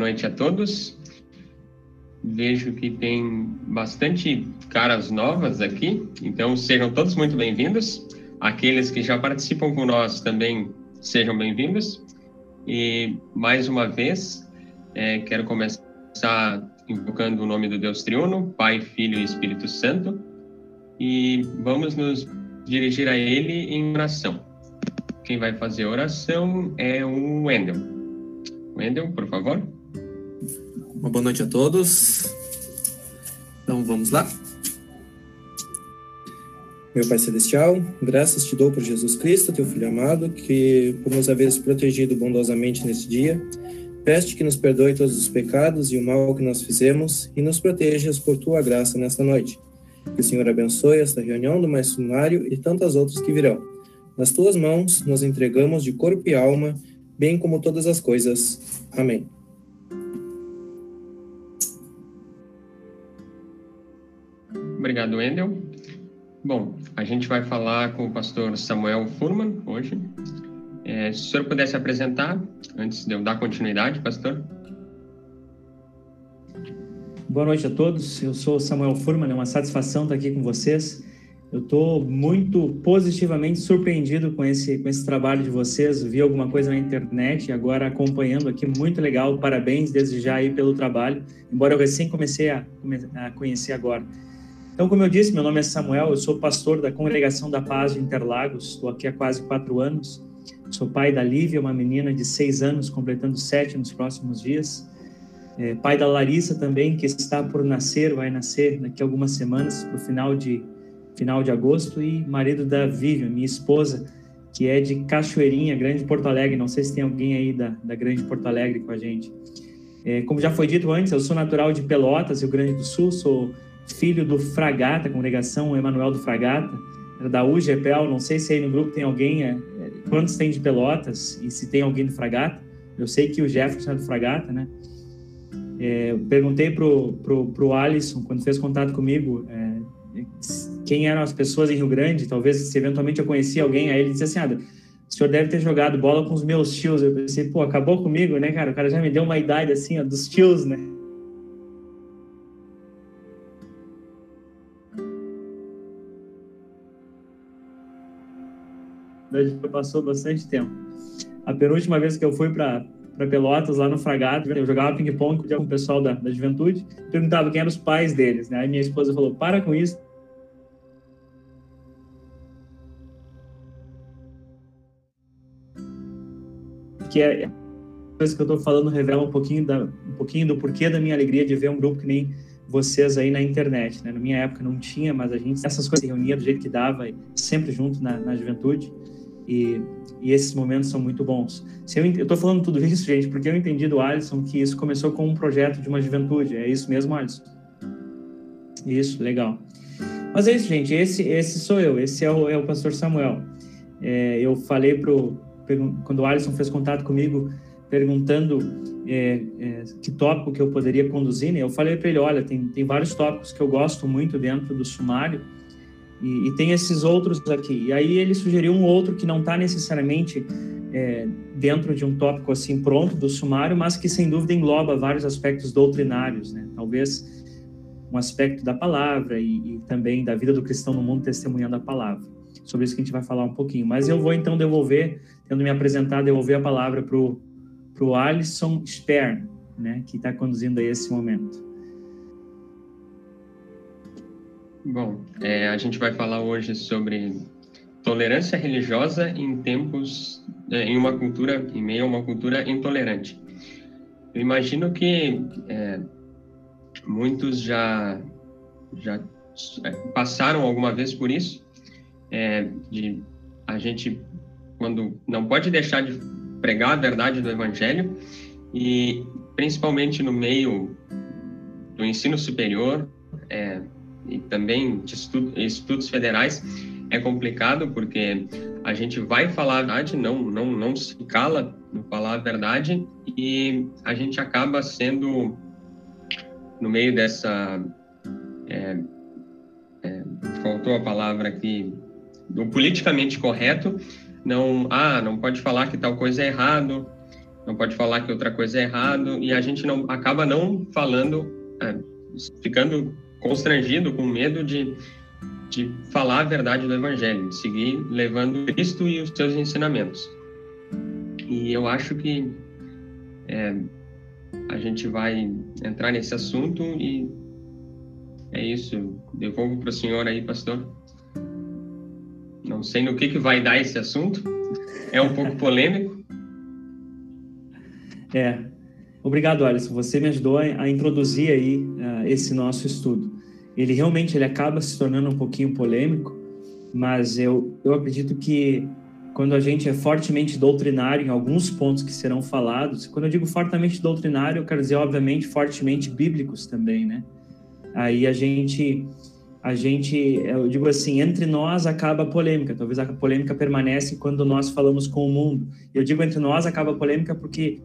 noite a todos. Vejo que tem bastante caras novas aqui, então sejam todos muito bem-vindos. Aqueles que já participam com nós também sejam bem-vindos. E mais uma vez, é, quero começar invocando o nome do Deus Triuno, Pai, Filho e Espírito Santo, e vamos nos dirigir a Ele em oração. Quem vai fazer a oração é o Wendel. Wendel, por favor. Uma boa noite a todos. Então vamos lá. Meu Pai Celestial, graças te dou por Jesus Cristo, teu Filho amado, que por nos haveres protegido bondosamente nesse dia. Peste que nos perdoe todos os pecados e o mal que nós fizemos e nos protejas por tua graça nesta noite. Que o Senhor abençoe esta reunião do mais sumário e tantas outras que virão. Nas tuas mãos nos entregamos de corpo e alma, bem como todas as coisas. Amém. Obrigado, Wendel. Bom, a gente vai falar com o pastor Samuel Furman hoje. É, se o senhor pudesse apresentar, antes de eu dar continuidade, pastor. Boa noite a todos. Eu sou Samuel Furman, é uma satisfação estar aqui com vocês. Eu estou muito positivamente surpreendido com esse, com esse trabalho de vocês. Vi alguma coisa na internet e agora acompanhando aqui, muito legal. Parabéns desde já aí pelo trabalho, embora eu recém comecei a, a conhecer agora. Então, como eu disse, meu nome é Samuel, eu sou pastor da Congregação da Paz de Interlagos, estou aqui há quase quatro anos. Sou pai da Lívia, uma menina de seis anos, completando sete nos próximos dias. É, pai da Larissa também, que está por nascer, vai nascer daqui a algumas semanas, para o final de, final de agosto. E marido da Vivian, minha esposa, que é de Cachoeirinha, Grande Porto Alegre. Não sei se tem alguém aí da, da Grande Porto Alegre com a gente. É, como já foi dito antes, eu sou natural de Pelotas, Rio Grande do Sul, sou filho do Fragata, congregação Emanuel do Fragata, da UGPEL, não sei se aí no grupo tem alguém, é, é, quantos tem de Pelotas e se tem alguém do Fragata, eu sei que o Jefferson é do Fragata, né? É, perguntei pro, pro, pro Alisson, quando fez contato comigo, é, quem eram as pessoas em Rio Grande, talvez se eventualmente eu conhecia alguém, aí ele disse assim, ah, o senhor deve ter jogado bola com os meus tios, eu pensei, pô, acabou comigo, né, cara, o cara já me deu uma idade assim, ó, dos tios, né? Já passou bastante tempo. A penúltima vez que eu fui para Pelotas, lá no Fragado, eu jogava ping-pong com o pessoal da, da juventude, perguntava quem eram os pais deles, né? Aí minha esposa falou, para com isso. Que é a coisa que eu estou falando revela um pouquinho, da, um pouquinho do porquê da minha alegria de ver um grupo que nem vocês aí na internet, né? Na minha época não tinha, mas a gente, essas coisas se reunia do jeito que dava, sempre junto na, na juventude. E, e, esses momentos são muito bons. Se eu estou falando tudo isso, gente, porque eu entendi do Alisson que isso começou com um projeto de uma juventude. É isso mesmo, Alisson? Isso, legal. Mas é isso, gente. Esse, esse sou eu. Esse é o, é o pastor Samuel. É, eu falei pro quando o Alisson fez contato comigo perguntando é, é, que tópico que eu poderia conduzir, né? Eu falei para ele, olha, tem, tem vários tópicos que eu gosto muito dentro do sumário e, e, tem esses outros aqui. E aí ele sugeriu um outro que não está necessariamente é, dentro de um tópico assim pronto do sumário, mas que sem dúvida engloba vários aspectos doutrinários, né? Talvez um aspecto da palavra e, e, também da vida do cristão no mundo testemunhando a palavra. Sobre isso que a gente vai falar um pouquinho. Mas eu vou então devolver, tendo me apresentado, devolver a palavra para o Alisson Stern, né, que está conduzindo aí esse momento. Bom, é, a gente vai falar hoje sobre tolerância religiosa em tempos, é, em uma cultura, em meio a uma cultura intolerante. Eu imagino que é, muitos já já é, passaram alguma vez por isso, é, de a gente quando não pode deixar de pregar a verdade do Evangelho e principalmente no meio do ensino superior, é, e também de estudo, estudos federais. É complicado porque a gente vai falar a verdade, não, não, não se cala no falar a verdade. E a gente acaba sendo no meio dessa é, é, faltou a palavra aqui do politicamente correto não ah não pode falar que tal coisa é errado não pode falar que outra coisa é errado. E a gente não acaba não falando, é, ficando constrangido, com medo de, de falar a verdade do Evangelho, de seguir levando Cristo e os seus ensinamentos. E eu acho que é, a gente vai entrar nesse assunto e é isso. Devolvo para o senhor aí, pastor. Não sei no que, que vai dar esse assunto. É um pouco polêmico. É. Obrigado, Alisson. Você me ajudou a, introduzir aí esse nosso estudo. Ele realmente ele acaba se tornando um pouquinho polêmico, mas eu, eu acredito que quando a gente é fortemente doutrinário em alguns pontos que serão falados, quando eu digo fortemente doutrinário, eu quero dizer, obviamente, fortemente bíblicos também, né? Aí a gente, a gente, eu digo assim, entre nós acaba a polêmica. Talvez a polêmica permanece quando nós falamos com o mundo. Eu digo entre nós acaba a polêmica porque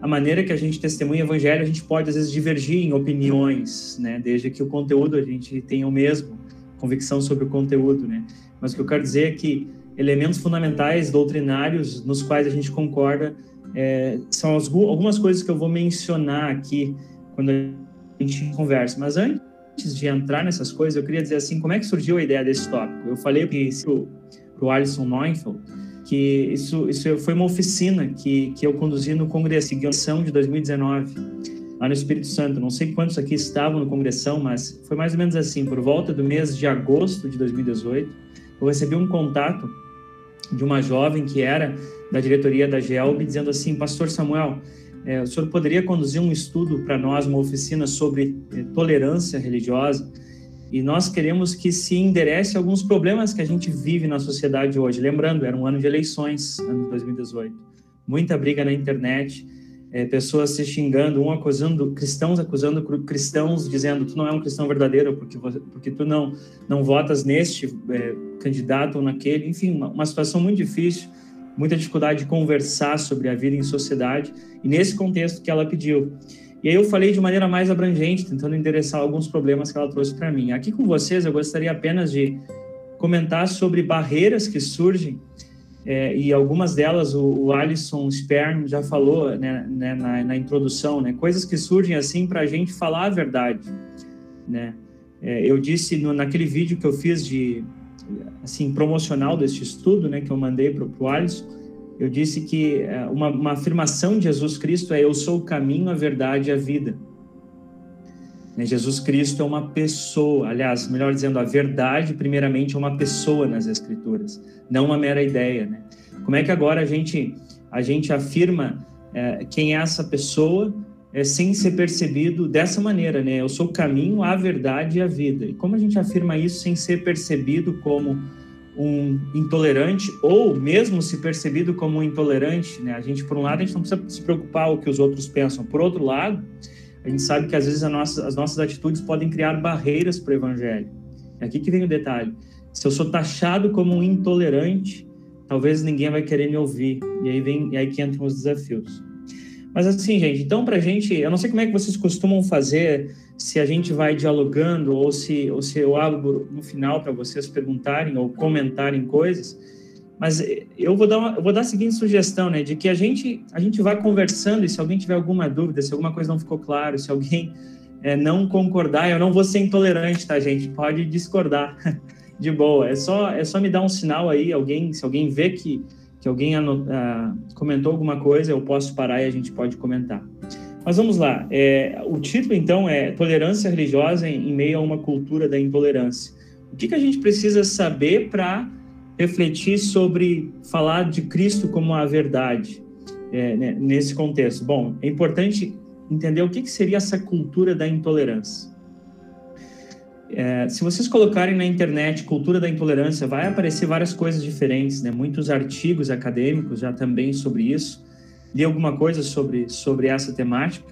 a maneira que a gente testemunha o evangelho, a gente pode às vezes divergir em opiniões, né? Desde que o conteúdo a gente tenha o mesmo, convicção sobre o conteúdo, né? Mas o que eu quero dizer é que elementos fundamentais doutrinários nos quais a gente concorda é, são as, algumas coisas que eu vou mencionar aqui quando a gente conversa. Mas antes de entrar nessas coisas, eu queria dizer assim, como é que surgiu a ideia desse tópico? Eu falei para o Alisson Neufeld que isso, isso foi uma oficina que, que eu conduzi no Congressão de 2019, lá no Espírito Santo. Não sei quantos aqui estavam no Congressão, mas foi mais ou menos assim, por volta do mês de agosto de 2018, eu recebi um contato de uma jovem que era da diretoria da GELB, dizendo assim, Pastor Samuel, é, o senhor poderia conduzir um estudo para nós, uma oficina sobre é, tolerância religiosa? E nós queremos que se enderece alguns problemas que a gente vive na sociedade hoje. Lembrando, era um ano de eleições, ano de 2018. Muita briga na internet, é, pessoas se xingando, um acusando, cristãos acusando cristãos, dizendo tu não é um cristão verdadeiro porque, porque tu não, não votas neste é, candidato ou naquele. Enfim, uma, uma situação muito difícil muita dificuldade de conversar sobre a vida em sociedade, e nesse contexto que ela pediu. E aí eu falei de maneira mais abrangente, tentando endereçar alguns problemas que ela trouxe para mim. Aqui com vocês, eu gostaria apenas de comentar sobre barreiras que surgem, é, e algumas delas o, o Alisson Spern já falou né, né, na, na, introdução, né, coisas que surgem assim para a gente falar a verdade. Né? É, eu disse no, naquele vídeo que eu fiz de assim promocional deste estudo, né, que eu mandei para o Alisson, eu disse que é, uma, uma afirmação de Jesus Cristo é: Eu sou o caminho, a verdade e a vida. Né, Jesus Cristo é uma pessoa, aliás, melhor dizendo, a verdade, primeiramente, é uma pessoa nas Escrituras, não uma mera ideia. Né? Como é que agora a gente, a gente afirma é, quem é essa pessoa é, sem ser percebido dessa maneira, né? Eu sou o caminho, a verdade e a vida. E como a gente afirma isso sem ser percebido como um intolerante ou mesmo se percebido como um intolerante, né? A gente, por um lado, a gente não precisa se preocupar com o que os outros pensam. Por outro lado, a gente sabe que às vezes nossa, as nossas atitudes podem criar barreiras para o evangelho. É aqui que vem o detalhe. Se eu sou taxado como um intolerante, talvez ninguém vai querer me ouvir. E aí vem, e aí que entram os desafios. Mas assim, gente, então para a gente, eu não sei como é que vocês costumam fazer, se a gente vai dialogando ou se, ou se eu abro no final para vocês perguntarem ou comentarem coisas, mas eu vou dar, uma, eu vou dar a seguinte sugestão, né, de que a gente, a gente vai conversando e se alguém tiver alguma dúvida, se alguma coisa não ficou claro, se alguém é, não concordar, eu não vou ser intolerante, tá, gente? Pode discordar de boa. É só, é só me dar um sinal aí, alguém, se alguém vê que que alguém uh, comentou alguma coisa, eu posso parar e a gente pode comentar. Mas vamos lá. É, o título, então, é Tolerância Religiosa em, meio a uma cultura da intolerância. O que, que a gente precisa saber para refletir sobre falar de Cristo como a verdade é, né, nesse contexto? Bom, é importante entender o que, que seria essa cultura da intolerância. É, se vocês colocarem na internet cultura da intolerância, vai aparecer várias coisas diferentes, né? Muitos artigos acadêmicos já também sobre isso. Li alguma coisa sobre, sobre essa temática.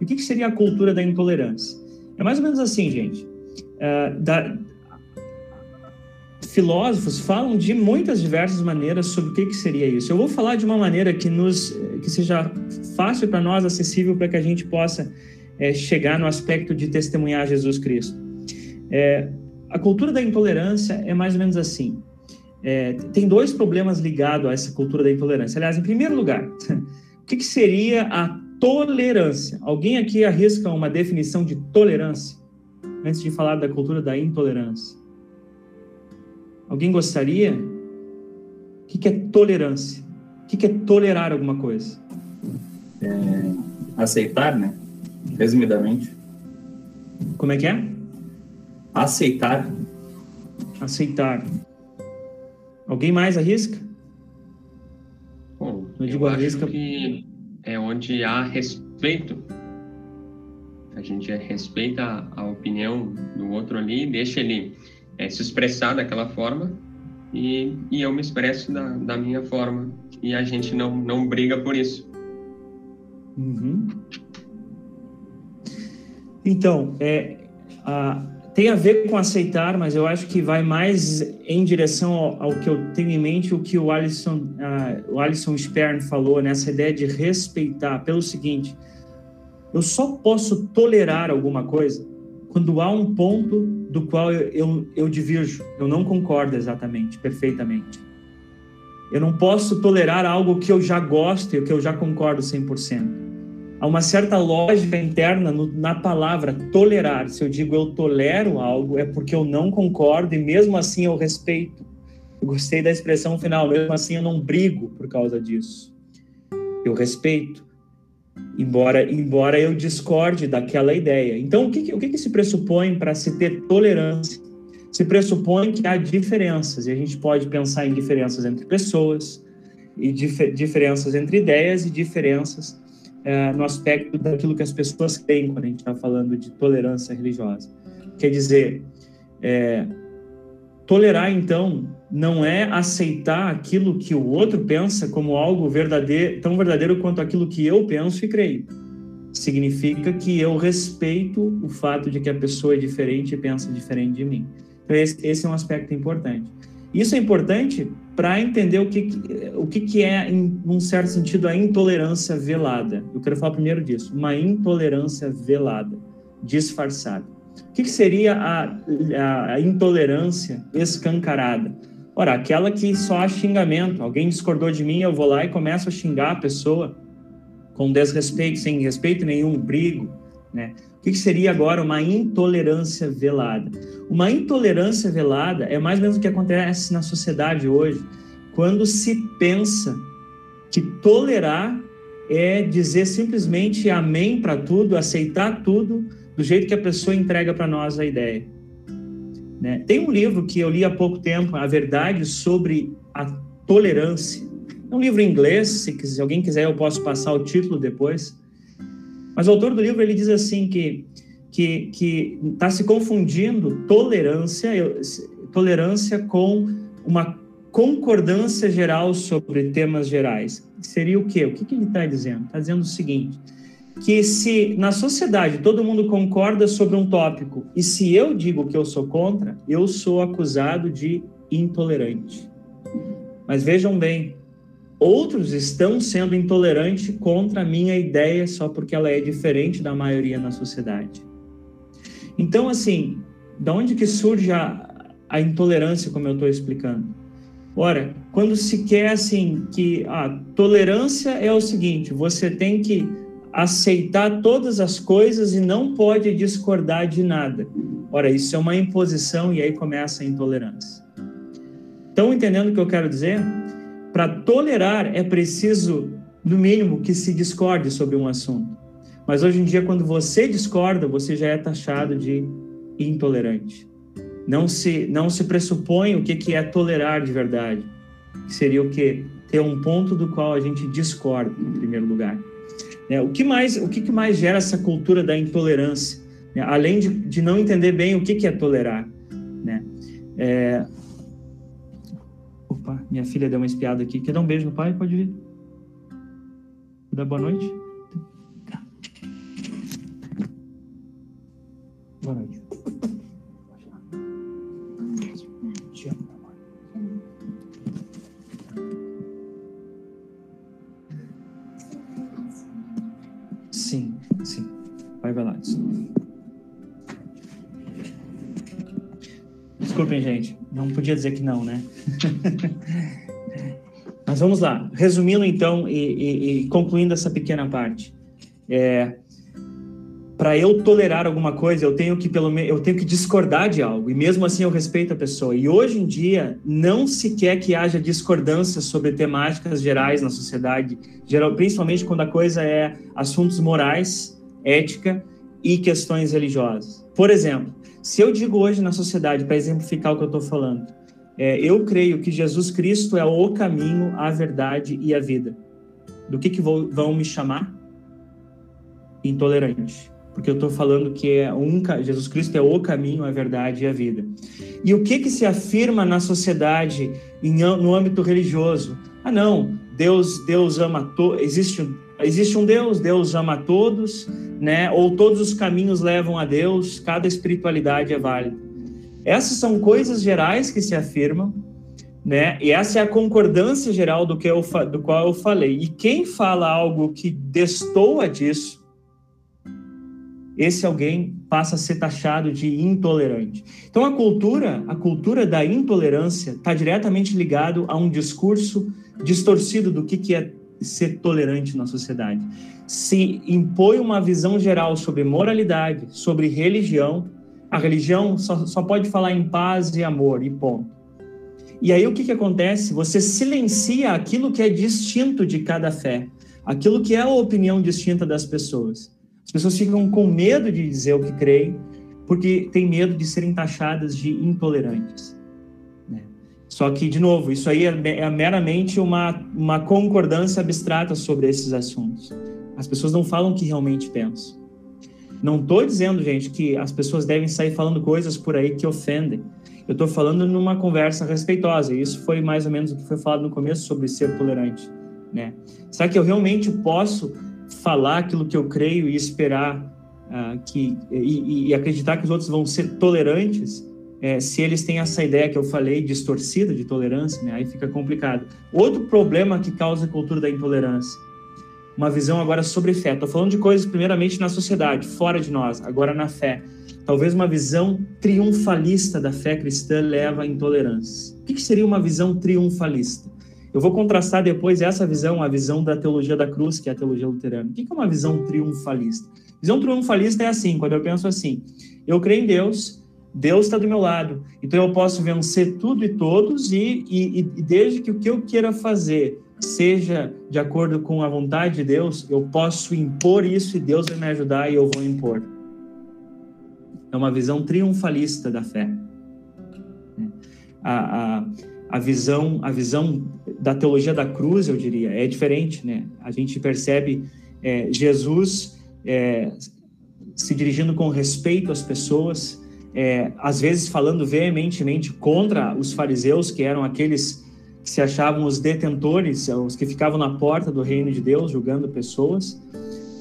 E o que, que seria a cultura da intolerância? É mais ou menos assim, gente. É, da, filósofos falam de muitas diversas maneiras sobre o que, que seria isso. Eu vou falar de uma maneira que nos que seja fácil para nós, acessível para que a gente possa é, chegar no aspecto de testemunhar Jesus Cristo. É, a cultura da intolerância é mais ou menos assim. É, tem dois problemas ligados a essa cultura da intolerância. Aliás, em primeiro lugar, O que, que seria a tolerância? Alguém aqui arrisca uma definição de tolerância? Antes de falar da cultura da intolerância. Alguém gostaria? O que, que é tolerância? O que, que é tolerar alguma coisa? É, aceitar, né? Resumidamente. Como é que é? Aceitar. Aceitar. Alguém mais arrisca? Eu, digo arrisca... que é onde há respeito. A gente respeita a, opinião do outro ali, deixa ele é, se expressar daquela forma e, e eu me expresso da, da minha forma e a gente não, não briga por isso. Uhum. Então, é, a, tem a ver com aceitar, mas eu acho que vai mais em direção ao, ao que eu tenho em mente, o que o Alisson, uh, o Alisson Spern falou, nessa ideia de respeitar, pelo seguinte, eu só posso tolerar alguma coisa quando há um ponto do qual eu, eu, eu divirjo, eu não concordo exatamente, perfeitamente. Eu não posso tolerar algo que eu já gosto e que eu já concordo 100% há uma certa lógica interna no, na palavra tolerar. Se eu digo eu tolero algo, é porque eu não concordo e mesmo assim eu respeito. Eu gostei da expressão final, mesmo assim eu não brigo por causa disso. Eu respeito, embora embora eu discorde daquela ideia. Então, o que, o que se pressupõe para se ter tolerância? Se pressupõe que há diferenças, e a gente pode pensar em diferenças entre pessoas, e dif diferenças entre ideias e diferenças é, no aspecto daquilo que as pessoas têm quando a gente está falando de tolerância religiosa. Quer dizer, é, tolerar, então, não é aceitar aquilo que o outro pensa como algo verdadeiro, tão verdadeiro quanto aquilo que eu penso e creio. Significa que eu respeito o fato de que a pessoa é diferente e pensa diferente de mim. Então, esse, esse é um aspecto importante. Isso é importante para entender o que, o que, que é, em um certo sentido, a intolerância velada. Eu quero falar primeiro disso, uma intolerância velada, disfarçada. O que, que seria a, a, a intolerância escancarada? Ora, aquela que só há xingamento. Alguém discordou de mim, eu vou lá e começo a xingar a pessoa com desrespeito, sem respeito nenhum, brigo, né? O que seria agora uma intolerância velada? Uma intolerância velada é mais ou menos o que acontece na sociedade hoje, quando se pensa que tolerar é dizer simplesmente amém para tudo, aceitar tudo do jeito que a pessoa entrega para nós a ideia. Né? Tem um livro que eu li há pouco tempo, A Verdade sobre a Tolerância. É um livro em inglês, se, se alguém quiser eu posso passar o título depois. Mas o autor do livro ele diz assim que que que está se confundindo tolerância tolerância com uma concordância geral sobre temas gerais. Seria o quê? O que, que ele está dizendo? Está dizendo o seguinte: que se na sociedade todo mundo concorda sobre um tópico e se eu digo que eu sou contra, eu sou acusado de intolerante. Mas vejam bem, Outros estão sendo intolerantes contra a minha ideia só porque ela é diferente da maioria na sociedade. Então, assim, da onde que surge a, a intolerância, como eu estou explicando? Ora, quando se quer assim que a tolerância é o seguinte, você tem que aceitar todas as coisas e não pode discordar de nada. Ora, isso é uma imposição e aí começa a intolerância. Estão entendendo o que eu quero dizer? Para tolerar é preciso, no mínimo, que se discorde sobre um assunto. Mas hoje em dia, quando você discorda, você já é taxado de intolerante. Não se, não se pressupõe o que, que é tolerar de verdade. seria o que? Ter um ponto do qual a gente discorda, em primeiro lugar. É, o que mais, o que, que mais gera essa cultura da intolerância? É, além de, de não entender bem o que, que é tolerar. Né? É, Opa, minha filha deu uma espiada aqui. Quer dar um beijo no pai? Pode vir. Dar boa noite? Boa noite. Sim, sim. Vai, vai lá. Desculpem, gente. Não podia dizer que não, né? Mas vamos lá, resumindo então e, e, e concluindo essa pequena parte. É, para eu tolerar alguma coisa, eu tenho que pelo menos eu tenho que discordar de algo e mesmo assim eu respeito a pessoa. E hoje em dia não se quer que haja discordância sobre temáticas gerais na sociedade, geral, principalmente quando a coisa é assuntos morais, ética e questões religiosas. Por exemplo, se eu digo hoje na sociedade, para exemplificar o que eu estou falando, é, eu creio que Jesus Cristo é o caminho, a verdade e a vida. Do que, que vão me chamar? Intolerante porque eu estou falando que é um, Jesus Cristo é o caminho, a verdade e a vida. E o que que se afirma na sociedade em, no âmbito religioso? Ah, não, Deus Deus ama todos, existe existe um Deus, Deus ama todos, né? Ou todos os caminhos levam a Deus, cada espiritualidade é válida. Essas são coisas gerais que se afirmam, né? E essa é a concordância geral do que eu do qual eu falei. E quem fala algo que destoa disso esse alguém passa a ser taxado de intolerante. Então a cultura, a cultura da intolerância está diretamente ligado a um discurso distorcido do que, que é ser tolerante na sociedade. Se impõe uma visão geral sobre moralidade, sobre religião, a religião só, só pode falar em paz e amor e ponto. E aí o que, que acontece? Você silencia aquilo que é distinto de cada fé, aquilo que é a opinião distinta das pessoas. As pessoas ficam com medo de dizer o que creem, porque tem medo de serem taxadas de intolerantes. Né? Só que, de novo, isso aí é, é meramente uma, uma concordância abstrata sobre esses assuntos. As pessoas não falam o que realmente pensam. Não estou dizendo, gente, que as pessoas devem sair falando coisas por aí que ofendem. Eu estou falando numa conversa respeitosa. E isso foi mais ou menos o que foi falado no começo sobre ser tolerante. Né? Será que eu realmente posso falar aquilo que eu creio e esperar uh, que e, e, acreditar que os outros vão ser tolerantes, é, se eles têm essa ideia que eu falei distorcida de tolerância, né, aí fica complicado. Outro problema que causa a cultura da intolerância, uma visão agora sobre fé. Estou falando de coisas primeiramente na sociedade, fora de nós, agora na fé. Talvez uma visão triunfalista da fé cristã leva à intolerância. O que, que seria uma visão triunfalista? Eu vou contrastar depois essa visão, a visão da teologia da cruz, que é a teologia luterana. O que é uma visão triunfalista? Visão triunfalista é assim, quando eu penso assim, eu creio em Deus, Deus está do meu lado, então eu posso vencer tudo e todos, e, e, e desde que o que eu queira fazer seja de acordo com a vontade de Deus, eu posso impor isso e Deus vai me ajudar e eu vou impor. É uma visão triunfalista da fé. A, a, a visão, a visão da teologia da cruz, eu diria, é diferente, né? A gente percebe é, Jesus é, se dirigindo com respeito às pessoas, é, às vezes falando veementemente contra os fariseus, que eram aqueles que se achavam os detentores, os que ficavam na porta do reino de Deus, julgando pessoas.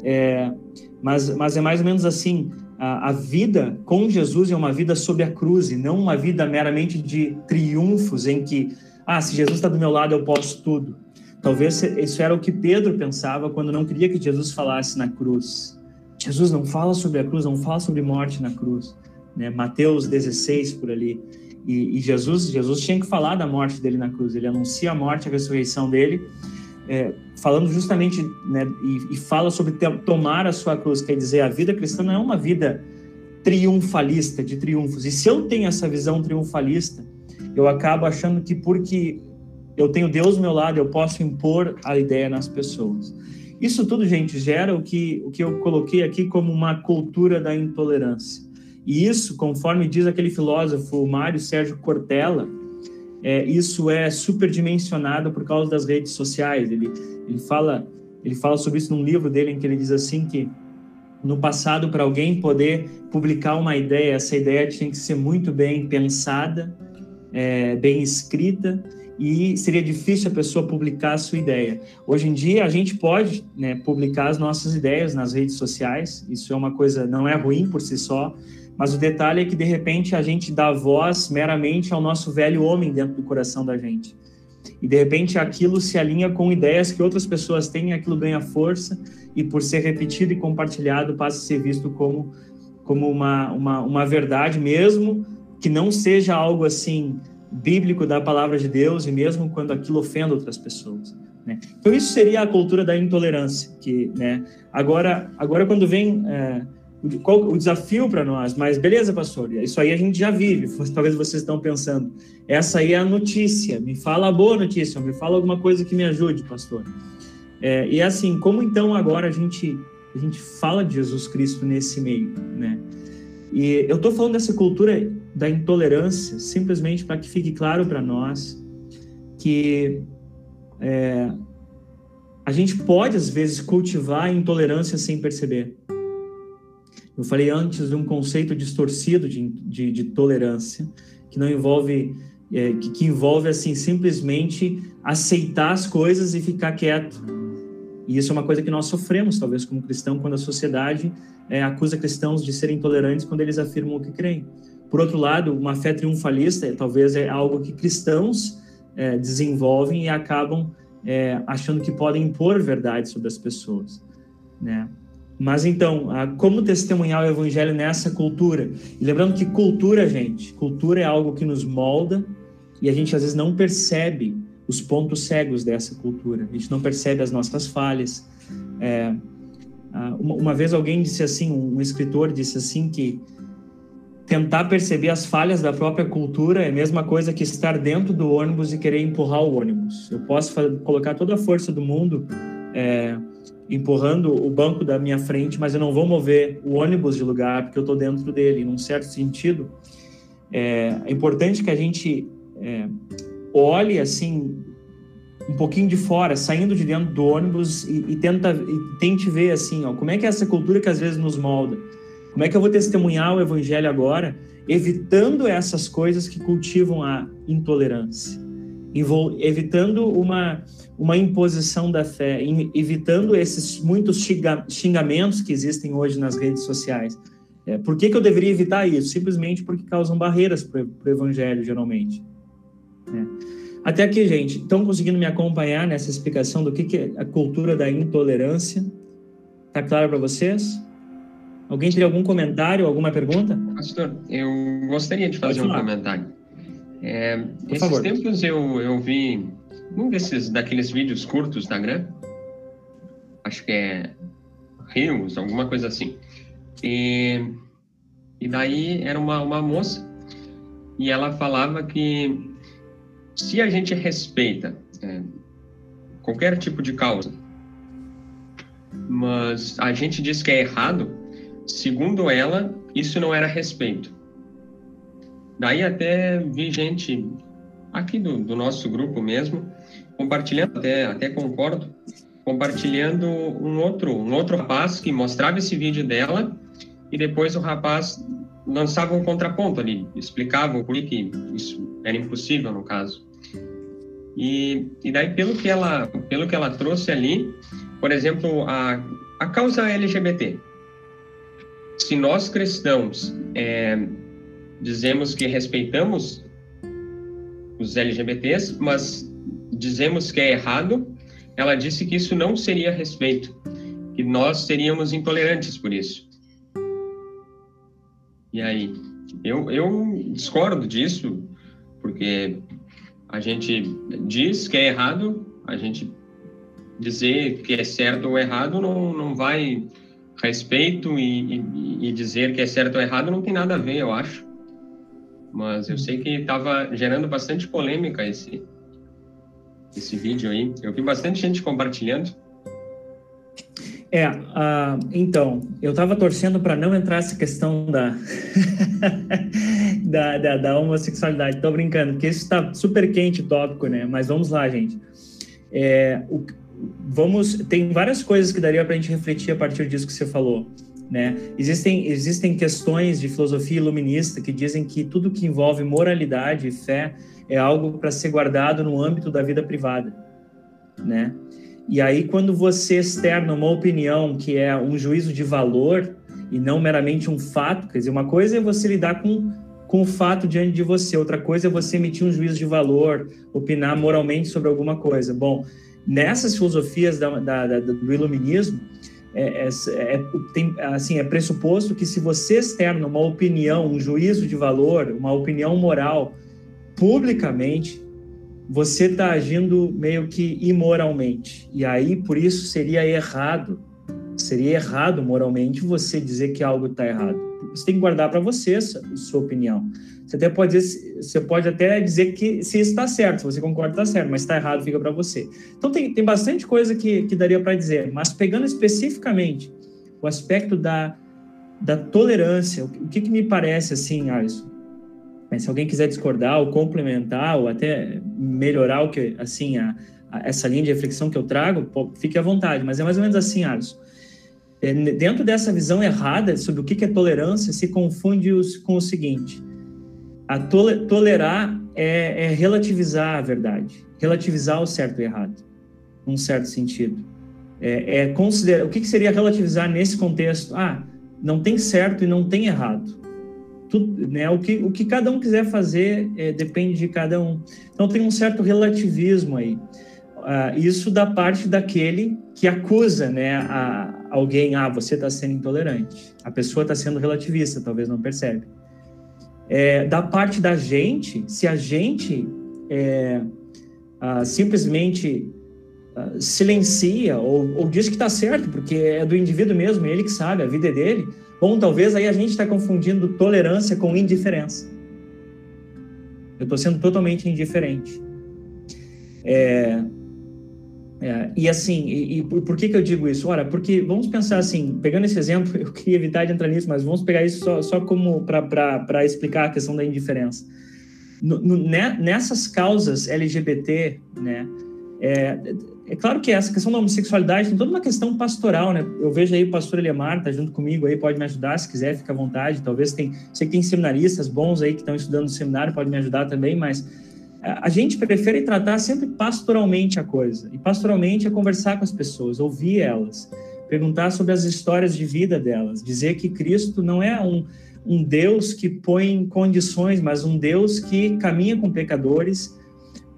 É, mas, mas é mais ou menos assim: a, a, vida com Jesus é uma vida sob a cruz, e não uma vida meramente de triunfos em que, ah, se Jesus está do meu lado, eu posso tudo. Talvez isso era o que Pedro pensava quando não queria que Jesus falasse na cruz. Jesus não fala sobre a cruz, não fala sobre morte na cruz. Né? Mateus 16 por ali. E, e, Jesus, Jesus tinha que falar da morte dele na cruz. Ele anuncia a morte, a ressurreição dele, é, falando justamente, né, e, e, fala sobre tomar a sua cruz, quer dizer, a vida cristã não é uma vida triunfalista, de triunfos. E se eu tenho essa visão triunfalista, eu acabo achando que porque eu tenho Deus do meu lado, eu posso impor a ideia nas pessoas. Isso tudo, gente, gera o que, o que eu coloquei aqui como uma cultura da intolerância. E isso, conforme diz aquele filósofo Mário Sérgio Cortella, é, isso é superdimensionado por causa das redes sociais. Ele, ele, fala, ele fala sobre isso num livro dele, em que ele diz assim que no passado, para alguém poder publicar uma ideia, essa ideia tinha que ser muito bem pensada, é, bem escrita, e seria difícil a pessoa publicar a sua ideia. Hoje em dia, a gente pode né, publicar as nossas ideias nas redes sociais, isso é uma coisa, não é ruim por si só, mas o detalhe é que, de repente, a gente dá voz meramente ao nosso velho homem dentro do coração da gente. E, de repente, aquilo se alinha com ideias que outras pessoas têm, aquilo ganha força, e por ser repetido e compartilhado, passa a ser visto como, como uma, uma, uma verdade, mesmo que não seja algo assim bíblico da palavra de Deus e mesmo quando aquilo ofende outras pessoas. Né? Então isso seria a cultura da intolerância, que, né? Agora, agora quando vem é, qual o desafio para nós? Mas beleza, pastor, isso aí a gente já vive. Talvez vocês estão pensando, essa aí é a notícia. Me fala a boa notícia, me fala alguma coisa que me ajude, pastor. É, e assim, como então agora a gente a gente fala de Jesus Cristo nesse meio, né? E eu estou falando dessa cultura da intolerância simplesmente para que fique claro para nós que é, a gente pode às vezes cultivar a intolerância sem perceber. Eu falei antes de um conceito distorcido de, de, de tolerância, que não envolve, é, que, que, envolve assim simplesmente aceitar as coisas e ficar quieto. E isso é uma coisa que nós sofremos, talvez, como cristão, quando a sociedade é, acusa cristãos de serem intolerantes quando eles afirmam o que creem. Por outro lado, uma fé triunfalista é, talvez é algo que cristãos é, desenvolvem e acabam é, achando que podem impor verdade sobre as pessoas, né? Mas então, como testemunhar o evangelho nessa cultura? E lembrando que cultura, gente, cultura é algo que nos molda e a gente às vezes não percebe os pontos cegos dessa cultura. A gente não percebe as nossas falhas. É, uma, uma, vez alguém disse assim, um, escritor disse assim que tentar perceber as falhas da própria cultura é a mesma coisa que estar dentro do ônibus e querer empurrar o ônibus. Eu posso colocar toda a força do mundo é, empurrando o banco da minha frente, mas eu não vou mover o ônibus de lugar porque eu estou dentro dele. Num certo sentido, é, é importante que a gente é, olhe assim um pouquinho de fora, saindo de dentro do ônibus e, e tenta e tente ver assim, ó, como é que é essa cultura que às vezes nos molda. Como é que eu vou testemunhar o evangelho agora, evitando essas coisas que cultivam a intolerância, evitando uma uma imposição da fé, evitando esses muitos xingamentos que existem hoje nas redes sociais. É, por que, que eu deveria evitar isso? Simplesmente porque causam barreiras para o evangelho, geralmente. É. Até aqui, gente, estão conseguindo me acompanhar nessa explicação do que, que é a cultura da intolerância? Está claro para vocês? Alguém teria algum comentário, alguma pergunta? Pastor, eu gostaria de fazer um comentário. É, esses favor. tempos eu, eu vi um desses daqueles vídeos curtos do Instagram. Acho que é Rios, alguma coisa assim. E, e daí era uma, uma moça e ela falava que se a gente respeita é, qualquer tipo de causa, mas a gente diz que é errado, segundo ela, isso não era respeito. Daí até vi gente aqui do, do nosso grupo mesmo compartilhando, até, até concordo, compartilhando um outro, um outro rapaz que mostrava esse vídeo dela e depois o rapaz lançava um contraponto ali, explicava por que isso era impossível no caso. E, e daí, pelo que, ela, pelo que ela trouxe ali, por exemplo, a, a causa LGBT. Se nós cristãos é, dizemos que respeitamos os LGBTs, mas dizemos que é errado, ela disse que isso não seria respeito, que nós seríamos intolerantes por isso. E aí, eu, eu discordo disso, porque a gente diz que é errado, a gente dizer que é certo ou errado não, não vai respeito e, e, e dizer que é certo ou errado não tem nada a ver, eu acho. Mas eu sei que estava gerando bastante polêmica esse, esse vídeo aí. Eu vi bastante gente compartilhando. É, uh, então, eu estava torcendo para não entrar essa questão da, da, da, da, homossexualidade. Tô brincando, porque isso está super quente tópico, né? Mas vamos lá, gente. É, o, vamos, tem várias coisas que daria para a gente refletir a partir disso que você falou. Né? Existem, existem questões de filosofia iluminista que dizem que tudo que envolve moralidade e fé é algo para ser guardado no âmbito da vida privada, né? E aí, quando você externa uma opinião que é um juízo de valor e não meramente um fato, quer dizer, uma coisa é você lidar com, com o fato diante de você, outra coisa é você emitir um juízo de valor, opinar moralmente sobre alguma coisa. Bom, nessas filosofias da, da, da, do iluminismo, é, é, é, tem, assim, é pressuposto que se você externa uma opinião, um juízo de valor, uma opinião moral publicamente, você está agindo meio que imoralmente. E aí, por isso, seria errado, seria errado moralmente você dizer que algo está errado. Você tem que guardar para você sua opinião. Você até pode dizer, você pode até dizer que se está certo, se você concorda está certo, mas está errado fica para você. Então tem, tem bastante coisa que, que daria para dizer, mas pegando especificamente o aspecto da, da tolerância, o que, que me parece assim, Alisson? se alguém quiser discordar ou complementar ou até melhorar o que assim a, a, essa linha de reflexão que eu trago, fique à vontade. Mas é mais ou menos assim, Alisson. É, dentro dessa visão errada sobre o que, é tolerância, se confunde com o seguinte: a tole, tolerar é, é, relativizar a verdade, relativizar o certo e errado, num certo sentido. É, é considerar o que, seria relativizar nesse contexto? Ah, não tem certo e não tem errado. Tudo, né, o, que, o que cada um quiser fazer é, depende de cada um. Então tem um certo relativismo aí. Uh, isso da parte daquele que acusa né, a, alguém, ah, você está sendo intolerante. A pessoa está sendo relativista, talvez não percebe é, da parte da gente, se a gente é, ah, simplesmente ah, silencia ou, ou, diz que está certo, porque é do indivíduo mesmo, ele que sabe, a vida é dele, bom, talvez aí a gente está confundindo tolerância com indiferença. Eu estou sendo totalmente indiferente. É, é, e assim, e, e, por que, que eu digo isso? Ora, porque vamos pensar assim, pegando esse exemplo, eu queria evitar de entrar nisso, mas vamos pegar isso só, só como para explicar a questão da indiferença. No, no, né, nessas causas LGBT, né, é, é, claro que essa questão da homossexualidade tem toda uma questão pastoral, né? Eu vejo aí o pastor Eliamar, tá junto comigo aí, pode me ajudar, se quiser, fica à vontade. Talvez tem, sei que tem seminaristas bons aí que estão estudando no seminário, pode me ajudar também, mas a gente prefere tratar sempre pastoralmente a coisa. E pastoralmente é conversar com as pessoas, ouvir elas, perguntar sobre as histórias de vida delas, dizer que Cristo não é um, um Deus que põe condições, mas um Deus que caminha com pecadores,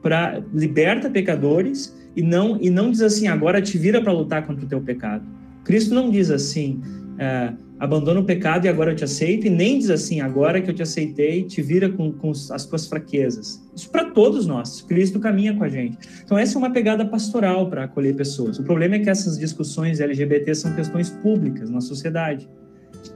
para liberta pecadores e não e não diz assim agora te vira para lutar contra o teu pecado. Cristo não diz assim é, abandona o pecado e agora eu te aceito, e nem diz assim, agora que eu te aceitei, te vira com, com as tuas fraquezas. Isso para todos nós, Cristo caminha com a gente. Então, essa é uma pegada pastoral para acolher pessoas. O problema é que essas discussões LGBT são questões públicas na sociedade,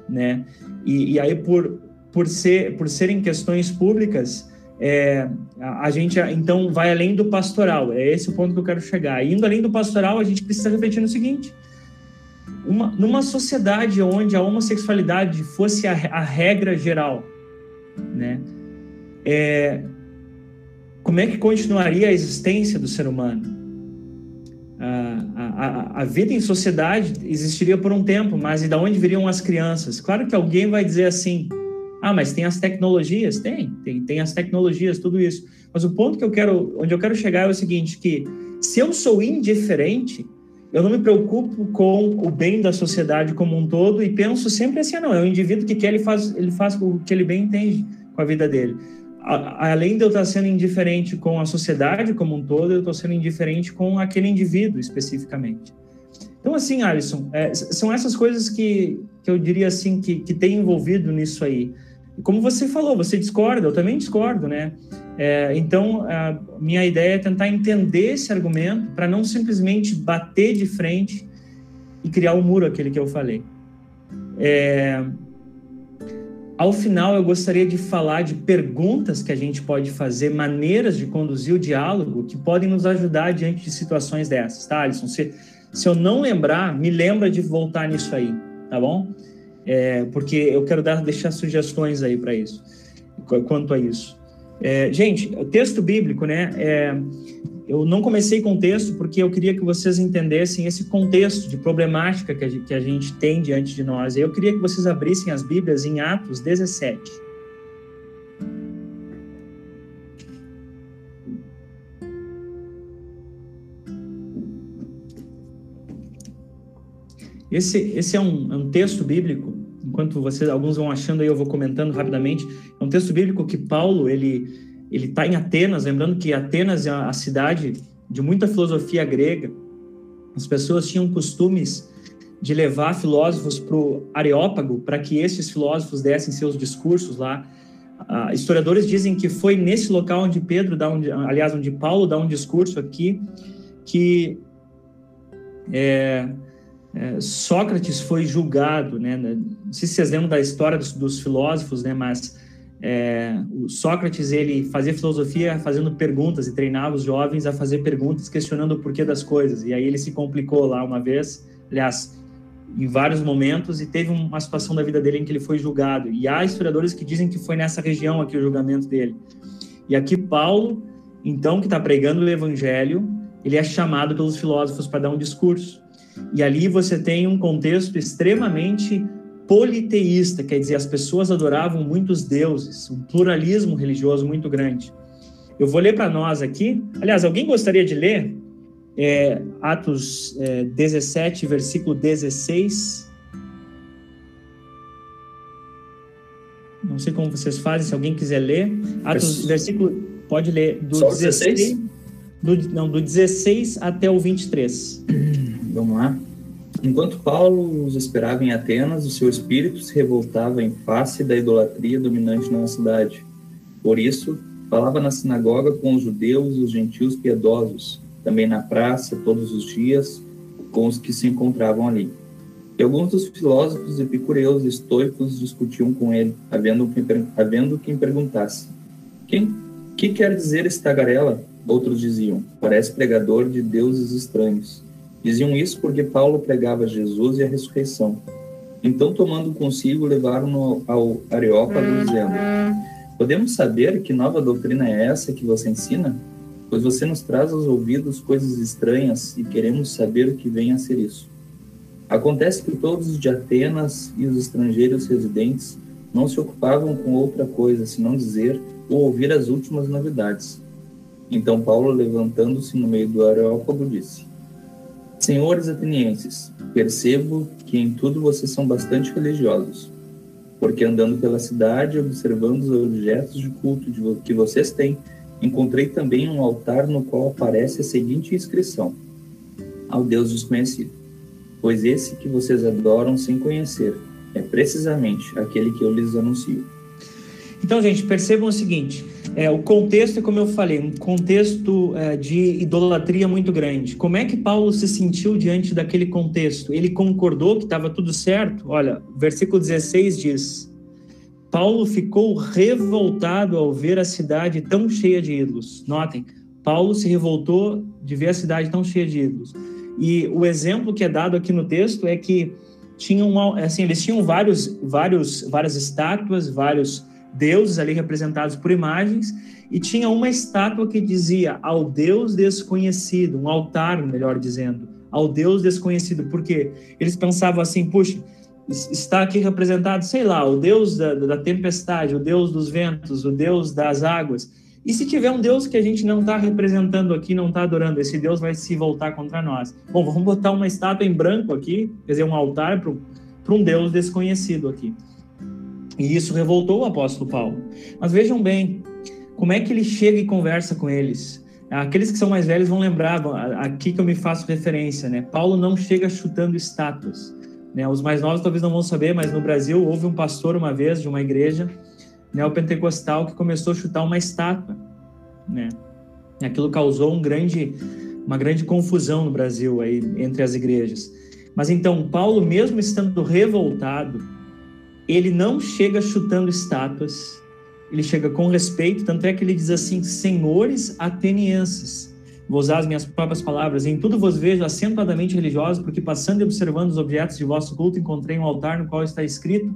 né? E, e aí, por, por, ser, por serem questões públicas, é, a, a, gente então vai além do pastoral, é esse o ponto que eu quero chegar. Indo além do pastoral, a gente precisa refletir no seguinte uma, numa sociedade onde a homossexualidade fosse a, a regra geral, né? É, como é que continuaria a existência do ser humano? A, a, a, vida em sociedade existiria por um tempo, mas e da onde viriam as crianças? Claro que alguém vai dizer assim: ah, mas tem as tecnologias? Tem, tem, tem as tecnologias, tudo isso. Mas o ponto que eu quero, onde eu quero chegar é o seguinte: que se eu sou indiferente, eu não me preocupo com o bem da sociedade como um todo e penso sempre assim, ah, não, é o indivíduo que quer, ele faz, ele faz o que ele bem entende com a vida dele. A, além de eu estar sendo indiferente com a sociedade como um todo, eu estou sendo indiferente com aquele indivíduo especificamente. Então, assim, Alisson, é, são essas coisas que, que eu diria assim que, que tem envolvido nisso aí. Como você falou, você discorda, eu também discordo, né? É, então, a minha ideia é tentar entender esse argumento para não simplesmente bater de frente e criar o um muro, aquele que eu falei. É, ao final, eu gostaria de falar de perguntas que a gente pode fazer, maneiras de conduzir o diálogo que podem nos ajudar diante de situações dessas, tá, Alisson? Se, se eu não lembrar, me lembra de voltar nisso aí, tá bom? É, porque eu quero dar, deixar sugestões aí para isso, quanto a isso. É, gente, o texto bíblico, né? É, eu não comecei com o texto porque eu queria que vocês entendessem esse contexto de problemática que a, gente, tem diante de nós. Eu queria que vocês abrissem as Bíblias em Atos 17. Esse, esse é, um, é um texto bíblico enquanto vocês, alguns vão achando aí, eu vou comentando rapidamente. É um texto bíblico que Paulo, ele ele está em Atenas, lembrando que Atenas é a cidade de muita filosofia grega. As pessoas tinham costumes de levar filósofos para o Areópago, para que esses filósofos dessem seus discursos lá. Uh, historiadores dizem que foi nesse local onde Pedro dá um, aliás, onde Paulo dá um discurso aqui, que é, é, Sócrates foi julgado, né? Não sei se vocês lembram da história dos, dos filósofos, né? Mas é, o Sócrates ele fazia filosofia fazendo perguntas e treinava os jovens a fazer perguntas questionando o porquê das coisas. E aí ele se complicou lá uma vez, aliás, em vários momentos, e teve uma situação da vida dele em que ele foi julgado. E há historiadores que dizem que foi nessa região aqui o julgamento dele. E aqui Paulo, então, que está pregando o evangelho, ele é chamado pelos filósofos para dar um discurso. E ali você tem um contexto extremamente politeísta, quer dizer, as pessoas adoravam muitos deuses, um pluralismo religioso muito grande. Eu vou ler para nós aqui. Aliás, alguém gostaria de ler é, Atos é, 17, versículo 16? Não sei como vocês fazem, se alguém quiser ler. Atos, versículo, pode ler do Só 16? 16 do, não, do 16 até o 23. Vamos lá. Enquanto Paulo os esperava em Atenas, o seu espírito se revoltava em face da idolatria dominante na cidade. Por isso, falava na sinagoga com os judeus e os gentios piedosos, também na praça, todos os dias, com os que se encontravam ali. E alguns dos filósofos epicureus e estoicos discutiam com ele, havendo quem, havendo quem perguntasse: Quem que quer dizer esse tagarela? Outros diziam: Parece pregador de deuses estranhos. Diziam isso porque Paulo pregava Jesus e a ressurreição. Então, tomando consigo, levaram-no ao Areópago, dizendo: Podemos saber que nova doutrina é essa que você ensina? Pois você nos traz aos ouvidos coisas estranhas e queremos saber o que vem a ser isso. Acontece que todos os de Atenas e os estrangeiros residentes não se ocupavam com outra coisa senão dizer ou ouvir as últimas novidades. Então Paulo, levantando-se no meio do Areópago, disse: Senhores atenienses, percebo que em tudo vocês são bastante religiosos, porque andando pela cidade, observando os objetos de culto que vocês têm, encontrei também um altar no qual aparece a seguinte inscrição: Ao Deus desconhecido. Pois esse que vocês adoram sem conhecer é precisamente aquele que eu lhes anuncio. Então, gente, percebam o seguinte: é, o contexto é como eu falei, um contexto é, de idolatria muito grande. Como é que Paulo se sentiu diante daquele contexto? Ele concordou que estava tudo certo? Olha, versículo 16 diz: Paulo ficou revoltado ao ver a cidade tão cheia de ídolos. Notem, Paulo se revoltou de ver a cidade tão cheia de ídolos. E o exemplo que é dado aqui no texto é que tinham, assim, eles tinham vários, vários, várias estátuas, vários deuses ali representados por imagens, e tinha uma estátua que dizia ao Deus desconhecido, um altar, melhor dizendo, ao Deus desconhecido, porque eles pensavam assim, puxa, está aqui representado, sei lá, o Deus da, da tempestade, o Deus dos ventos, o Deus das águas. E se tiver um Deus que a gente não está representando aqui, não está adorando, esse Deus vai se voltar contra nós. Bom, vamos botar uma estátua em branco aqui, quer dizer, um altar para um Deus desconhecido aqui. E isso revoltou o apóstolo Paulo. Mas vejam bem, como é que ele chega e conversa com eles? Aqueles que são mais velhos vão lembrar, aqui que eu me faço referência, né? Paulo não chega chutando estátuas. Né? Os mais novos talvez não vão saber, mas no Brasil houve um pastor uma vez de uma igreja neopentecostal que começou a chutar uma estátua, né? E aquilo causou um grande, uma grande confusão no Brasil aí entre as igrejas. Mas então Paulo, mesmo estando revoltado, ele não chega chutando estátuas, ele chega com respeito, tanto é que ele diz assim: senhores atenienses. Vou usar as minhas próprias palavras. Em tudo vos vejo acentuadamente religiosos, porque passando e observando os objetos de vosso culto, encontrei um altar no qual está escrito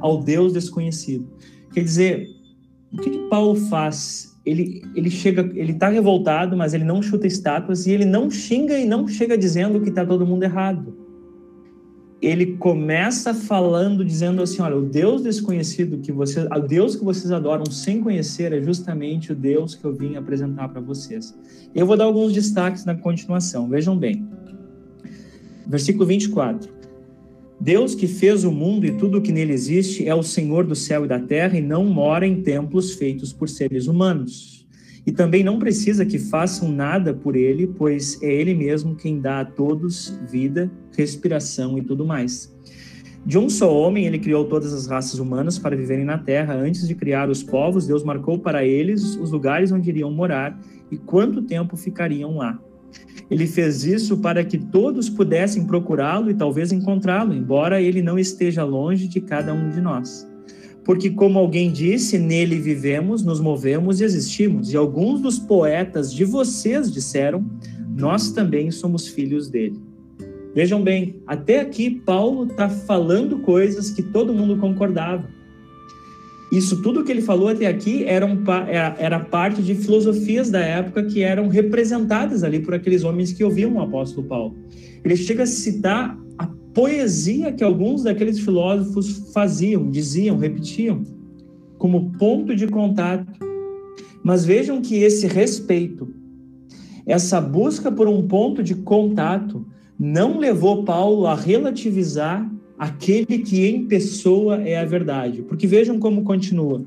ao Deus desconhecido. Quer dizer, o que, que Paulo faz? Ele, ele chega, ele está revoltado, mas ele não chuta estátuas e ele não xinga e não chega dizendo que está todo mundo errado ele começa falando, dizendo assim: olha, o Deus desconhecido que vocês, o Deus que vocês adoram sem conhecer é justamente o Deus que eu vim apresentar para vocês. Eu vou dar alguns destaques na continuação, vejam bem. Versículo 24. Deus que fez o mundo e tudo o que nele existe é o Senhor do céu e da terra e não mora em templos feitos por seres humanos e também não precisa que façam nada por ele, pois é ele mesmo quem dá a todos vida, respiração e tudo mais. De um só homem, ele criou todas as raças humanas para viverem na terra. Antes de criar os povos, Deus marcou para eles os lugares onde iriam morar e quanto tempo ficariam lá. Ele fez isso para que todos pudessem procurá-lo e talvez encontrá-lo, embora ele não esteja longe de cada um de nós. Porque, como alguém disse, nele vivemos, nos movemos e existimos. E alguns dos poetas de vocês disseram: Nós também somos filhos dele. Vejam bem, até aqui Paulo está falando coisas que todo mundo concordava. Isso tudo que ele falou até aqui era, um, era, era, parte de filosofias da época que eram representadas ali por aqueles homens que ouviam o apóstolo Paulo. Ele chega a citar poesia que alguns daqueles filósofos faziam, diziam, repetiam, como ponto de contato. Mas vejam que esse respeito, essa busca por um ponto de contato, não levou Paulo a relativizar aquele que em pessoa é a verdade. Porque vejam como continua.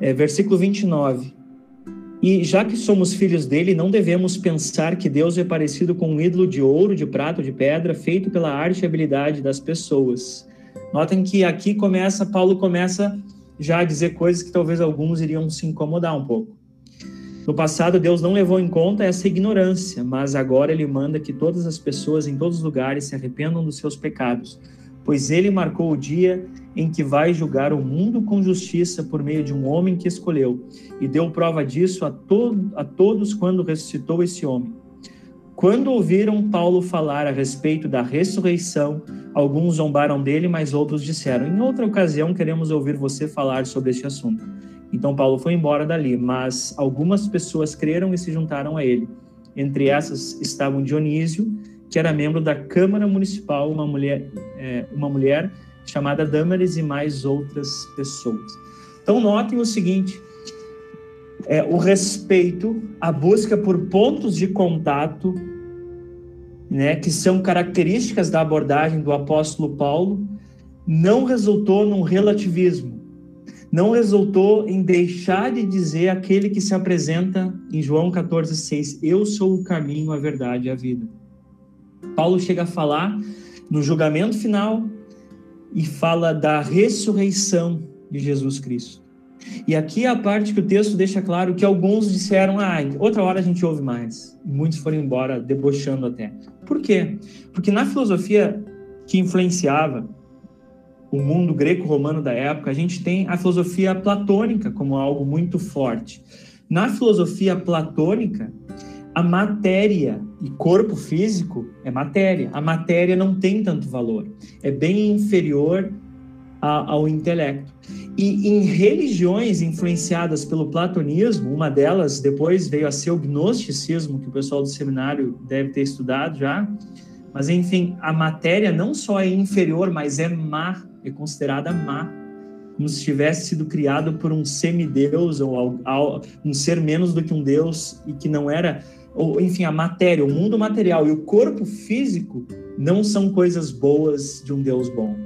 É, versículo 29. E já que somos filhos dele, não devemos pensar que Deus é parecido com um ídolo de ouro, de prata, de pedra, feito pela arte e habilidade das pessoas. Notem que aqui começa, Paulo começa já a dizer coisas que talvez alguns iriam se incomodar um pouco. No passado, Deus não levou em conta essa ignorância, mas agora ele manda que todas as pessoas em todos os lugares se arrependam dos seus pecados, pois ele marcou o dia em que vai julgar o mundo com justiça por meio de um homem que escolheu, e deu prova disso a, to a todos quando ressuscitou esse homem. Quando ouviram Paulo falar a respeito da ressurreição, alguns zombaram dele, mas outros disseram: Em outra ocasião, queremos ouvir você falar sobre este assunto. Então Paulo foi embora dali, mas algumas pessoas creram e se juntaram a ele. Entre essas estavam Dionísio, que era membro da Câmara Municipal, uma mulher, é, uma mulher chamada Dâmaris e mais outras pessoas. Então notem o seguinte: é, o respeito, a busca por pontos de contato, né, que são características da abordagem do apóstolo Paulo, não resultou num relativismo não resultou em deixar de dizer aquele que se apresenta em João 14,6: Eu sou o caminho, a verdade e a vida. Paulo chega a falar no julgamento final e fala da ressurreição de Jesus Cristo. E aqui é a parte que o texto deixa claro que alguns disseram, ah, outra hora a gente ouve mais. Muitos foram embora, debochando até. Por quê? Porque na filosofia que influenciava o mundo greco-romano da época, a gente tem a filosofia platônica como algo muito forte. Na filosofia platônica, a matéria e corpo físico é matéria. A matéria não tem tanto valor, é bem inferior a, ao intelecto. E em religiões influenciadas pelo platonismo, uma delas depois veio a ser o gnosticismo, que o pessoal do seminário deve ter estudado já. Mas enfim, a matéria não só é inferior, mas é má é considerada má, como se tivesse sido criado por um semideus ou um ser menos do que um deus e que não era, ou enfim, a matéria, o mundo material e o corpo físico não são coisas boas de um Deus bom.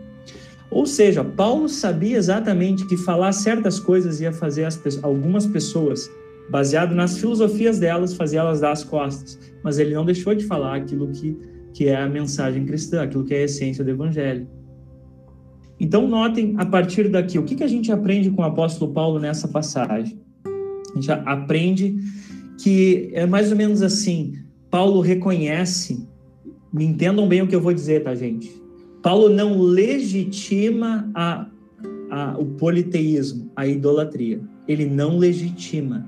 Ou seja, Paulo sabia exatamente que falar certas coisas ia fazer as, algumas pessoas, baseado nas filosofias delas, fazer elas dar as costas. Mas ele não deixou de falar aquilo que, que é a mensagem cristã, aquilo que é a essência do evangelho. Então, notem a partir daqui, o que, que a gente aprende com o apóstolo Paulo nessa passagem? A gente aprende que é mais ou menos assim: Paulo reconhece, me entendam bem o que eu vou dizer, tá, gente? Paulo não legitima a, a, o politeísmo, a idolatria. Ele não legitima.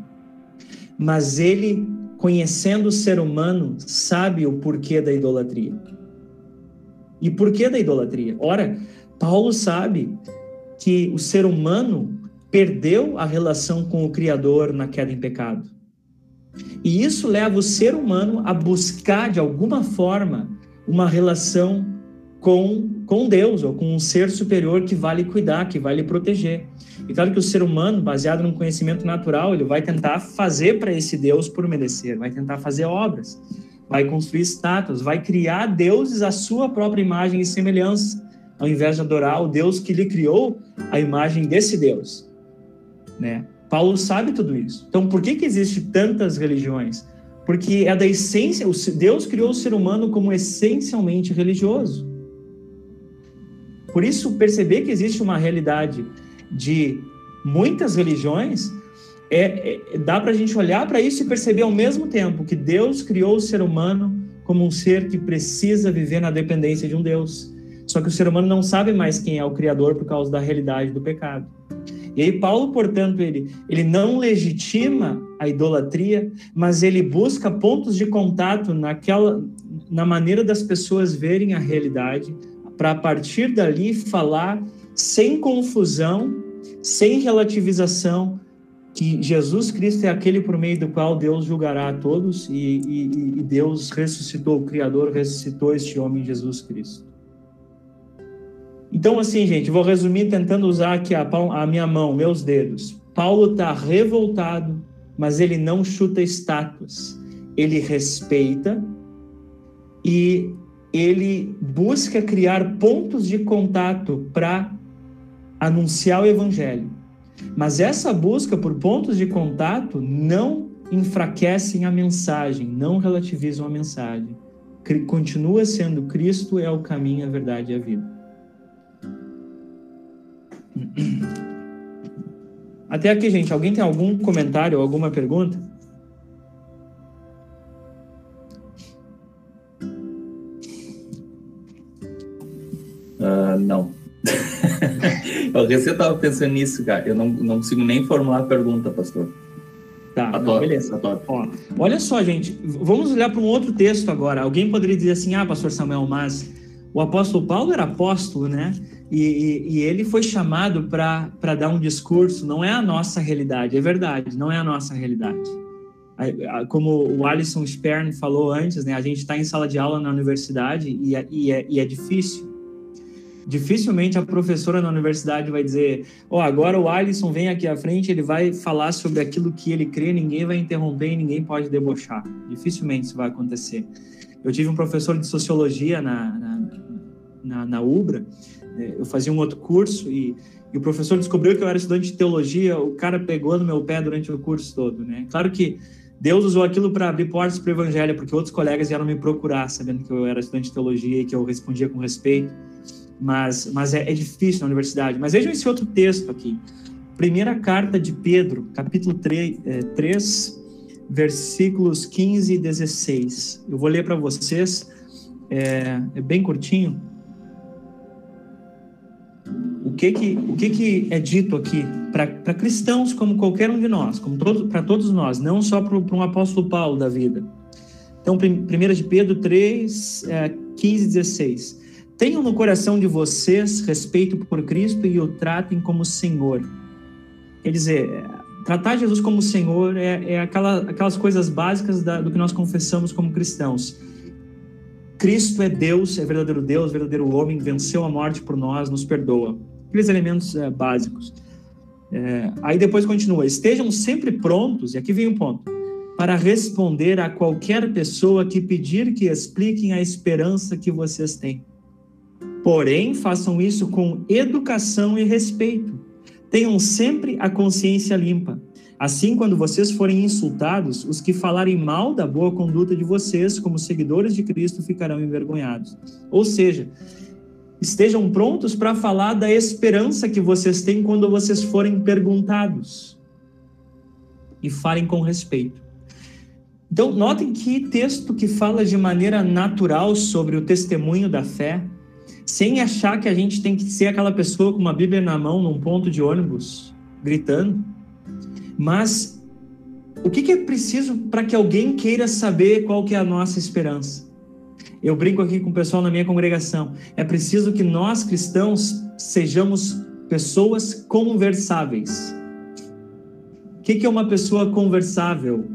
Mas ele, conhecendo o ser humano, sabe o porquê da idolatria. E por que da idolatria? Ora, Paulo sabe que o ser humano perdeu a relação com o Criador na queda em pecado. E isso leva o ser humano a buscar, de alguma forma, uma relação com, com Deus, ou com um ser superior que vai lhe cuidar, que vai lhe proteger. E claro que o ser humano, baseado num conhecimento natural, ele vai tentar fazer para esse Deus por merecer, vai tentar fazer obras, vai construir estátuas, vai criar deuses à sua própria imagem e semelhança ao invés de adorar o Deus que lhe criou a imagem desse Deus, né? Paulo sabe tudo isso. Então, por que que existe tantas religiões? Porque é da essência, Deus criou o ser humano como essencialmente religioso. Por isso, perceber que existe uma realidade de muitas religiões é, é dá para a gente olhar para isso e perceber ao mesmo tempo que Deus criou o ser humano como um ser que precisa viver na dependência de um Deus. Só que o ser humano não sabe mais quem é o Criador por causa da realidade do pecado. E aí Paulo, portanto, ele, ele não legitima a idolatria, mas ele busca pontos de contato naquela na maneira das pessoas verem a realidade, para a partir dali falar sem confusão, sem relativização, que Jesus Cristo é aquele por meio do qual Deus julgará a todos e, e, e Deus ressuscitou, o Criador ressuscitou este homem Jesus Cristo. Então, assim, gente, vou resumir tentando usar aqui a, a minha mão, meus dedos. Paulo está revoltado, mas ele não chuta estátuas. Ele respeita e ele busca criar pontos de contato para anunciar o evangelho. Mas essa busca por pontos de contato não enfraquecem a mensagem, não relativizam a mensagem. Continua sendo Cristo é o caminho, a verdade e a vida. Até aqui, gente, alguém tem algum comentário ou alguma pergunta? Uh, não. eu recém estava pensando nisso, cara. Eu não, não consigo nem formular a pergunta, pastor. Tá, tá não, beleza. Tá Ó, olha só, gente. Vamos olhar para um outro texto agora. Alguém poderia dizer assim: ah, pastor Samuel, mas o apóstolo Paulo era apóstolo, né? E, e, e ele foi chamado para dar um discurso. Não é a nossa realidade, é verdade, não é a nossa realidade. Como o Alisson Spern falou antes, né? A gente está em sala de aula na universidade e é, e é, e é difícil dificilmente a professora na universidade vai dizer: Ó, oh, agora o Alisson vem aqui à frente, ele vai falar sobre aquilo que ele crê, ninguém vai interromper e ninguém pode debochar. Dificilmente isso vai acontecer. Eu tive um professor de sociologia na, na, na, na UBRA, eu fazia um outro curso e, e, o professor descobriu que eu era estudante de teologia, o cara pegou no meu pé durante o curso todo, né? Claro que Deus usou aquilo para abrir portas para o evangelho, porque outros colegas vieram me procurar, sabendo que eu era estudante de teologia e que eu respondia com respeito mas, mas é, é difícil na universidade. Mas vejam esse outro texto aqui. Primeira carta de Pedro, capítulo 3, é, 3 versículos 15 e 16. Eu vou ler para vocês, é, é, bem curtinho. O que que, o que, que é dito aqui para cristãos como qualquer um de nós, como todo, para todos nós, não só para um apóstolo Paulo da vida. Então, 1 de Pedro 3, é, 15 e 16. Tenham no coração de vocês respeito por Cristo e o tratem como Senhor. Quer dizer, tratar Jesus como Senhor é, é aquela, aquelas coisas básicas da, do que nós confessamos como cristãos. Cristo é Deus, é verdadeiro Deus, verdadeiro homem, venceu a morte por nós, nos perdoa. Aqueles elementos é, básicos. É, aí depois continua: estejam sempre prontos, e aqui vem o ponto, para responder a qualquer pessoa que pedir que expliquem a esperança que vocês têm Porém, façam isso com educação e respeito. Tenham sempre a consciência limpa. Assim, quando vocês forem insultados, os que falarem mal da boa conduta de vocês, como seguidores de Cristo, ficarão envergonhados. Ou seja, estejam prontos para falar da esperança que vocês têm quando vocês forem perguntados. E falem com respeito. Então, notem que texto que fala de maneira natural sobre o testemunho da fé, sem achar que a gente tem que ser aquela pessoa com uma Bíblia na mão num ponto de ônibus, gritando. Mas o que, que é preciso para que alguém queira saber qual que é a nossa esperança? Eu brinco aqui com o pessoal na minha congregação. É preciso que nós cristãos sejamos pessoas conversáveis. O que, é uma pessoa conversável?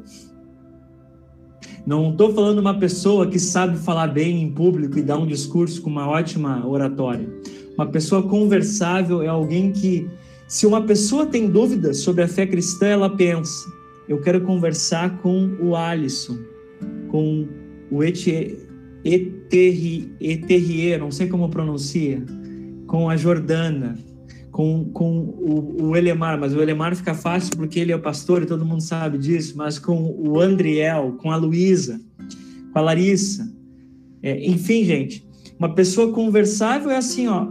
Não estou falando uma pessoa que sabe falar bem em público e dar um discurso com uma ótima oratória. Uma pessoa conversável é alguém que, se uma pessoa tem dúvidas sobre a fé cristã, ela pensa: eu quero conversar com o Alisson, com o Eterrier, não sei como pronuncia, com a Jordana, com, com o, o, Elemar, mas o Elemar fica fácil porque ele é pastor e todo mundo sabe disso, mas com o Andriel, com a Luísa, com a Larissa. É, enfim, gente, uma pessoa conversável é assim, ó,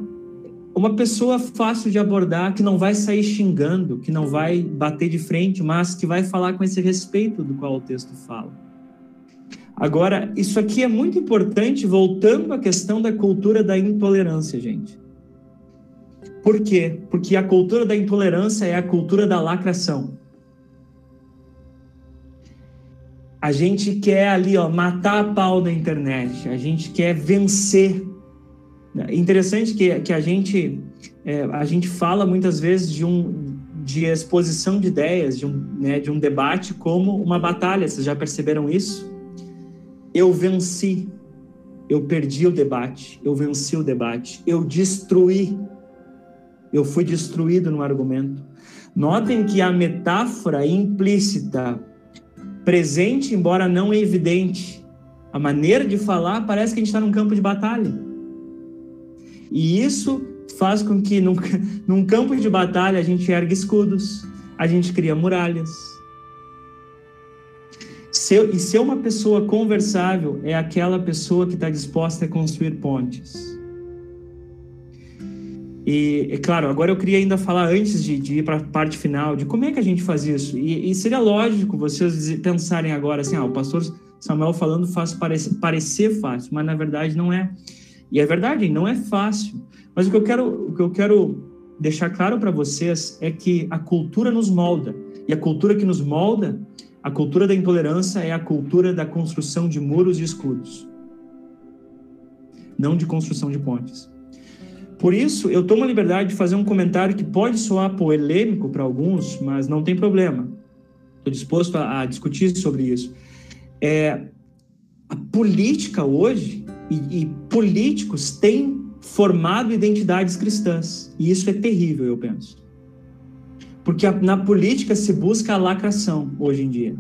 uma pessoa fácil de abordar, que não vai sair xingando, que não vai bater de frente, mas que vai falar com esse respeito do qual o texto fala. Agora, isso aqui é muito importante, voltando à questão da cultura da intolerância, gente. Por quê? Porque a cultura da intolerância é a cultura da lacração. A gente quer ali, ó, matar a pau na internet. A gente quer vencer. É interessante que, que a gente é, a gente fala muitas vezes de um de exposição de ideias, de um, né, de um debate como uma batalha. Vocês já perceberam isso? Eu venci. Eu perdi o debate. Eu venci o debate. Eu destruí. Eu fui destruído no argumento. Notem que a metáfora implícita presente, embora não evidente. A maneira de falar parece que a gente está num campo de batalha. E isso faz com que num, num campo de batalha a gente ergue escudos, a gente cria muralhas. Ser, e ser uma pessoa conversável é aquela pessoa que está disposta a construir pontes. E, é claro, agora eu queria ainda falar, antes de, de ir para a parte final, de como é que a gente faz isso. E, e seria lógico vocês pensarem agora assim, ah, o pastor Samuel falando faz parecer, parecer fácil, mas na verdade não é. E é verdade, não é fácil. Mas o que eu quero, o que eu quero deixar claro para vocês é que a cultura nos molda. E a cultura que nos molda, a cultura da intolerância é a cultura da construção de muros e escudos. Não de construção de pontes. Por isso, eu tomo a liberdade de fazer um comentário que pode soar polêmico para alguns, mas não tem problema. Estou disposto a, a, discutir sobre isso. É, a política hoje e, e políticos têm formado identidades cristãs. E isso é terrível, eu penso. Porque a, na política se busca a lacração hoje em dia.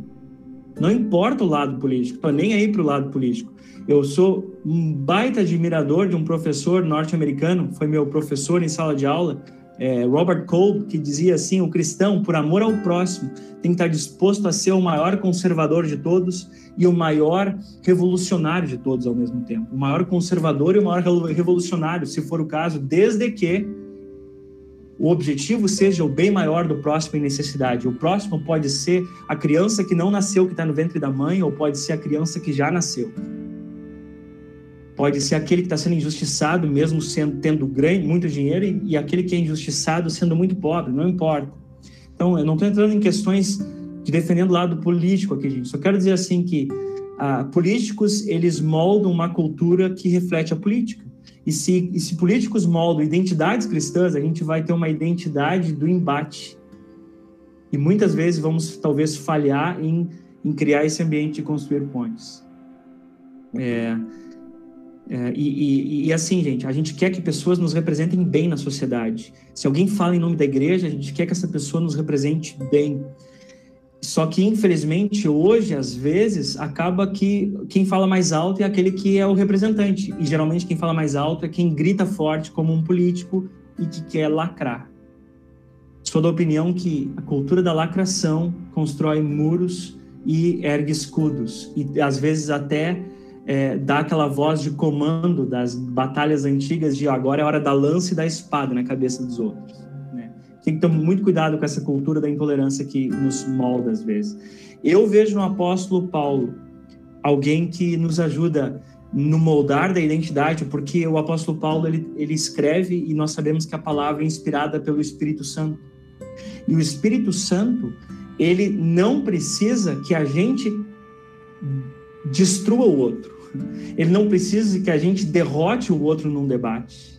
Não importa o lado político, estou nem aí para o lado político. Eu sou um baita admirador de um professor norte-americano, foi meu professor em sala de aula, é, Robert Kolb, que dizia assim: o cristão, por amor ao próximo, tem que estar disposto a ser o maior conservador de todos e o maior revolucionário de todos ao mesmo tempo. O maior conservador e o maior revolucionário, se for o caso, desde que o objetivo seja o bem maior do próximo em necessidade. O próximo pode ser a criança que não nasceu, que está no ventre da mãe, ou pode ser a criança que já nasceu pode ser aquele que está sendo injustiçado, mesmo sendo tendo grande, muito dinheiro, e, e, aquele que é injustiçado sendo muito pobre, não importa. Então, eu não estou entrando em questões de defendendo o lado político aqui, gente. Só quero dizer assim que ah, políticos eles moldam uma cultura que reflete a política. E se, e se políticos moldam identidades cristãs, a gente vai ter uma identidade do embate. E muitas vezes vamos talvez falhar em, em criar esse ambiente de construir pontes. É, é, e, e, e, assim, gente, a gente quer que pessoas nos representem bem na sociedade. Se alguém fala em nome da igreja, a gente quer que essa pessoa nos represente bem. Só que, infelizmente, hoje, às vezes, acaba que quem fala mais alto é aquele que é o representante. E geralmente quem fala mais alto é quem grita forte como um político e que quer lacrar. Sou da opinião que a cultura da lacração constrói muros e ergue escudos. E às vezes até é, dá aquela voz de comando das batalhas antigas de agora é hora da lança e da espada na cabeça dos outros. Tem que ter muito cuidado com essa cultura da intolerância que nos molda às vezes. Eu vejo no apóstolo Paulo alguém que nos ajuda no moldar da identidade, porque o apóstolo Paulo ele, ele escreve e nós sabemos que a palavra é inspirada pelo Espírito Santo. E o Espírito Santo, ele não precisa que a gente destrua o outro. Ele não precisa que a gente derrote o outro num debate.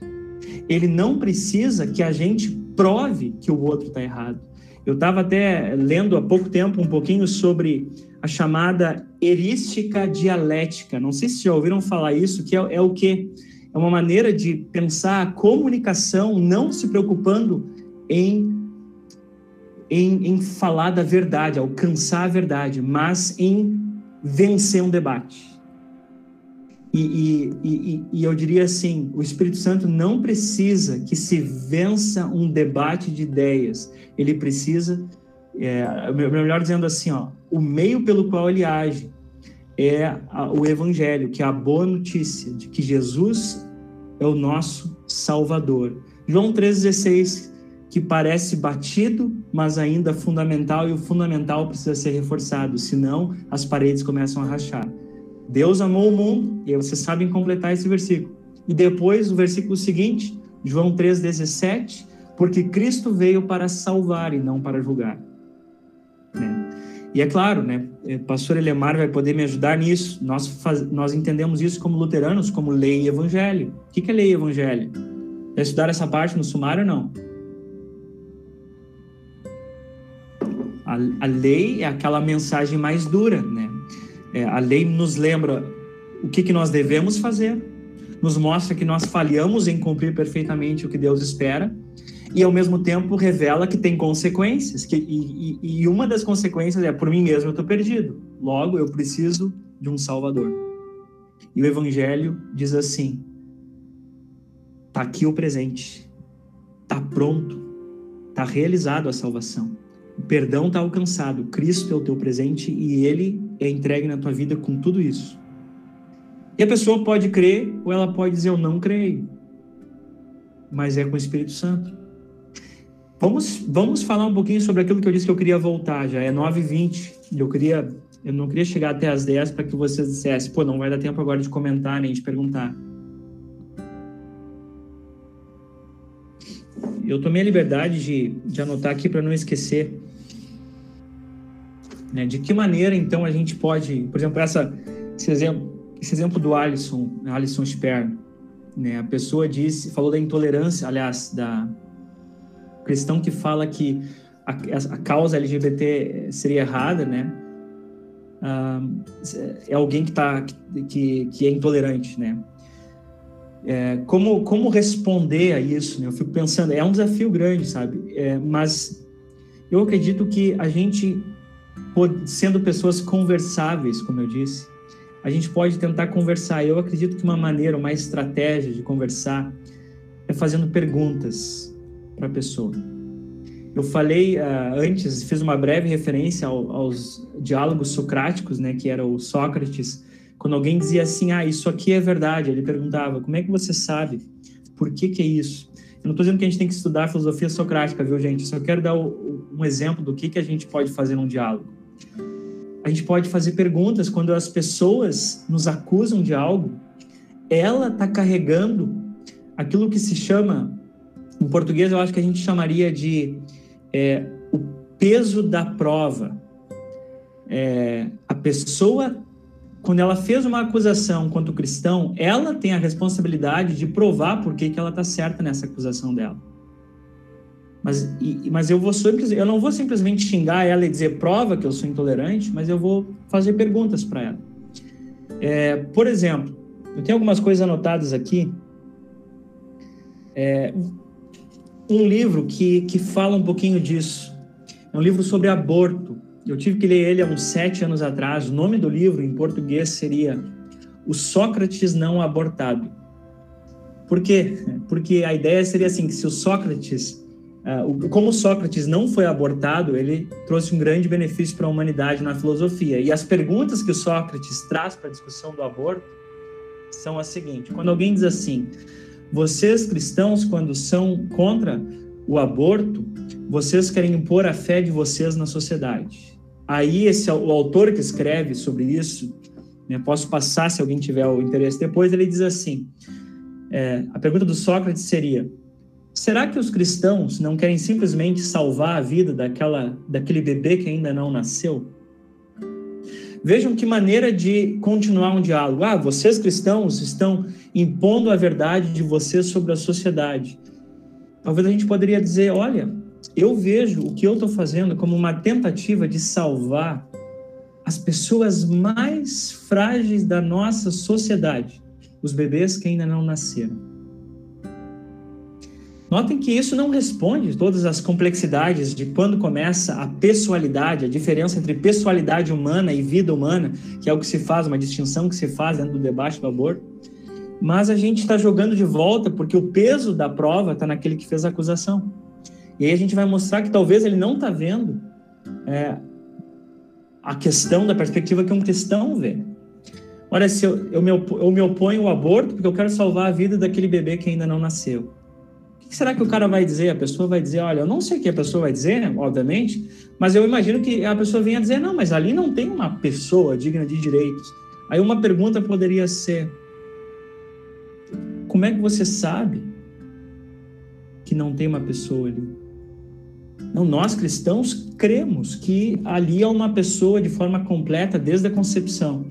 Ele não precisa que a gente prove que o outro está errado. Eu estava até lendo há pouco tempo um pouquinho sobre a chamada erística dialética. Não sei se já ouviram falar isso, que é, é o que? É uma maneira de pensar a comunicação não se preocupando em, em, em falar da verdade, alcançar a verdade, mas em vencer um debate. E, e, e, eu diria assim: o Espírito Santo não precisa que se vença um debate de ideias, ele precisa, é, melhor dizendo assim, ó, o meio pelo qual ele age é o Evangelho, que é a boa notícia de que Jesus é o nosso Salvador. João 3,16, que parece batido, mas ainda fundamental, e o fundamental precisa ser reforçado, senão as paredes começam a rachar. Deus amou o mundo, e aí vocês sabem completar esse versículo. E depois o versículo seguinte, João 3,17, porque Cristo veio para salvar e não para julgar. Né? E é claro, né, eh, pastor Elemar vai poder me ajudar nisso. Nós, faz, nós entendemos isso como luteranos, como lei e evangelho. O que é lei e evangelho? Já estudar essa parte no sumário ou não? A, lei é aquela mensagem mais dura, né? É, a lei nos lembra o que, que nós devemos fazer, nos mostra que nós falhamos em cumprir perfeitamente o que Deus espera e ao mesmo tempo revela que tem consequências que, e, e, e uma das consequências é por mim mesmo eu estou perdido logo eu preciso de um Salvador. E o Evangelho diz assim tá aqui o presente tá pronto tá realizado a salvação. O perdão está alcançado Cristo é o teu presente e Ele é entregue na tua vida com tudo isso e a pessoa pode crer ou ela pode dizer eu não creio mas é com o Espírito Santo Vamos, vamos falar um pouquinho sobre aquilo que eu disse que eu queria voltar já. É 9h20. Eu, queria, eu não queria chegar até as 10 para que vocês dissessem, pô, não vai dar tempo agora de comentar nem de perguntar. Eu tomei a liberdade de, de anotar aqui para não esquecer. Né? De que maneira, então, a gente pode, por exemplo, essa, esse, exemplo, esse exemplo do Alisson, Alisson Sperr, né? a pessoa disse, falou da intolerância, aliás, da, cristão que fala que a, a causa LGBT seria errada, né? É alguém que, tá, que, que é intolerante, né? É, como, como responder a isso? Né? Eu fico pensando, é um desafio grande, sabe? É, mas eu acredito que a gente, sendo pessoas conversáveis, como eu disse, a gente pode tentar conversar. Eu acredito que uma maneira, uma estratégia de conversar é fazendo perguntas para a pessoa. Eu falei uh, antes, fiz uma breve referência ao, aos diálogos socráticos, né, que era o Sócrates, quando alguém dizia assim, ah, isso aqui é verdade, ele perguntava, como é que você sabe? Por que que é isso? Eu não estou dizendo que a gente tem que estudar filosofia socrática, viu, gente? Só quero dar o, um exemplo do que, que a gente pode fazer num diálogo. A gente pode fazer perguntas quando as pessoas nos acusam de algo, ela está carregando aquilo que se chama em português, eu acho que a gente chamaria de é, o peso da prova. É, a pessoa, quando ela fez uma acusação contra o cristão, ela tem a responsabilidade de provar por que, que ela está certa nessa acusação dela. Mas, e, mas eu, vou eu não vou simplesmente xingar ela e dizer prova que eu sou intolerante, mas eu vou fazer perguntas para ela. É, por exemplo, eu tenho algumas coisas anotadas aqui. É, um livro que, que fala um pouquinho disso. É um livro sobre aborto. Eu tive que ler ele há uns sete anos atrás. O nome do livro em português seria O Sócrates Não Abortado. Por quê? Porque a ideia seria assim, que se o Sócrates, como o Sócrates não foi abortado, ele trouxe um grande benefício para a humanidade na filosofia. E as perguntas que o Sócrates traz para a discussão do aborto são as seguintes. Quando alguém diz assim, vocês cristãos, quando são contra o aborto, vocês querem impor a fé de vocês na sociedade. Aí esse o autor que escreve sobre isso, né, posso passar se alguém tiver o interesse depois, ele diz assim: é, a pergunta do Sócrates seria: será que os cristãos não querem simplesmente salvar a vida daquela daquele bebê que ainda não nasceu? Vejam que maneira de continuar um diálogo. Ah, vocês cristãos estão impondo a verdade de vocês sobre a sociedade. Talvez a gente poderia dizer: olha, eu vejo o que eu estou fazendo como uma tentativa de salvar as pessoas mais frágeis da nossa sociedade, os bebês que ainda não nasceram. Notem que isso não responde todas as complexidades de quando começa a pessoalidade, a diferença entre pessoalidade humana e vida humana, que é o que se faz, uma distinção que se faz dentro do debate do aborto. Mas a gente está jogando de volta porque o peso da prova está naquele que fez a acusação. E aí a gente vai mostrar que talvez ele não está vendo é, a questão da perspectiva que um cristão vê. Olha, se eu, eu, me, eu me oponho ao aborto porque eu quero salvar a vida daquele bebê que ainda não nasceu que será que o cara vai dizer? A pessoa vai dizer, olha, eu não sei o que a pessoa vai dizer, obviamente, mas eu imagino que a pessoa venha dizer, não, mas ali não tem uma pessoa digna de direitos. Aí uma pergunta poderia ser: como é que você sabe que não tem uma pessoa ali? Não, nós cristãos cremos que ali é uma pessoa de forma completa desde a concepção.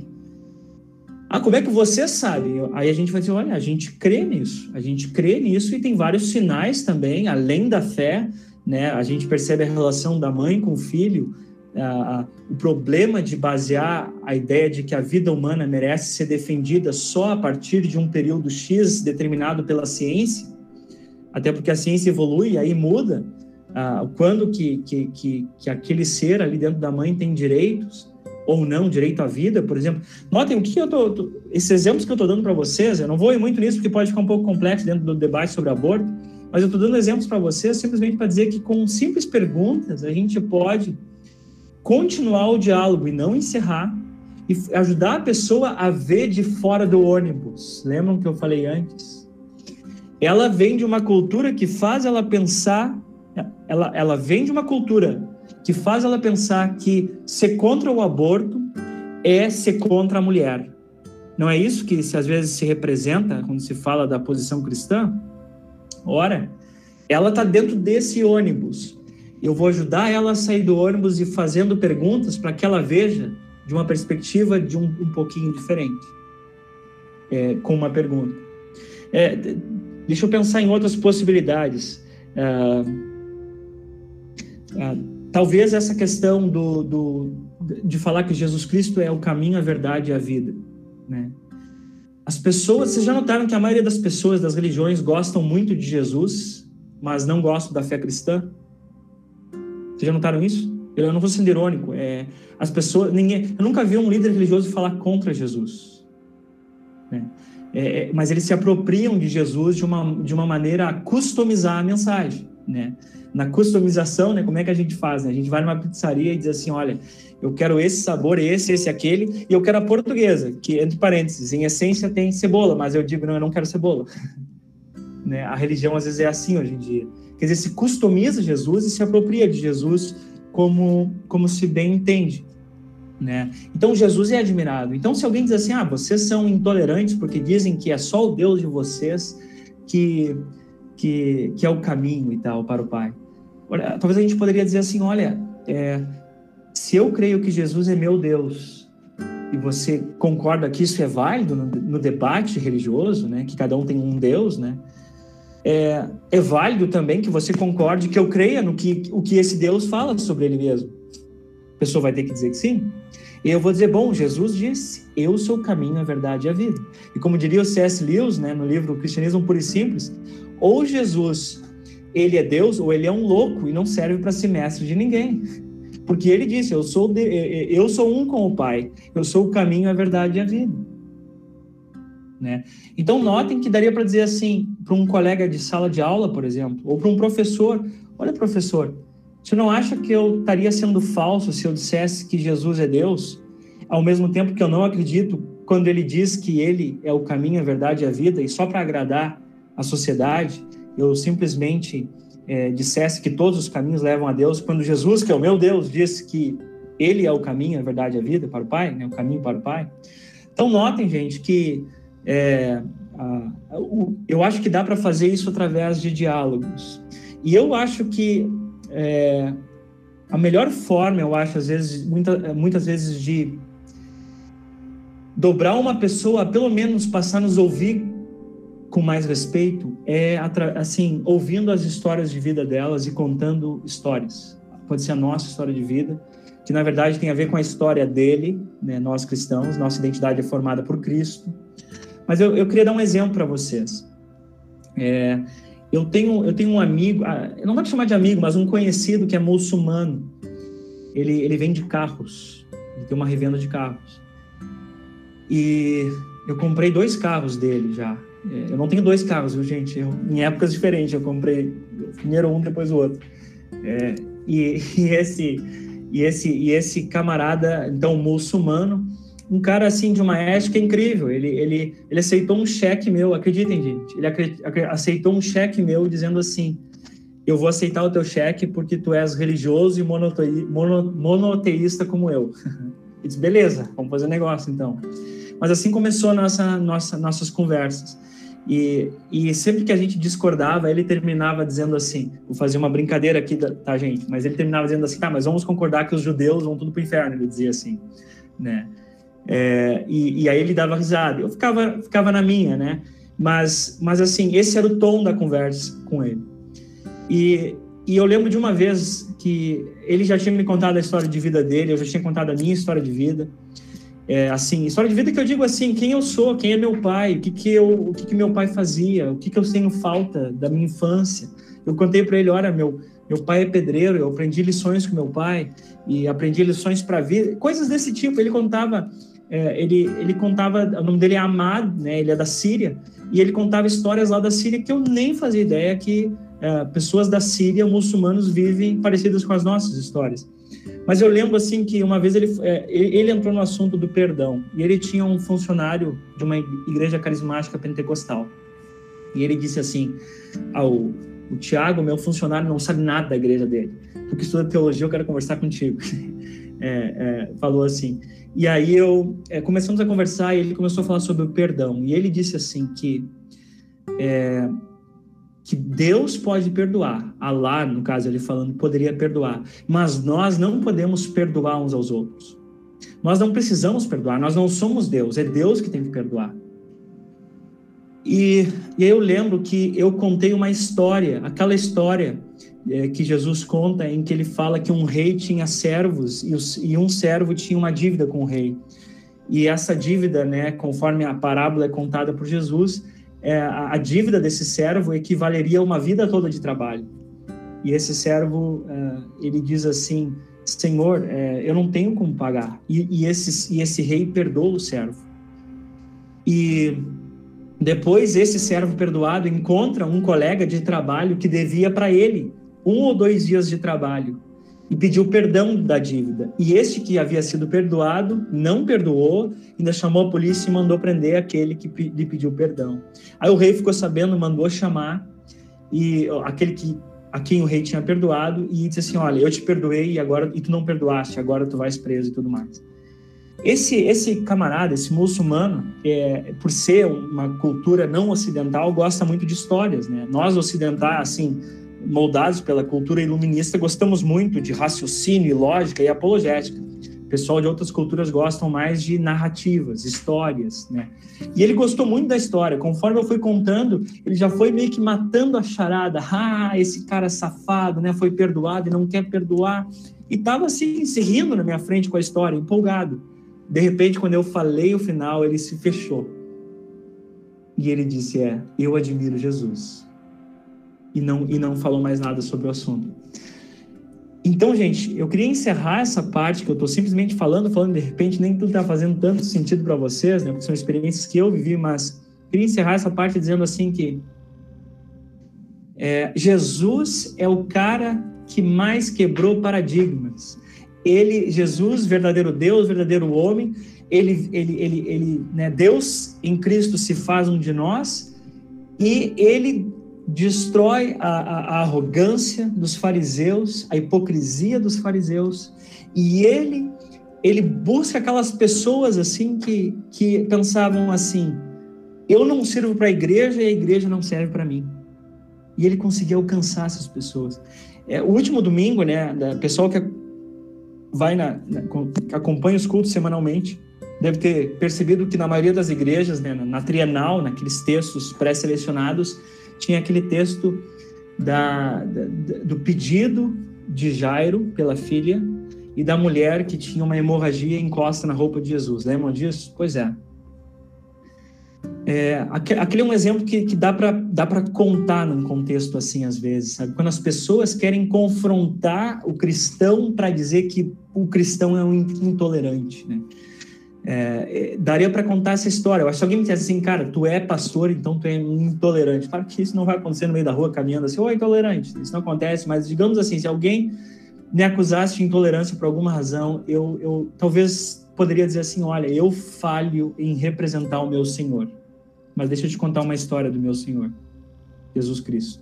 Ah, como é que você sabe? Aí a gente vai dizer, olha, a gente crê nisso, a gente crê nisso e tem vários sinais também, além da fé, né? A gente percebe a relação da mãe com o filho, a, a, o problema de basear a ideia de que a vida humana merece ser defendida só a partir de um período X determinado pela ciência, até porque a ciência evolui e aí muda, ah, quando que, que, que, que, aquele ser ali dentro da mãe tem direitos ou não, direito à vida, por exemplo. Notem o que eu tô, tô esses exemplos que eu estou dando para vocês, eu não vou ir muito nisso porque pode ficar um pouco complexo dentro do debate sobre aborto, mas eu estou dando exemplos para vocês simplesmente para dizer que com simples perguntas a gente pode continuar o diálogo e não encerrar e ajudar a pessoa a ver de fora do ônibus. Lembram que eu falei antes? Ela vem de uma cultura que faz ela pensar, ela, ela vem de uma cultura que faz ela pensar que ser contra o aborto é ser contra a mulher. Não é isso que às vezes se representa quando se fala da posição cristã? Ora, ela está dentro desse ônibus eu vou ajudar ela a sair do ônibus e fazendo perguntas para que ela veja de uma perspectiva de um, um pouquinho diferente, é, com uma pergunta. É, deixa eu pensar em outras possibilidades. Ah, talvez essa questão do, do, de falar que Jesus Cristo é o caminho, a verdade e a vida. Né? As pessoas, vocês já notaram que a maioria das pessoas das religiões gostam muito de Jesus, mas não gostam da fé cristã? Vocês já notaram isso? Eu não vou ser irônico. É, as pessoas, ninguém, eu nunca vi um líder religioso falar contra Jesus. Né? É, é, mas eles se apropriam de Jesus de uma, de uma maneira a customizar a mensagem. Né? Na customização, né, como é que a gente faz? Né? A gente vai numa pizzaria e diz assim: olha, eu quero esse sabor, esse, esse, aquele, e eu quero a portuguesa, que, entre parênteses, em essência tem cebola, mas eu digo: não, eu não quero cebola. né? A religião às vezes é assim hoje em dia. Quer dizer, se customiza Jesus e se apropria de Jesus como, como se bem entende. Né? Então Jesus é admirado. Então se alguém diz assim, ah, vocês são intolerantes porque dizem que é só o Deus de vocês que que, que é o caminho e tal para o Pai. Olha, talvez a gente poderia dizer assim, olha, é, se eu creio que Jesus é meu Deus e você concorda que isso é válido no, no debate religioso, né, que cada um tem um Deus, né? é, é válido também que você concorde que eu creia no que o que esse Deus fala sobre ele mesmo. A pessoa vai ter que dizer que sim. E eu vou dizer, bom, Jesus disse, eu sou o caminho, a verdade e a vida. E como diria o C.S. Lewis, né, no livro Cristianismo Puro e Simples, ou Jesus, ele é Deus, ou ele é um louco e não serve para ser mestre de ninguém. Porque ele disse, eu sou, de, eu sou um com o Pai, eu sou o caminho, a verdade e a vida. Né? Então, notem que daria para dizer assim, para um colega de sala de aula, por exemplo, ou para um professor: Olha, professor, você não acha que eu estaria sendo falso se eu dissesse que Jesus é Deus, ao mesmo tempo que eu não acredito quando ele diz que ele é o caminho, a verdade e a vida, e só para agradar a sociedade, eu simplesmente é, dissesse que todos os caminhos levam a Deus, quando Jesus, que é o meu Deus, disse que ele é o caminho, a verdade e a vida para o Pai, né, o caminho para o Pai. Então, notem, gente, que é, a, o, eu acho que dá para fazer isso através de diálogos. E eu acho que é, a melhor forma, eu acho, às vezes, muita, muitas vezes, de dobrar uma pessoa, pelo menos passar a nos ouvir com mais respeito, é assim, ouvindo as histórias de vida delas e contando histórias. Pode ser a nossa história de vida, que na verdade tem a ver com a história dele, né, nós cristãos, nossa identidade é formada por Cristo. Mas eu, eu queria dar um exemplo para vocês. É, eu, tenho, eu tenho um amigo, ah, eu não vou chamar de amigo, mas um conhecido que é muçulmano. Ele, ele vende carros, ele tem uma revenda de carros. E eu comprei dois carros dele já. É, eu não tenho dois carros, viu, gente? Eu, em épocas diferentes, eu comprei primeiro um, depois o outro. É, e, e, esse, e, esse, e esse camarada, então, muçulmano, um cara assim de uma ética incrível. Ele, ele, ele aceitou um cheque meu, acreditem, gente. Ele aceitou um cheque meu dizendo assim: Eu vou aceitar o teu cheque porque tu és religioso e monoteísta como eu. Eu disse, beleza, vamos fazer negócio então. Mas assim começou nossa, nossa, nossas conversas. E, e sempre que a gente discordava, ele terminava dizendo assim: vou fazer uma brincadeira aqui, tá, gente? Mas ele terminava dizendo assim: tá, mas vamos concordar que os judeus vão tudo para o inferno. Ele dizia assim, né? É, e, e, aí ele dava risada. Eu ficava, ficava na minha, né? Mas, mas assim, esse era o tom da conversa com ele. E, e eu lembro de uma vez que ele já tinha me contado a história de vida dele, eu já tinha contado a minha história de vida. É, assim, história de vida que eu digo assim, quem eu sou, quem é meu pai, o que que eu, o que que meu pai fazia, o que que eu tenho falta da minha infância. Eu contei para ele, olha, meu meu pai é pedreiro, eu aprendi lições com meu pai e aprendi lições para vida, coisas desse tipo. Ele contava, é, ele ele contava, o nome dele é Amad, né? Ele é da Síria e ele contava histórias lá da Síria que eu nem fazia ideia que é, pessoas da Síria, muçulmanos, vivem parecidas com as nossas histórias. Mas eu lembro assim que uma vez ele, é, ele entrou no assunto do perdão e ele tinha um funcionário de uma igreja carismática pentecostal e ele disse assim ao o Tiago, meu funcionário, não sabe nada da igreja dele. Porque estuda teologia, eu quero conversar contigo. É, é, falou assim. E aí eu é, começamos a conversar e ele começou a falar sobre o perdão. E ele disse assim que é, que Deus pode perdoar. Allah, no caso, ele falando, poderia perdoar. Mas nós não podemos perdoar uns aos outros. Nós não precisamos perdoar, nós não somos Deus, é Deus que tem que perdoar. E, e eu lembro que eu contei uma história, aquela história é, que Jesus conta, em que ele fala que um rei tinha servos e, os, e um servo tinha uma dívida com o rei. E essa dívida, né, conforme a parábola é contada por Jesus, é, a, dívida desse servo equivaleria a uma vida toda de trabalho. E esse servo, é, ele diz assim, Senhor, é, eu não tenho como pagar. E, e, esse, e esse rei perdoa o servo. E depois esse servo perdoado encontra um colega de trabalho que devia para ele um ou dois dias de trabalho e pediu perdão da dívida. E este que havia sido perdoado não perdoou, ainda chamou a polícia e mandou prender aquele que lhe pediu perdão. Aí o rei ficou sabendo, mandou chamar e aquele que a quem o rei tinha perdoado e disse assim: "Olha, eu te perdoei e agora e tu não perdoaste, agora tu vais preso e tudo mais". Esse esse camarada, esse muçulmano, é, por ser uma cultura não ocidental, gosta muito de histórias, né? Nós ocidentais, assim, moldados pela cultura iluminista, gostamos muito de raciocínio e lógica e apologética. O pessoal de outras culturas gostam mais de narrativas, histórias, né? E ele gostou muito da história. Conforme eu fui contando, ele já foi meio que matando a charada. Ah, esse cara safado, né? Foi perdoado e não quer perdoar. E tava assim, se rindo na minha frente com a história, empolgado. De repente, quando eu falei o final, ele se fechou. E ele disse: É, eu admiro Jesus e não, e não falou mais nada sobre o assunto. Então, gente, eu queria encerrar essa parte que eu estou simplesmente falando, falando, de repente nem tudo está fazendo tanto sentido para vocês, né? Porque são experiências que eu vivi, mas queria encerrar essa parte dizendo assim que é, Jesus é o cara que mais quebrou paradigmas. Ele, Jesus, verdadeiro Deus, verdadeiro homem, ele, ele, ele, ele né, Deus em Cristo se faz um de nós e ele destrói a, a, a, arrogância dos fariseus, a hipocrisia dos fariseus, e ele ele busca aquelas pessoas assim que, que pensavam assim: eu não sirvo para a igreja e a igreja não serve para mim. E ele conseguia alcançar essas pessoas. É, o último domingo, né, da pessoal que vai na, na que acompanha os cultos semanalmente, deve ter percebido que na maioria das igrejas, né, na trienal, naqueles textos pré-selecionados, tinha aquele texto da, da, do pedido de Jairo pela filha e da mulher que tinha uma hemorragia encosta na roupa de Jesus. Lembram disso? Pois é. é aquele é um exemplo que, que dá para contar num contexto assim, às vezes, sabe? Quando as pessoas querem confrontar o cristão para dizer que o cristão é um intolerante, né? É, é, daria para contar essa história. Eu acho que alguém me dissesse assim, cara, tu é pastor, então tu é intolerante. Claro que isso não vai acontecer no meio da rua caminhando assim, ô, intolerante. Isso não acontece, mas digamos assim, se alguém me acusasse de intolerância por alguma razão, eu, eu talvez poderia dizer assim: olha, eu falho em representar o meu Senhor. Mas deixa eu te contar uma história do meu Senhor, Jesus Cristo.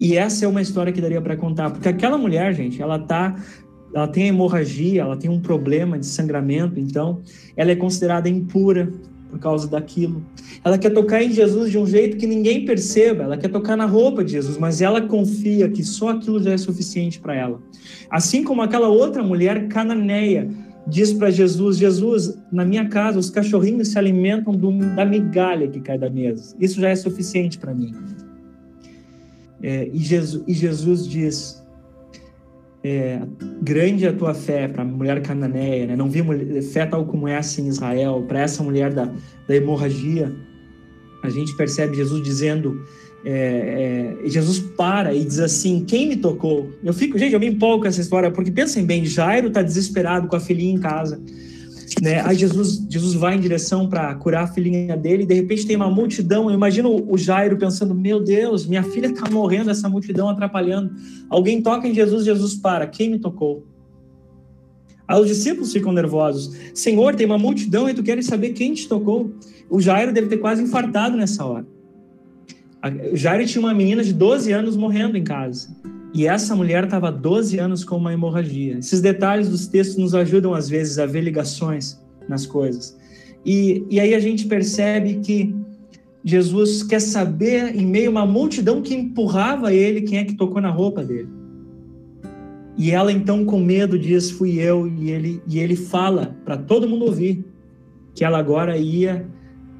E essa é uma história que daria para contar, porque aquela mulher, gente, ela tá ela tem hemorragia, ela tem um problema de sangramento, então ela é considerada impura por causa daquilo. Ela quer tocar em Jesus de um jeito que ninguém perceba, ela quer tocar na roupa de Jesus, mas ela confia que só aquilo já é suficiente para ela. Assim como aquela outra mulher cananeia diz para Jesus: Jesus, na minha casa os cachorrinhos se alimentam do, da migalha que cai da mesa. Isso já é suficiente para mim. É, e, Jesus, e Jesus diz: é, grande é a tua fé para a mulher cananeia, né? não vi mulher, fé tal como essa em Israel, para essa mulher da, da hemorragia. A gente percebe Jesus dizendo: é, é, Jesus para e diz assim: Quem me tocou? Eu fico, gente, eu me empolgo com essa história, porque pensem bem: Jairo está desesperado com a filhinha em casa. Né? Aí Jesus, Jesus vai em direção para curar a filhinha dele, e de repente tem uma multidão. Eu imagino o Jairo pensando: Meu Deus, minha filha está morrendo, essa multidão atrapalhando. Alguém toca em Jesus, Jesus para. Quem me tocou? Aí os discípulos ficam nervosos. Senhor, tem uma multidão e tu queres saber quem te tocou? O Jairo deve ter quase infartado nessa hora. O Jairo tinha uma menina de 12 anos morrendo em casa. E essa mulher estava 12 anos com uma hemorragia. Esses detalhes dos textos nos ajudam, às vezes, a ver ligações nas coisas. E, e aí a gente percebe que Jesus quer saber, em meio a uma multidão que empurrava ele, quem é que tocou na roupa dele. E ela, então, com medo, diz: Fui eu. E ele, e ele fala para todo mundo ouvir que ela agora ia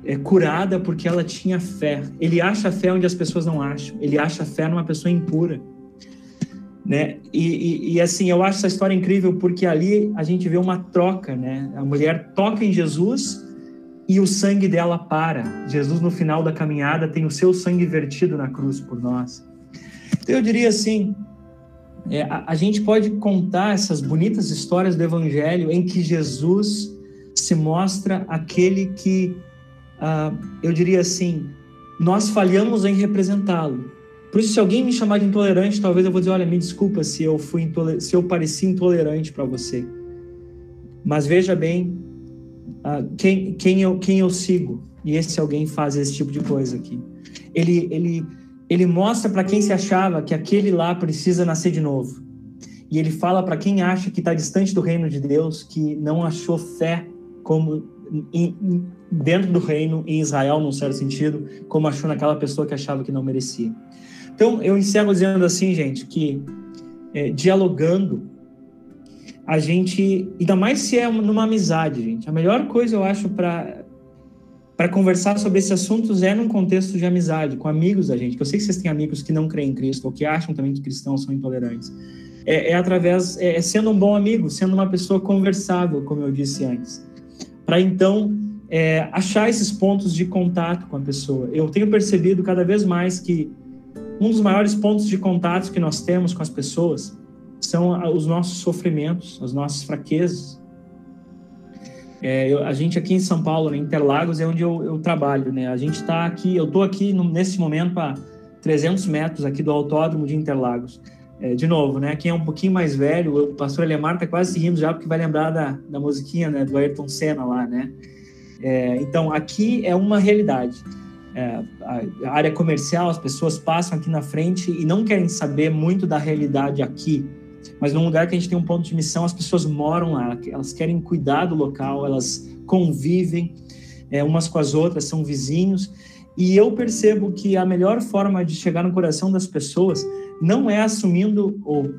é, curada porque ela tinha fé. Ele acha fé onde as pessoas não acham. Ele acha fé numa pessoa impura né? E, e, e, assim, eu acho essa história incrível porque ali a gente vê uma troca, né? A mulher toca em Jesus e o sangue dela para. Jesus, no final da caminhada, tem o seu sangue vertido na cruz por nós. Então, eu diria assim: é, a, a gente pode contar essas bonitas histórias do Evangelho em que Jesus se mostra aquele que, uh, eu diria assim, nós falhamos em representá-lo, por isso, se alguém me chamar de intolerante, talvez eu vou dizer, olha, me desculpa se eu fui se eu pareci intolerante para você. Mas veja bem uh, quem, quem, eu, quem eu sigo. E esse alguém faz esse tipo de coisa aqui. Ele, ele, ele mostra para quem se achava que aquele lá precisa nascer de novo. E ele fala para quem acha que está distante do reino de Deus, que não achou fé como em, dentro do reino, em Israel, num certo sentido, como achou naquela pessoa que achava que não merecia. Então, eu encerro dizendo assim, gente, que é, dialogando, a gente, ainda mais se é numa amizade, gente, a melhor coisa eu acho para para conversar sobre esses assuntos é num contexto de amizade, com amigos da gente, que eu sei que vocês têm amigos que não creem em Cristo ou que acham também que cristãos são intolerantes. É, é através, é, é sendo um bom amigo, sendo uma pessoa conversável, como eu disse antes, para então é, achar esses pontos de contato com a pessoa. Eu tenho percebido cada vez mais que um dos maiores pontos de contato que nós temos com as pessoas são os nossos sofrimentos, as nossas fraquezas. É, eu, a gente aqui em São Paulo, né, Interlagos, é onde eu, eu trabalho, né? A gente está aqui, eu estou aqui no, nesse momento a 300 metros aqui do autódromo de Interlagos. É, de novo, né? Quem é um pouquinho mais velho, o pastor Elemar está quase rindo já, porque vai lembrar da, da musiquinha, né? Do Ayrton Senna lá, né? É, então, aqui é uma realidade é, a área comercial, as pessoas passam aqui na frente e não querem saber muito da realidade aqui, mas num lugar que a gente tem um ponto de missão, as pessoas moram lá, elas querem cuidar do local, elas convivem é, umas com as outras, são vizinhos, e eu percebo que a melhor forma de chegar no coração das pessoas não é assumindo, ou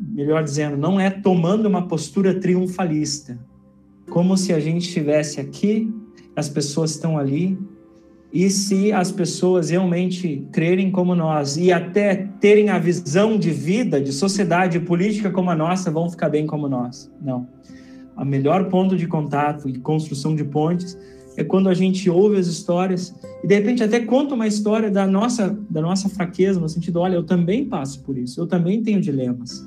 melhor dizendo, não é tomando uma postura triunfalista, como se a gente estivesse aqui, as pessoas estão ali, e se as pessoas realmente crerem como nós e até terem a visão de vida, de sociedade política como a nossa, vão ficar bem como nós. Não. O melhor ponto de contato e construção de pontes é quando a gente ouve as histórias e de repente até conta uma história da nossa da nossa fraqueza no sentido, olha, eu também passo por isso, eu também tenho dilemas.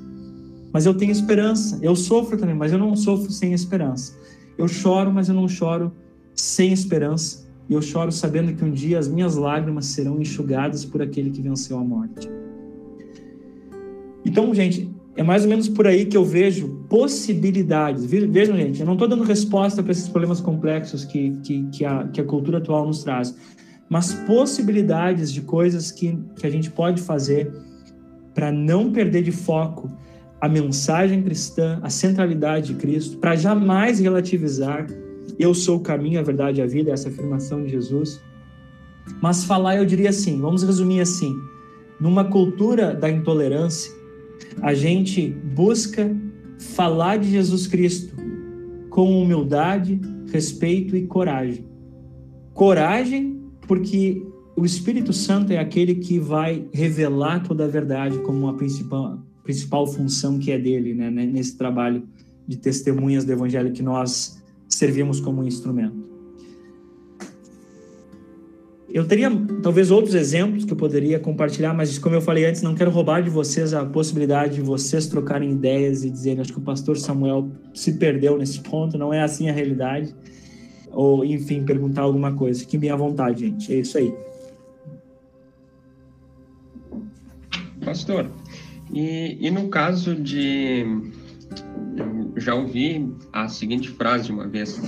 Mas eu tenho esperança. Eu sofro também, mas eu não sofro sem esperança. Eu choro, mas eu não choro sem esperança e eu choro sabendo que um dia as minhas lágrimas serão enxugadas por aquele que venceu a morte. Então, gente, é mais ou menos por aí que eu vejo possibilidades. Vejam, gente, eu não estou dando resposta para esses problemas complexos que, que, que, a, que a cultura atual nos traz, mas possibilidades de coisas que, que a gente pode fazer para não perder de foco a mensagem cristã, a centralidade de Cristo, para jamais relativizar eu sou o caminho, a verdade e a vida, essa afirmação de Jesus. Mas falar, eu diria assim, vamos resumir assim, numa cultura da intolerância, a gente busca falar de Jesus Cristo com humildade, respeito e coragem. Coragem, porque o Espírito Santo é aquele que vai revelar toda a verdade como a principal, principal função que é dele, né, nesse trabalho de testemunhas do Evangelho que nós servimos como instrumento. Eu teria talvez outros exemplos que eu poderia compartilhar, mas como eu falei antes, não quero roubar de vocês a possibilidade de vocês trocarem ideias e dizerem, acho que o pastor Samuel se perdeu nesse ponto, não é assim a realidade. Ou, enfim, perguntar alguma coisa. Fiquem bem à vontade, gente. É isso aí. Pastor, e, e no caso de. Já ouvi a seguinte frase uma vez: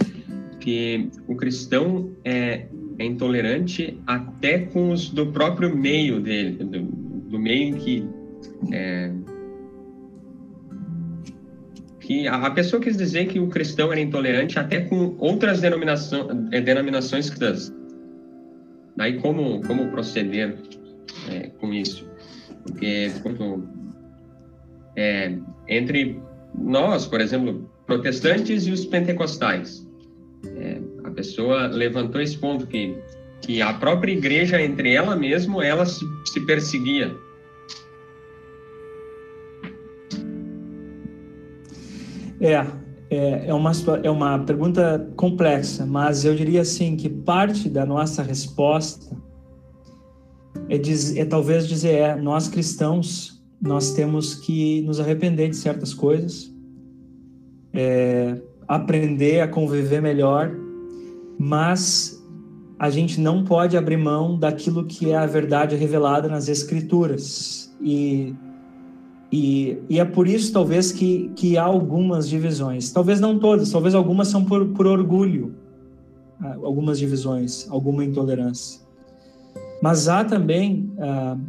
que o cristão é é intolerante até com os do próprio meio dele, do, do meio que é, que a, pessoa quis dizer que o cristão era intolerante até com outras denominação, é, denominações cristãs. Daí como como proceder é, com isso? Porque quando, é, entre nós, por exemplo, protestantes e os pentecostais, é, a pessoa levantou esse ponto que, que a própria igreja, entre ela mesma, ela se, se perseguia. É, é, é, uma, é uma pergunta complexa, mas eu diria assim que parte da nossa resposta é, diz, é talvez dizer, é, nós cristãos, nós temos que nos arrepender de certas coisas, é, aprender a conviver melhor, mas a gente não pode abrir mão daquilo que é a verdade revelada nas Escrituras. E, e, e é por isso, talvez, que, que há algumas divisões. Talvez não todas, talvez algumas são por, por orgulho, ah, algumas divisões, alguma intolerância. Mas há também, uh,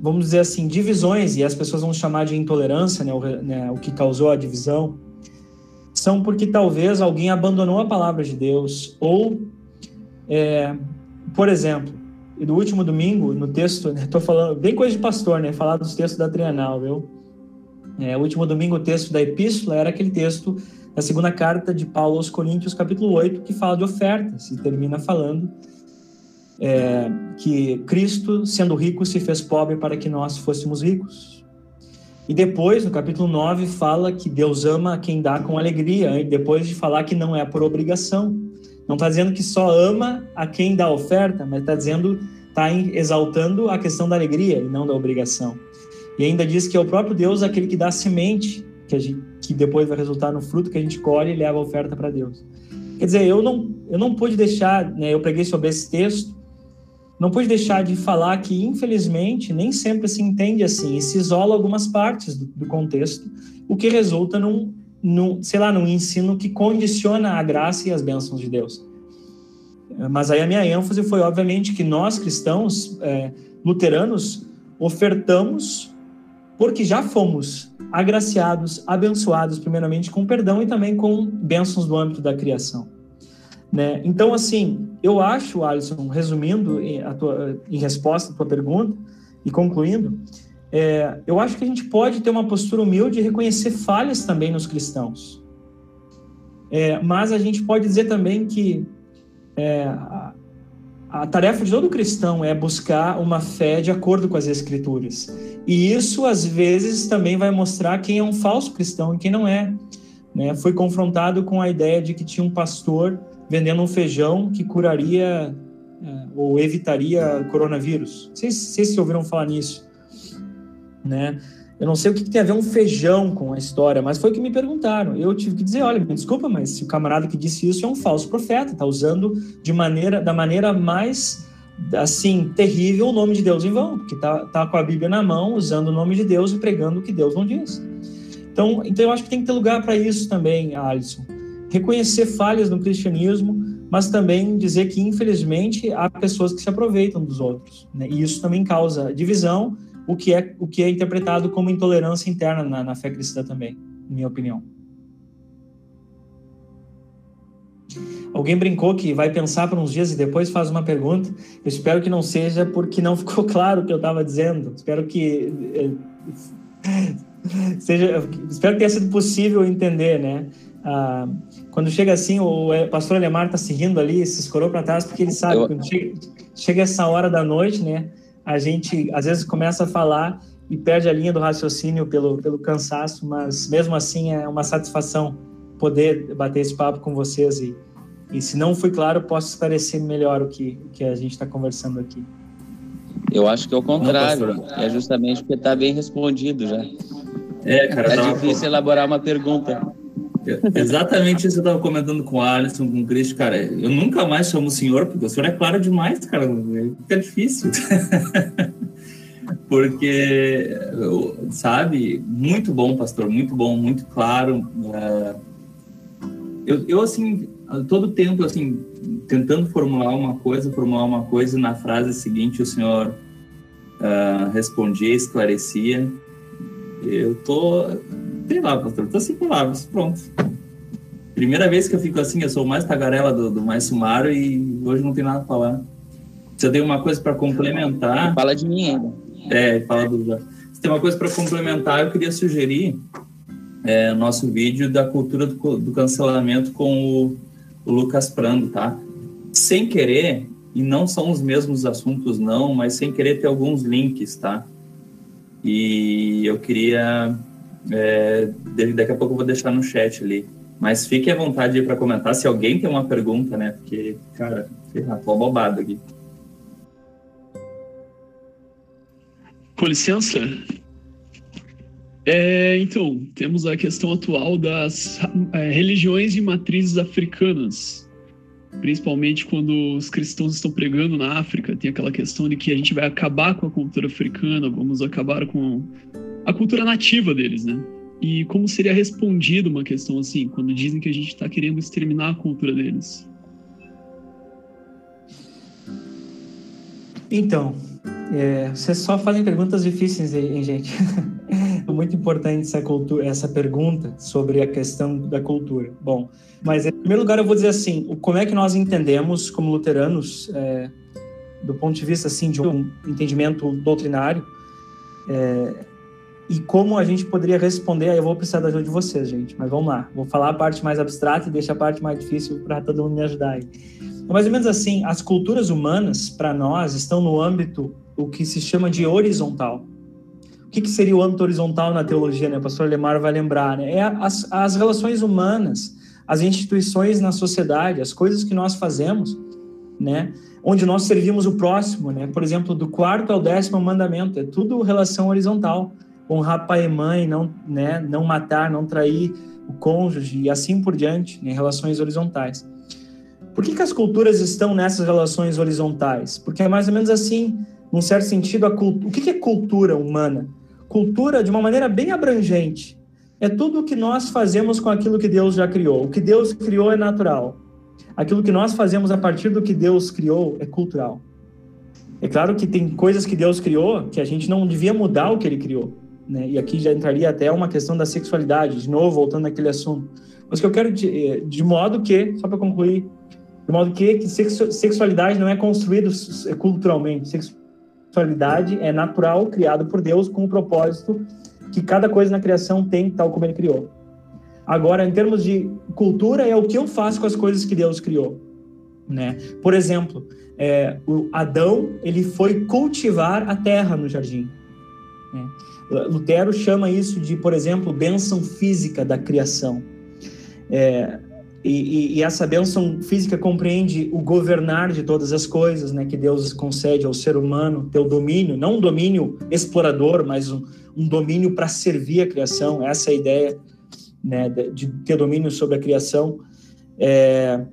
vamos dizer assim, divisões, e as pessoas vão chamar de intolerância, né, o, né, o que causou a divisão, são porque talvez alguém abandonou a palavra de Deus, ou, é, por exemplo, no último domingo, no texto, estou né, falando bem coisa de pastor, né? Falar dos textos da Trienal, viu? É, o último domingo, o texto da Epístola era aquele texto da segunda carta de Paulo aos Coríntios, capítulo 8, que fala de ofertas e termina falando é, que Cristo, sendo rico, se fez pobre para que nós fôssemos ricos. E depois, no capítulo 9, fala que Deus ama quem dá com alegria, e depois de falar que não é por obrigação. Não está dizendo que só ama a quem dá oferta, mas está dizendo, está exaltando a questão da alegria e não da obrigação. E ainda diz que é o próprio Deus aquele que dá a semente, que, a gente, que depois vai resultar no fruto que a gente colhe e leva a oferta para Deus. Quer dizer, eu não, eu não pude deixar, né, eu preguei sobre esse texto, não pude deixar de falar que, infelizmente, nem sempre se entende assim, e se isola algumas partes do, do contexto, o que resulta num, num, sei lá, num ensino que condiciona a graça e as bênçãos de Deus. Mas aí a minha ênfase foi, obviamente, que nós, cristãos, é, luteranos, ofertamos porque já fomos agraciados, abençoados, primeiramente, com perdão e também com bênçãos do âmbito da criação. Né? Então, assim, eu acho, Alisson, resumindo em, tua, em resposta à tua pergunta e concluindo, é, eu acho que a gente pode ter uma postura humilde e reconhecer falhas também nos cristãos. É, mas a gente pode dizer também que é, a, a tarefa de todo cristão é buscar uma fé de acordo com as escrituras. E isso, às vezes, também vai mostrar quem é um falso cristão e quem não é. Né? Foi confrontado com a ideia de que tinha um pastor vendendo um feijão que curaria é, ou evitaria coronavírus. Não sei, se ouviram falar nisso, né? Eu não sei o que, que, tem a ver um feijão com a história, mas foi o que me perguntaram. Eu tive que dizer, olha, me desculpa, mas o camarada que disse isso é um falso profeta, está usando de maneira, da maneira mais assim, terrível o nome de Deus em vão, porque tá, tá com a Bíblia na mão, usando o nome de Deus e pregando o que Deus não diz. Então, então eu acho que tem que ter lugar para isso também, Alisson. Reconhecer falhas no cristianismo, mas também dizer que, infelizmente, há pessoas que se aproveitam dos outros. Né? E isso também causa divisão, o que é, o que é interpretado como intolerância interna na, na fé cristã também, minha opinião. Alguém brincou que vai pensar por uns dias e depois faz uma pergunta. Eu espero que não seja porque não ficou claro o que eu estava dizendo. Espero que eh, seja, espero que tenha sido possível entender, né? Ah, quando chega assim, o pastor Alemar está se rindo ali, se escorou para trás porque ele sabe eu... quando chega, chega essa hora da noite, né? A gente às vezes começa a falar e perde a linha do raciocínio pelo, pelo cansaço, mas mesmo assim é uma satisfação poder bater esse papo com vocês e e se não foi claro, posso esclarecer melhor o que, o que a gente está conversando aqui. Eu acho que é o contrário. Não, é justamente porque está bem respondido já. É, cara. É difícil elaborar uma pergunta. Exatamente isso eu estava comentando com o Alisson, com o Cristo, cara. Eu nunca mais chamo o senhor, porque o senhor é claro demais, cara. Fica difícil. porque, sabe, muito bom, pastor, muito bom, muito claro. É, eu, eu assim, todo tempo, assim, tentando formular uma coisa, formular uma coisa, e na frase seguinte o senhor uh, respondia, esclarecia. Eu tô, sei lá, pastor, tô sem palavras, pronto. Primeira vez que eu fico assim, eu sou o mais tagarela do, do mais sumário e hoje não tem nada a falar. Se eu tenho uma coisa para complementar. Fala de mim ainda. É, fala do. Se tem uma coisa para complementar, eu queria sugerir é, nosso vídeo da cultura do, do cancelamento com o o Lucas Prando, tá? Sem querer, e não são os mesmos assuntos, não, mas sem querer ter alguns links, tá? E eu queria. É, daqui a pouco eu vou deixar no chat ali. Mas fique à vontade para comentar se alguém tem uma pergunta, né? Porque, cara, tô bobado aqui. Com licença, é, então, temos a questão atual das é, religiões de matrizes africanas. Principalmente quando os cristãos estão pregando na África, tem aquela questão de que a gente vai acabar com a cultura africana, vamos acabar com a cultura nativa deles, né? E como seria respondido uma questão assim, quando dizem que a gente está querendo exterminar a cultura deles? Então, é, vocês só fazem perguntas difíceis, hein, gente? Muito importante essa, cultura, essa pergunta sobre a questão da cultura. Bom, mas em primeiro lugar eu vou dizer assim, como é que nós entendemos como luteranos, é, do ponto de vista assim de um entendimento doutrinário, é, e como a gente poderia responder, aí eu vou precisar da ajuda de vocês, gente, mas vamos lá. Vou falar a parte mais abstrata e deixar a parte mais difícil para todo mundo me ajudar aí. É mais ou menos assim, as culturas humanas, para nós, estão no âmbito o que se chama de horizontal. O que, que seria o âmbito horizontal na teologia, né? O pastor Lemar vai lembrar, né? É as, as relações humanas, as instituições na sociedade, as coisas que nós fazemos, né? Onde nós servimos o próximo, né? Por exemplo, do quarto ao décimo mandamento, é tudo relação horizontal. Honrar pai e mãe, não, né? Não matar, não trair o cônjuge e assim por diante, né? Relações horizontais. Por que, que as culturas estão nessas relações horizontais? Porque é mais ou menos assim, num certo sentido, o que, que é cultura humana? Cultura, de uma maneira bem abrangente, é tudo o que nós fazemos com aquilo que Deus já criou. O que Deus criou é natural. Aquilo que nós fazemos a partir do que Deus criou é cultural. É claro que tem coisas que Deus criou que a gente não devia mudar o que ele criou. Né? E aqui já entraria até uma questão da sexualidade, de novo, voltando naquele assunto. Mas que eu quero, de, eh, de modo que, só para concluir, de modo que, que sexualidade não é construída culturalmente. Sexualidade é natural, criada por Deus com o propósito que cada coisa na criação tem, tal como ele criou. Agora, em termos de cultura, é o que eu faço com as coisas que Deus criou. Né? Por exemplo, é, o Adão ele foi cultivar a terra no jardim. Né? Lutero chama isso de, por exemplo, bênção física da criação. É, e, e, essa bênção física compreende o governar de todas as coisas, né, que Deus concede ao ser humano, ter o domínio, não um domínio explorador, mas um, um domínio para servir a criação. Essa é a ideia, né, de ter domínio sobre a criação. É,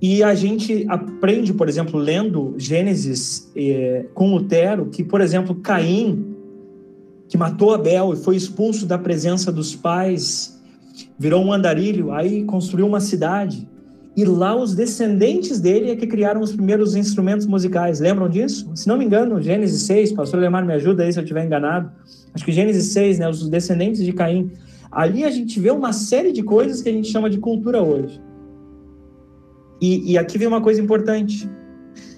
E a gente aprende, por exemplo, lendo Gênesis eh, com Lutero, que, por exemplo, Caim, que matou Abel e foi expulso da presença dos pais, virou um andarilho, aí construiu uma cidade. E lá os descendentes dele é que criaram os primeiros instrumentos musicais. Lembram disso? Se não me engano, Gênesis 6, pastor Lemar me ajuda aí se eu estiver enganado. Acho que Gênesis 6, né, os descendentes de Caim. Ali a gente vê uma série de coisas que a gente chama de cultura hoje. E, e aqui vem uma coisa importante.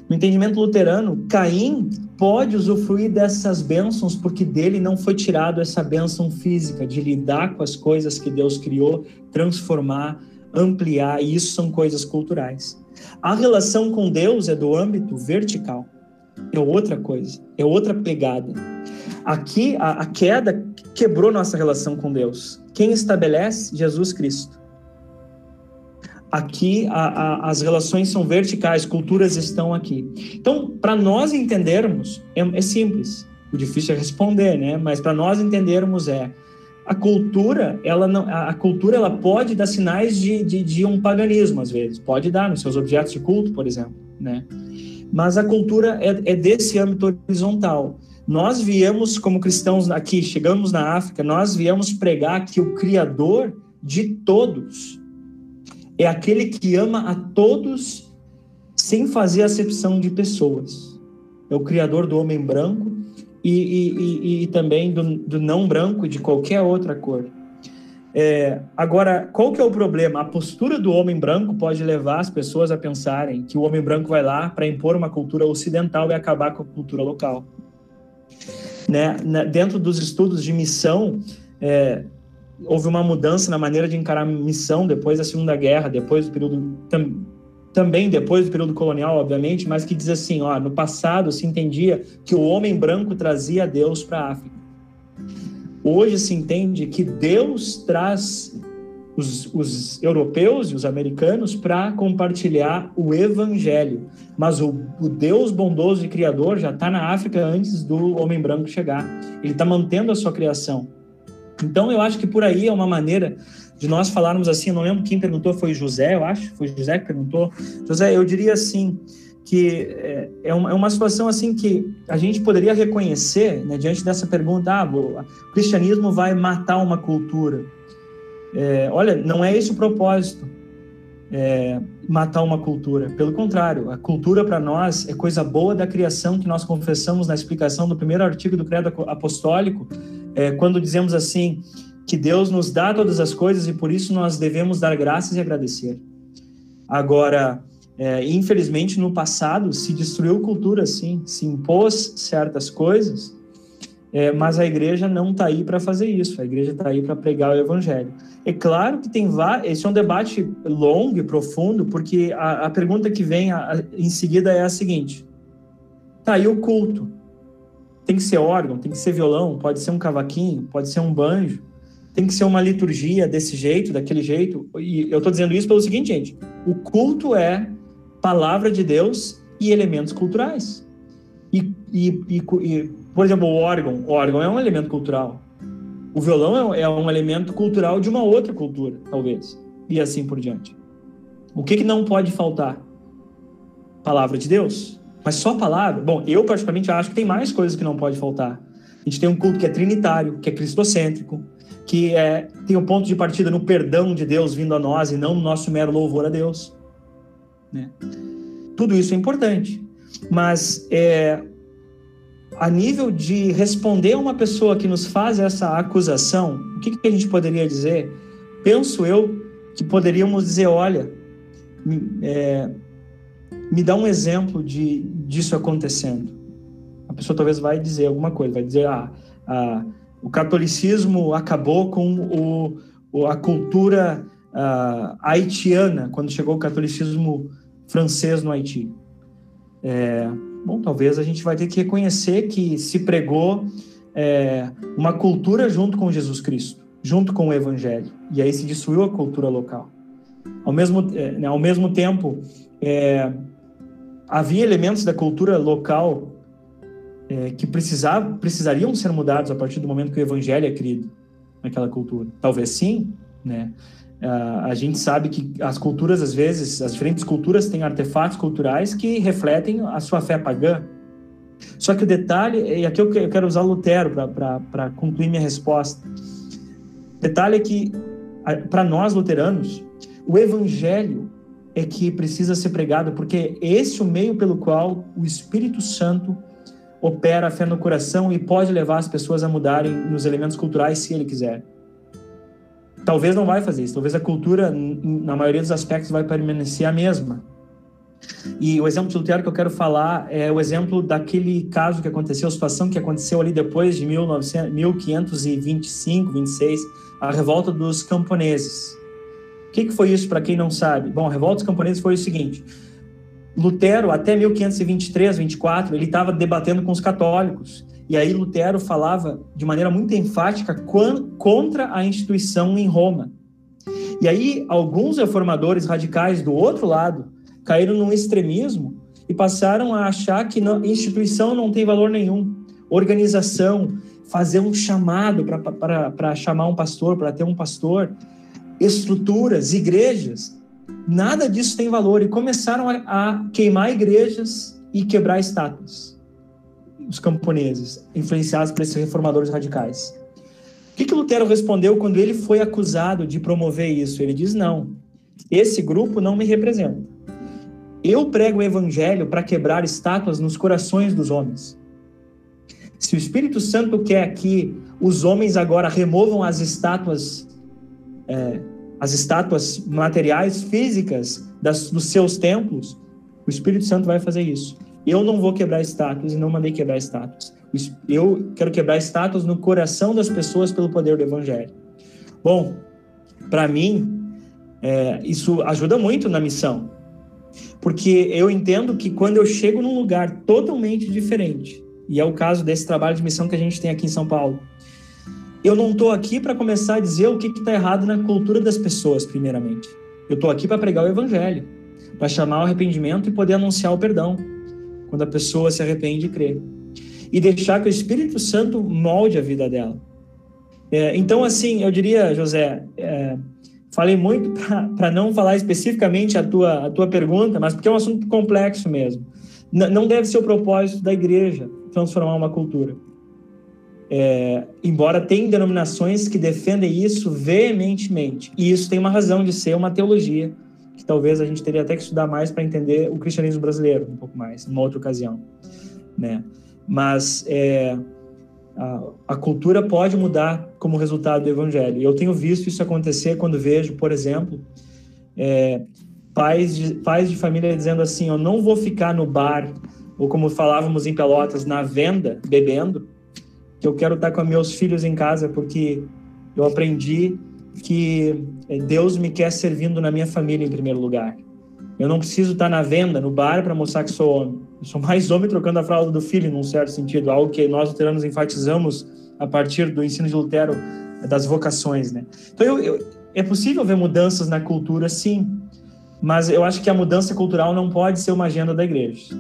No entendimento luterano, Caim pode usufruir dessas bênçãos porque dele não foi tirado essa bênção física de lidar com as coisas que Deus criou, transformar, ampliar, e isso são coisas culturais. A relação com Deus é do âmbito vertical, é outra coisa, é outra pegada. Aqui, a, a queda quebrou nossa relação com Deus. Quem estabelece? Jesus Cristo. Aqui a, a, as relações são verticais, culturas estão aqui. Então, para nós entendermos, é, é, simples. O difícil é responder, né? Mas para nós entendermos é a cultura, ela não, a, cultura ela pode dar sinais de, de, de, um paganismo às vezes, pode dar nos seus objetos de culto, por exemplo, né? Mas a cultura é, é desse âmbito horizontal. Nós viemos como cristãos aqui, chegamos na África, nós viemos pregar que o Criador de todos é aquele que ama a todos sem fazer acepção de pessoas. É o Criador do homem branco e, e, e, e também do, do, não branco e de qualquer outra cor. É, agora, qual que é o problema? A postura do homem branco pode levar as pessoas a pensarem que o homem branco vai lá para impor uma cultura ocidental e acabar com a cultura local. Né? Dentro dos estudos de missão, é, houve uma mudança na maneira de encarar a missão depois da Segunda Guerra, depois do período tam, também depois do período colonial, obviamente, mas que diz assim, ó, no passado se entendia que o homem branco trazia Deus para a África. Hoje se entende que Deus traz os, os europeus e os americanos para compartilhar o evangelho. Mas o, o, Deus bondoso e criador já está na África antes do homem branco chegar. Ele está mantendo a sua criação. Então, eu acho que por aí é uma maneira de nós falarmos assim. Eu não lembro quem perguntou, foi José, eu acho. Foi José que perguntou. José, eu diria assim que é, é uma, é uma situação assim que a gente poderia reconhecer né, diante dessa pergunta: ah, o cristianismo vai matar uma cultura? É, olha, não é esse o propósito. É, matar uma cultura. Pelo contrário, a cultura para nós é coisa boa da criação que nós confessamos na explicação do primeiro artigo do Credo Apostólico, é, quando dizemos assim que Deus nos dá todas as coisas e por isso nós devemos dar graças e agradecer. Agora, é, infelizmente no passado se destruiu cultura, sim, se impôs certas coisas, é, mas a igreja não está aí para fazer isso. A igreja está aí para pregar o evangelho. É claro que tem vários. Esse é um debate longo e profundo, porque a, a pergunta que vem a, a, em seguida é a seguinte: tá aí o culto tem que ser órgão, tem que ser violão, pode ser um cavaquinho, pode ser um banjo, tem que ser uma liturgia desse jeito, daquele jeito. E eu estou dizendo isso pelo seguinte, gente: o culto é palavra de Deus e elementos culturais. E, e, e, e por exemplo, o órgão, o órgão é um elemento cultural. O violão é, é um elemento cultural de uma outra cultura, talvez. E assim por diante. O que, que não pode faltar? Palavra de Deus mas só a palavra? Bom, eu particularmente acho que tem mais coisas que não pode faltar. A gente tem um culto que é trinitário, que é cristocêntrico, que é, tem um ponto de partida no perdão de Deus vindo a nós e não no nosso mero louvor a Deus. Né? Tudo isso é importante. Mas é, a nível de responder a uma pessoa que nos faz essa acusação, o que, que a gente poderia dizer? Penso eu que poderíamos dizer: olha, é, me dá um exemplo de, disso acontecendo. A pessoa talvez vai dizer alguma coisa, vai dizer, ah, ah o catolicismo acabou com o, a cultura ah, haitiana, quando chegou o catolicismo francês no Haiti. É, bom, talvez a gente vai ter que reconhecer que se pregou é, uma cultura junto com Jesus Cristo, junto com o Evangelho, e aí se destruiu a cultura local. Ao mesmo, é, né, ao mesmo tempo, é, havia elementos da cultura local é, que precisava, precisariam ser mudados a partir do momento que o evangelho é criado naquela cultura. Talvez sim, né? Uh, a gente sabe que as culturas, às vezes, as diferentes culturas têm artefatos culturais que refletem a sua fé pagã. Só que o detalhe, e aqui eu quero usar Lutero para concluir minha resposta. O detalhe é que, para nós luteranos, o evangelho é que precisa ser pregado, porque esse é o meio pelo qual o Espírito Santo opera a fé no coração e pode levar as pessoas a mudarem nos elementos culturais se ele quiser. Talvez não vai fazer isso, talvez a cultura, na maioria dos aspectos, vai permanecer a mesma. E o exemplo de Lutero que eu quero falar é o exemplo daquele caso que aconteceu, a situação que aconteceu ali depois de 1900, 1525, 26, a revolta dos camponeses. O que, que foi isso para quem não sabe? Bom, a revolta dos camponeses foi o seguinte: Lutero, até 1523, 24, ele estava debatendo com os católicos. E aí Lutero falava de maneira muito enfática contra a instituição em Roma. E aí alguns reformadores radicais do outro lado caíram num extremismo e passaram a achar que instituição não tem valor nenhum. Organização, fazer um chamado para chamar um pastor, para ter um pastor, estruturas, igrejas, nada disso tem valor. E começaram a, a queimar igrejas e quebrar estátuas os camponeses, influenciados por esses reformadores radicais. O que, que Lutero respondeu quando ele foi acusado de promover isso? Ele diz: não, esse grupo não me representa. Eu prego o evangelho para quebrar estátuas nos corações dos homens. Se o Espírito Santo quer que os homens agora removam as estátuas, é, as estátuas materiais, físicas das, dos seus templos, o Espírito Santo vai fazer isso. Eu não vou quebrar estátuas e não mandei quebrar estátuas. Eu quero quebrar estátuas no coração das pessoas pelo poder do Evangelho. Bom, para mim, é, isso ajuda muito na missão. Porque eu entendo que quando eu chego num lugar totalmente diferente, e é o caso desse trabalho de missão que a gente tem aqui em São Paulo, eu não estou aqui para começar a dizer o que está errado na cultura das pessoas, primeiramente. Eu estou aqui para pregar o Evangelho, para chamar o arrependimento e poder anunciar o perdão quando a pessoa se arrepende e crê. E deixar que o Espírito Santo molde a vida dela. É, então, assim, eu diria, José, é, falei muito para não falar especificamente a tua, a tua pergunta, mas porque é um assunto complexo mesmo. N não deve ser o propósito da igreja transformar uma cultura. É, embora tenha denominações que defendem isso veementemente, e isso tem uma razão de ser uma teologia que talvez a gente teria até que estudar mais para entender o cristianismo brasileiro um pouco mais, numa outra ocasião, né? Mas é, a, a, cultura pode mudar como resultado do evangelho. E eu tenho visto isso acontecer quando vejo, por exemplo, é, pais, de, pais de família dizendo assim: eu não vou ficar no bar, ou como falávamos em Pelotas, na venda, bebendo, que eu quero estar com meus filhos em casa porque eu aprendi que é, Deus me quer servindo na minha família em primeiro lugar. Eu não preciso estar na venda, no bar, para mostrar que sou homem. Eu sou mais homem trocando a fralda do filho, num certo sentido, algo que nós luteranos enfatizamos a partir do ensino de Lutero das vocações, né? Então, eu, eu, é possível ver mudanças na cultura, sim, mas eu acho que a mudança cultural não pode ser uma agenda da igreja.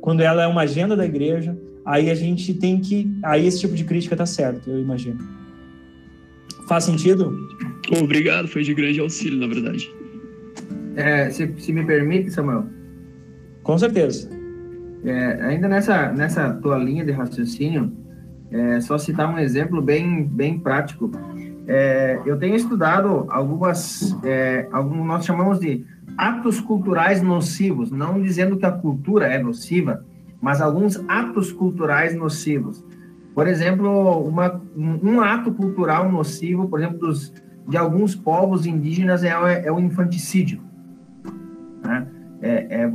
Quando ela é uma agenda da igreja, aí a gente tem que, aí esse tipo de crítica está certo, eu imagino. Faz sentido? Obrigado, foi de grande auxílio, na verdade. É, se, se, me permite, Samuel. Com certeza. É, ainda nessa, nessa tua linha de raciocínio, é, só citar um exemplo bem, bem prático. É, eu tenho estudado algumas, é, alguns, nós chamamos de atos culturais nocivos, não dizendo que a cultura é nociva, mas alguns atos culturais nocivos. Por exemplo, uma, um ato cultural nocivo, por exemplo, dos, de alguns povos indígenas é, é o infanticídio. Né? É, é,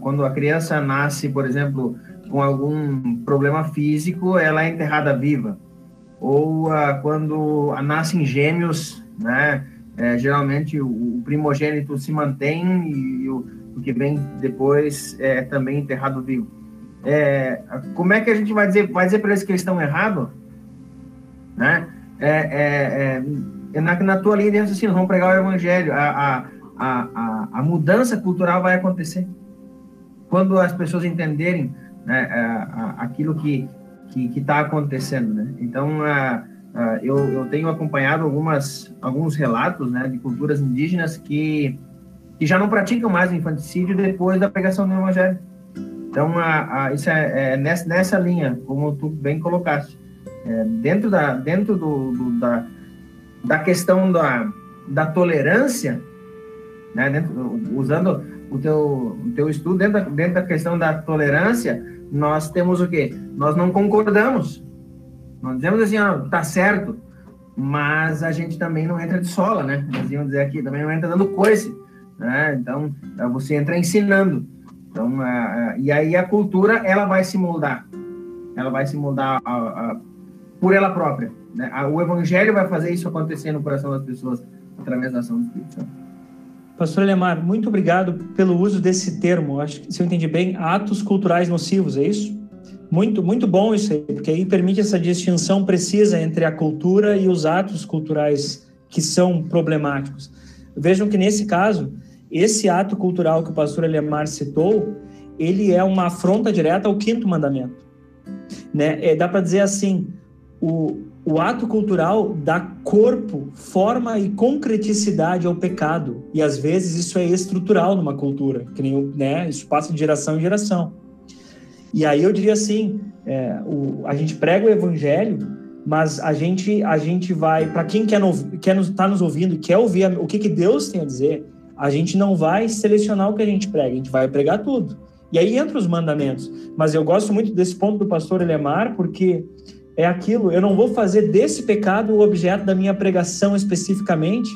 quando a criança nasce, por exemplo, com algum problema físico, ela é enterrada viva. Ou ah, quando nascem gêmeos, né? É, geralmente o, o, primogênito se mantém e o, o que vem depois é também enterrado vivo. É, como é que a gente vai dizer, vai dizer para eles que eles estão errados? Né? É, é, é, na, na tua linha de raciocínio, vamos pregar o evangelho, a, a, a, a mudança cultural vai acontecer. Quando as pessoas entenderem né, aquilo que está que, que tá acontecendo. Né? Então, eu, eu tenho acompanhado algumas, alguns relatos né, de culturas indígenas que, que já não praticam mais o infanticídio depois da pregação do Evangelho. Então, a, a, isso é, é nessa, nessa, linha, como tu bem colocaste. É, dentro da, dentro do, do, da, da questão da, da tolerância, né, dentro, usando o teu, o teu estudo, dentro da, dentro da questão da tolerância, nós temos o quê? Nós não concordamos. Nós dizemos assim, ó, tá certo, mas a gente também não entra de sola, né? Nós íamos dizer aqui, também não entra dando coice, né? Então, você entra ensinando. Então, a, a, e aí a cultura, ela vai se moldar. Ela vai se moldar a, por ela própria. Né? O evangelho vai fazer isso acontecer no coração das pessoas através da ação do Espírito Santo. Pastor Lemar, muito obrigado pelo uso desse termo. Acho que, se eu entendi bem, atos culturais nocivos, é isso? Muito, muito bom isso aí, porque aí permite essa distinção precisa entre a cultura e os atos culturais que são problemáticos. Vejam que nesse caso, esse ato cultural que o pastor Elemar citou, ele é uma afronta direta ao quinto mandamento. Né? É, dá para dizer assim, o, o ato cultural dá corpo, forma e concreticidade ao pecado. E às vezes isso é estrutural numa cultura, que nem, né, isso passa de geração em geração. E aí eu diria assim, é, o, a gente prega o evangelho, mas a gente a gente vai para quem quer quer nos, tá nos ouvindo, quer ouvir o que que Deus tem a dizer, a gente não vai selecionar o que a gente prega, a gente vai pregar tudo. E aí entra os mandamentos. Mas eu gosto muito desse ponto do pastor Elemar, porque é aquilo, eu não vou fazer desse pecado o objeto da minha pregação especificamente,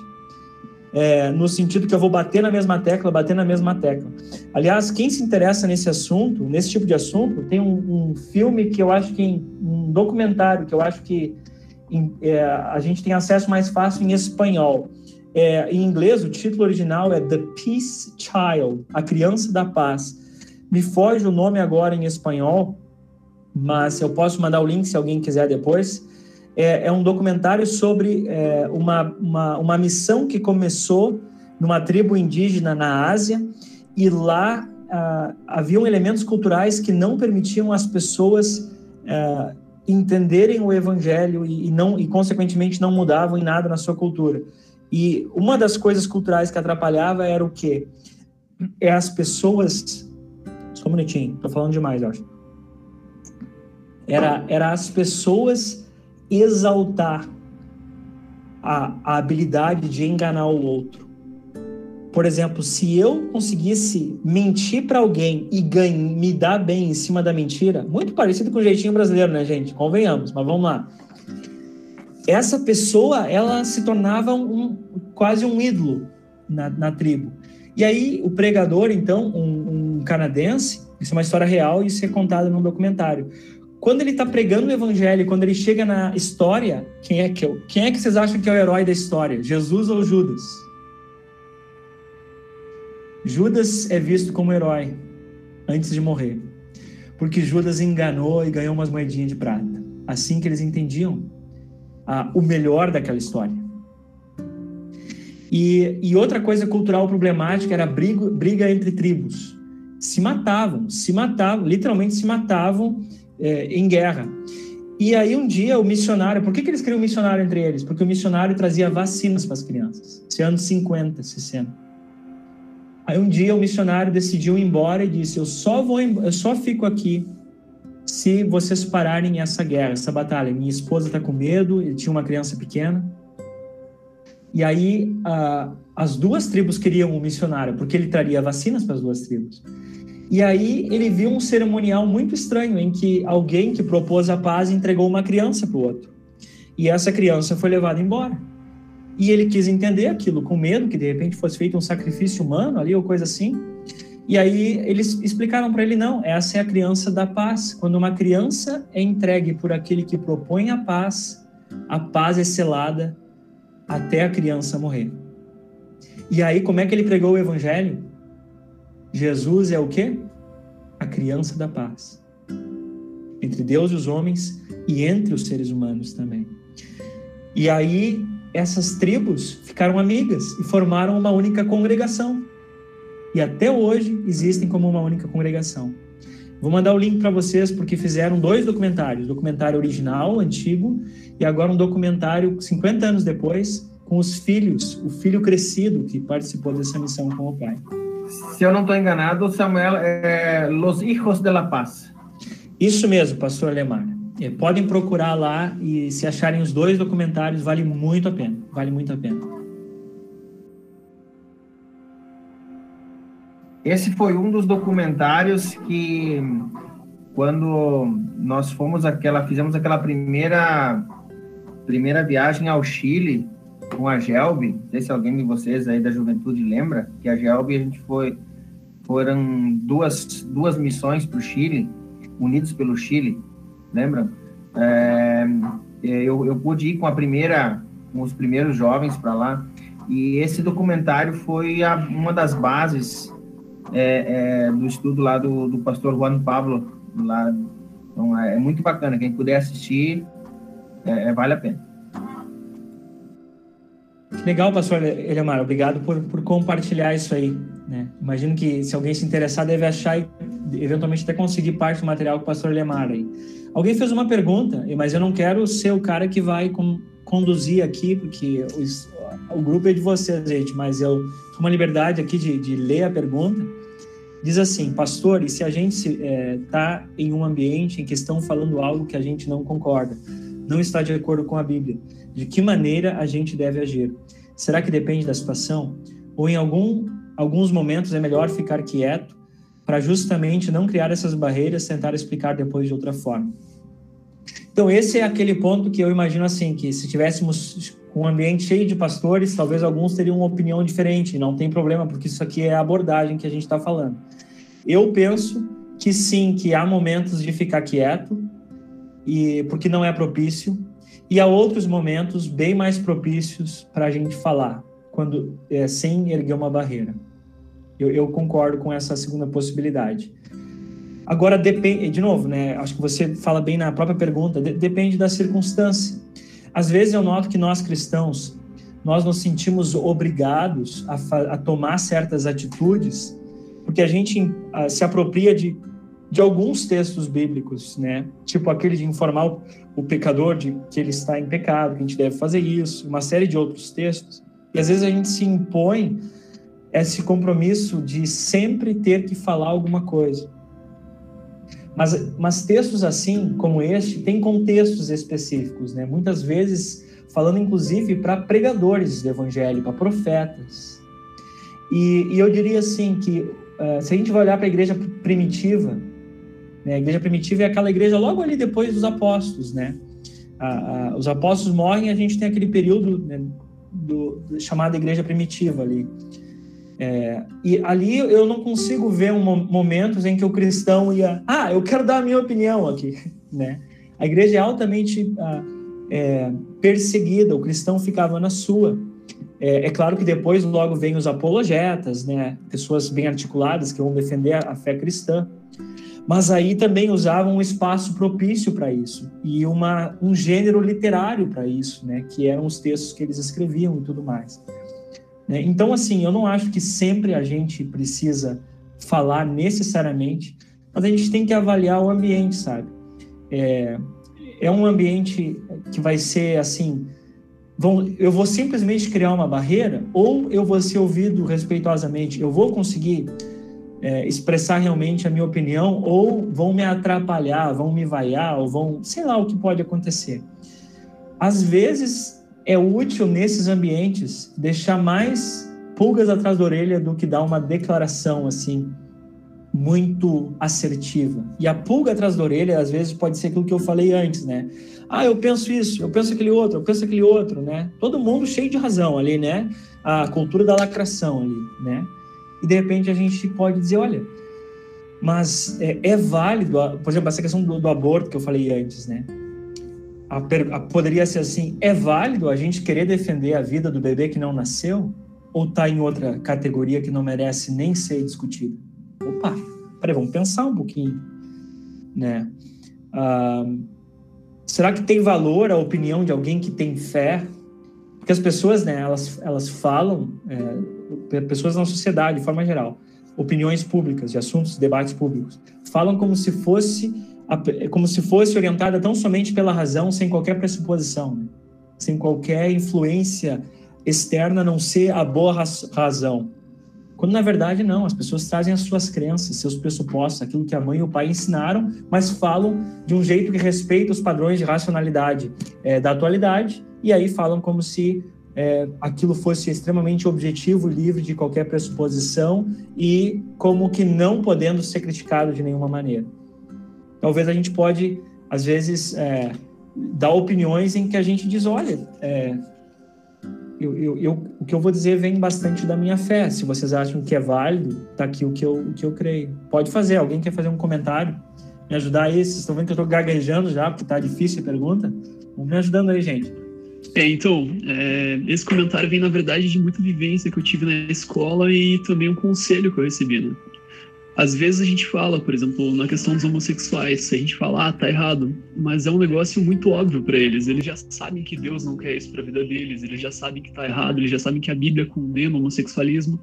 é, no sentido que eu vou bater na mesma tecla, bater na mesma tecla. Aliás, quem se interessa nesse assunto, nesse tipo de assunto, tem um, um filme que eu acho que, um documentário que eu acho que em, é, a gente tem acesso mais fácil em espanhol é, em inglês, o título original é The Peace Child, A Criança da Paz. Me foge o nome agora em espanhol, mas eu posso mandar o link se alguém quiser depois. É, é um documentário sobre é, uma, uma, uma missão que começou numa tribo indígena na Ásia e lá ah, haviam elementos culturais que não permitiam as pessoas ah, entenderem o evangelho e, e, não e consequentemente não mudavam em nada na sua cultura. E uma das coisas culturais que atrapalhava era o quê? É as pessoas. Só um minutinho, tô falando demais, eu acho. Era, era as pessoas exaltar a, a habilidade de enganar o outro. Por exemplo, se eu conseguisse mentir para alguém e ganhar, me dar bem em cima da mentira, muito parecido com o jeitinho brasileiro, né, gente? Convenhamos, mas vamos lá essa pessoa ela se tornava um, quase um ídolo na, na tribo. E aí o pregador, então, um, um, canadense, isso é uma história real e isso é contado num documentário. Quando ele está pregando o evangelho, quando ele chega na história, quem é que eu, quem é que vocês acham que é o herói da história? Jesus ou Judas? Judas é visto como herói antes de morrer, porque Judas enganou e ganhou umas moedinhas de prata. Assim que eles entendiam ah, o melhor daquela história. E, e, outra coisa cultural problemática era briga, briga entre tribos. Se matavam, se matavam, literalmente se matavam é, em guerra. E aí um dia o missionário, por que, que eles queriam um missionário entre eles? Porque o missionário trazia vacinas para as crianças. Isso é anos 50, 60. Aí um dia o missionário decidiu ir embora e disse: "Eu só vou, eu só fico aqui se vocês pararem essa guerra, essa batalha. Minha esposa está com medo, ele tinha uma criança pequena. E aí as duas tribos queriam um missionário, porque ele traria vacinas para as duas tribos. E aí ele viu um cerimonial muito estranho, em que alguém que propôs a paz entregou uma criança para o outro. E essa criança foi levada embora. E ele quis entender aquilo, com medo que de repente fosse feito um sacrifício humano ali ou coisa assim. E aí eles explicaram para ele: não, essa é a criança da paz. Quando uma criança é entregue por aquele que propõe a paz, a paz é selada até a criança morrer. E aí, como é que ele pregou o evangelho? Jesus é o quê? A criança da paz. Entre Deus e os homens e entre os seres humanos também. E aí, essas tribos ficaram amigas e formaram uma única congregação e até hoje existem como uma única congregação. Vou mandar o link para vocês porque fizeram dois documentários, documentário original, antigo, e agora um documentário 50 anos depois com os filhos, o filho crescido que participou dessa missão com o pai. Se eu não estou enganado, Samuel, é Los Hijos de la Paz. Isso mesmo, pastor Alemar. É, podem procurar lá e se acharem os dois documentários, vale muito a pena. Vale muito a pena. Esse foi um dos documentários que, quando nós fomos aquela, fizemos aquela primeira primeira viagem ao Chile com a Gelb, não sei se alguém de vocês aí da juventude lembra, que a Gelb a gente foi foram duas duas missões para o Chile, unidos pelo Chile, lembram? É, eu, eu pude ir com a primeira, com os primeiros jovens para lá, e esse documentário foi a, uma das bases é, é, do estudo lá do, do pastor Juan Pablo. Lá. Então, é, é muito bacana. Quem puder assistir, é, é vale a pena. Legal, pastor Eliamar. Obrigado por, por compartilhar isso aí. Né? Imagino que se alguém se interessar, deve achar e eventualmente até conseguir parte do material com o pastor Eliamar aí. Alguém fez uma pergunta, mas eu não quero ser o cara que vai com, conduzir aqui, porque o, o grupo é de vocês, gente, mas eu uma liberdade aqui de, de ler a pergunta. Diz assim, pastor, e se a gente está é, tá em um ambiente em que estão falando algo que a gente não concorda, não está de acordo com a Bíblia, de que maneira a gente deve agir? Será que depende da situação? Ou em algum, alguns momentos é melhor ficar quieto para justamente não criar essas barreiras, tentar explicar depois de outra forma? Então, esse é aquele ponto que eu imagino assim, que se tivéssemos um ambiente cheio de pastores, talvez alguns teriam uma opinião diferente, não tem problema, porque isso aqui é a abordagem que a gente está falando. Eu penso que sim, que há momentos de ficar quieto, e porque não é propício, e há outros momentos bem mais propícios para a gente falar, quando é, sem erguer uma barreira. Eu, eu, concordo com essa segunda possibilidade. Agora depende, de novo, né? Acho que você fala bem na própria pergunta. De, depende da circunstância. Às vezes eu noto que nós cristãos nós nos sentimos obrigados a, a tomar certas atitudes porque a gente uh, se apropria de, de alguns textos bíblicos, né? Tipo aquele de informar o, o pecador de que ele está em pecado, que a gente deve fazer isso, uma série de outros textos. E às vezes a gente se impõe esse compromisso de sempre ter que falar alguma coisa. Mas, mas textos assim, como este, têm contextos específicos, né? Muitas vezes falando inclusive para pregadores do evangelho, para profetas. E, e eu diria assim que uh, se a gente vai olhar para a igreja primitiva, né, a igreja primitiva é aquela igreja logo ali depois dos apóstolos, né? Os apóstolos morrem, a gente tem aquele período né, do, chamado igreja primitiva ali. É, e ali eu não consigo ver um, momentos em que o cristão ia, ah, eu quero dar a minha opinião aqui, né? A igreja é altamente é, perseguida, o cristão ficava na sua. É, é, claro que depois logo vem os apologetas, né? Pessoas bem articuladas que vão defender a, fé cristã. Mas aí também usavam um espaço propício para isso e uma, um gênero literário para isso, né? Que eram os textos que eles escreviam e tudo mais. Né? Então, assim, eu não acho que sempre a gente precisa falar necessariamente, mas a gente tem que avaliar o ambiente, sabe? É, é um ambiente que vai ser assim vão, eu vou simplesmente criar uma barreira ou eu vou ser ouvido respeitosamente? Eu vou conseguir é, expressar realmente a minha opinião ou vão me atrapalhar, vão me vaiar ou vão, sei lá o que pode acontecer. Às vezes é útil nesses ambientes deixar mais pulgas atrás da orelha do que dar uma declaração assim muito assertiva. E a pulga atrás da orelha, às vezes, pode ser aquilo que eu falei antes, né? Ah, eu penso isso, eu penso aquele outro, eu penso aquele outro, né? Todo mundo cheio de razão ali, né? A cultura da lacração ali, né? E de repente a gente pode dizer, olha, mas é, é válido, por exemplo, essa questão do, do, aborto que eu falei antes, né? A, a, poderia ser assim, é válido a gente querer defender a vida do bebê que não nasceu? Ou está em outra categoria que não merece nem ser discutida? opa, peraí, vamos pensar um pouquinho, né? Ah, será que tem valor a opinião de alguém que tem fé? Porque as pessoas, né, elas, elas falam, é, pessoas na sociedade, de forma geral, opiniões públicas, de assuntos, debates públicos. Falam como se fosse como se fosse orientada tão somente pela razão, sem qualquer pressuposição, né? sem qualquer influência externa, a não ser a boa razão. Quando na verdade não, as pessoas trazem as suas crenças, seus pressupostos, aquilo que a mãe e o pai ensinaram, mas falam de um jeito que respeita os padrões de racionalidade é, da atualidade, e aí falam como se é, aquilo fosse extremamente objetivo, livre de qualquer pressuposição e como que não podendo ser criticado de nenhuma maneira. Talvez a gente pode, às vezes, é, dar opiniões em que a gente diz, olha, é, eu, eu, eu, o que eu vou dizer vem bastante da minha fé. Se vocês acham que é válido, tá aqui o que eu, o que eu creio. Pode fazer. Alguém quer fazer um comentário? Me ajudar aí? Vocês estão vendo que eu estou gaguejando já, porque tá difícil a pergunta? Vamos me ajudando aí, gente. É, então, é, esse comentário vem, na verdade, de muita vivência que eu tive na escola e também um conselho que eu recebi, né? Às vezes a gente fala, por exemplo, na questão dos homossexuais, a gente fala, ah, tá errado, mas é um negócio muito óbvio para eles. Eles já sabem que Deus não quer isso para a vida deles, eles já sabem que tá errado, eles já sabem que a Bíblia condena o homossexualismo,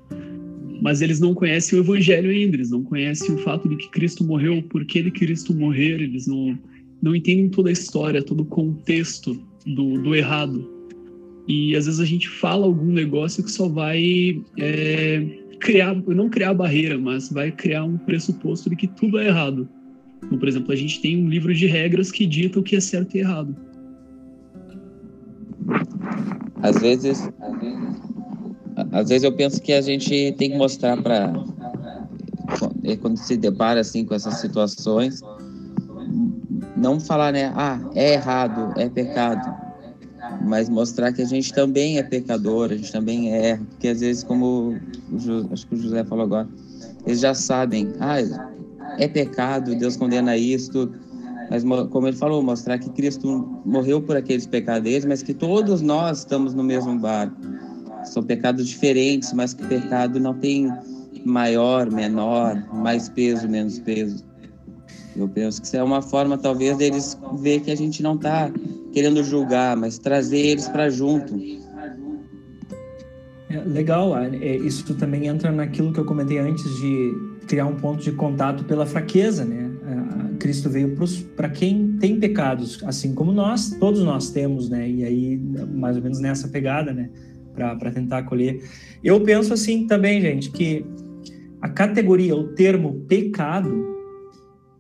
mas eles não conhecem o evangelho ainda, eles não conhecem o fato de que Cristo morreu, por que de Cristo morrer, eles não, não entendem toda a história, todo o contexto do, do errado. E às vezes a gente fala algum negócio que só vai é, criar, não criar barreira, mas vai criar um pressuposto de que tudo é errado. Então, por exemplo, a gente tem um livro de regras que dita o que é certo e errado. Às vezes, às vezes eu penso que a gente tem que mostrar para quando se depara assim com essas situações, não falar, né, ah, é errado, é pecado, mas mostrar que a gente também é pecador, a gente também erra, porque às vezes, como acho que o José falou agora, eles já sabem, ah, é pecado, Deus condena isso, mas como ele falou, mostrar que Cristo morreu por aqueles pecados mas que todos nós estamos no mesmo barco. São pecados diferentes, mas que pecado não tem maior, menor, mais peso, menos peso. Eu penso que isso é uma forma, talvez, deles ver que a gente não está querendo julgar, mas trazer eles para junto. É, legal, é, isso também entra naquilo que eu comentei antes de criar um ponto de contato pela fraqueza, né? Cristo veio para quem tem pecados, assim como nós, todos nós temos, né? E aí, mais ou menos nessa pegada, né? Para tentar acolher. Eu penso assim também, gente, que a categoria, o termo pecado,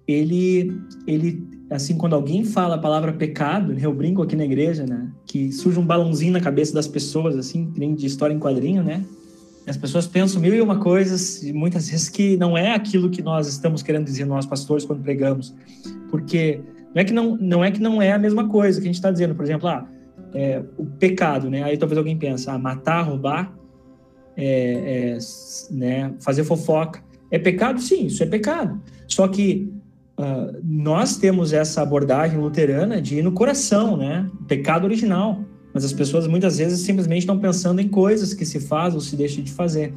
ele, ele, assim, quando alguém fala a palavra pecado, eu brinco aqui na igreja, né, que surge um balãozinho na cabeça das pessoas, assim, de história em quadrinho, né, as pessoas pensam mil e uma coisas, e muitas vezes que não é aquilo que nós estamos querendo dizer nós pastores quando pregamos, porque não é que não, não é que não é a mesma coisa que a gente está dizendo, por exemplo, ah, é, o pecado, né? Aí talvez alguém pense, ah, matar, roubar, é, é, né, fazer fofoca, é pecado? Sim, isso é pecado. Só que Uh, nós temos essa abordagem luterana de ir no coração, né? Pecado original. Mas as pessoas muitas vezes simplesmente estão pensando em coisas que se faz ou se deixa de fazer.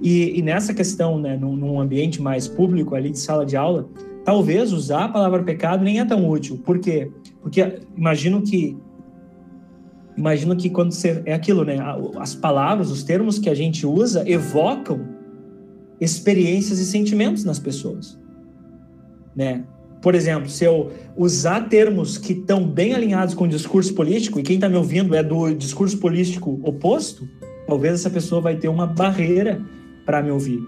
E, e nessa questão, né, num, num, ambiente mais público ali de sala de aula, talvez usar a palavra pecado nem é tão útil. Por quê? Porque imagino que imagino que quando você é aquilo, né, as palavras, os termos que a gente usa evocam experiências e sentimentos nas pessoas né? Por exemplo, se eu usar termos que estão bem alinhados com o discurso político, e quem está me ouvindo é do discurso político oposto, talvez essa pessoa vai ter uma barreira para me ouvir.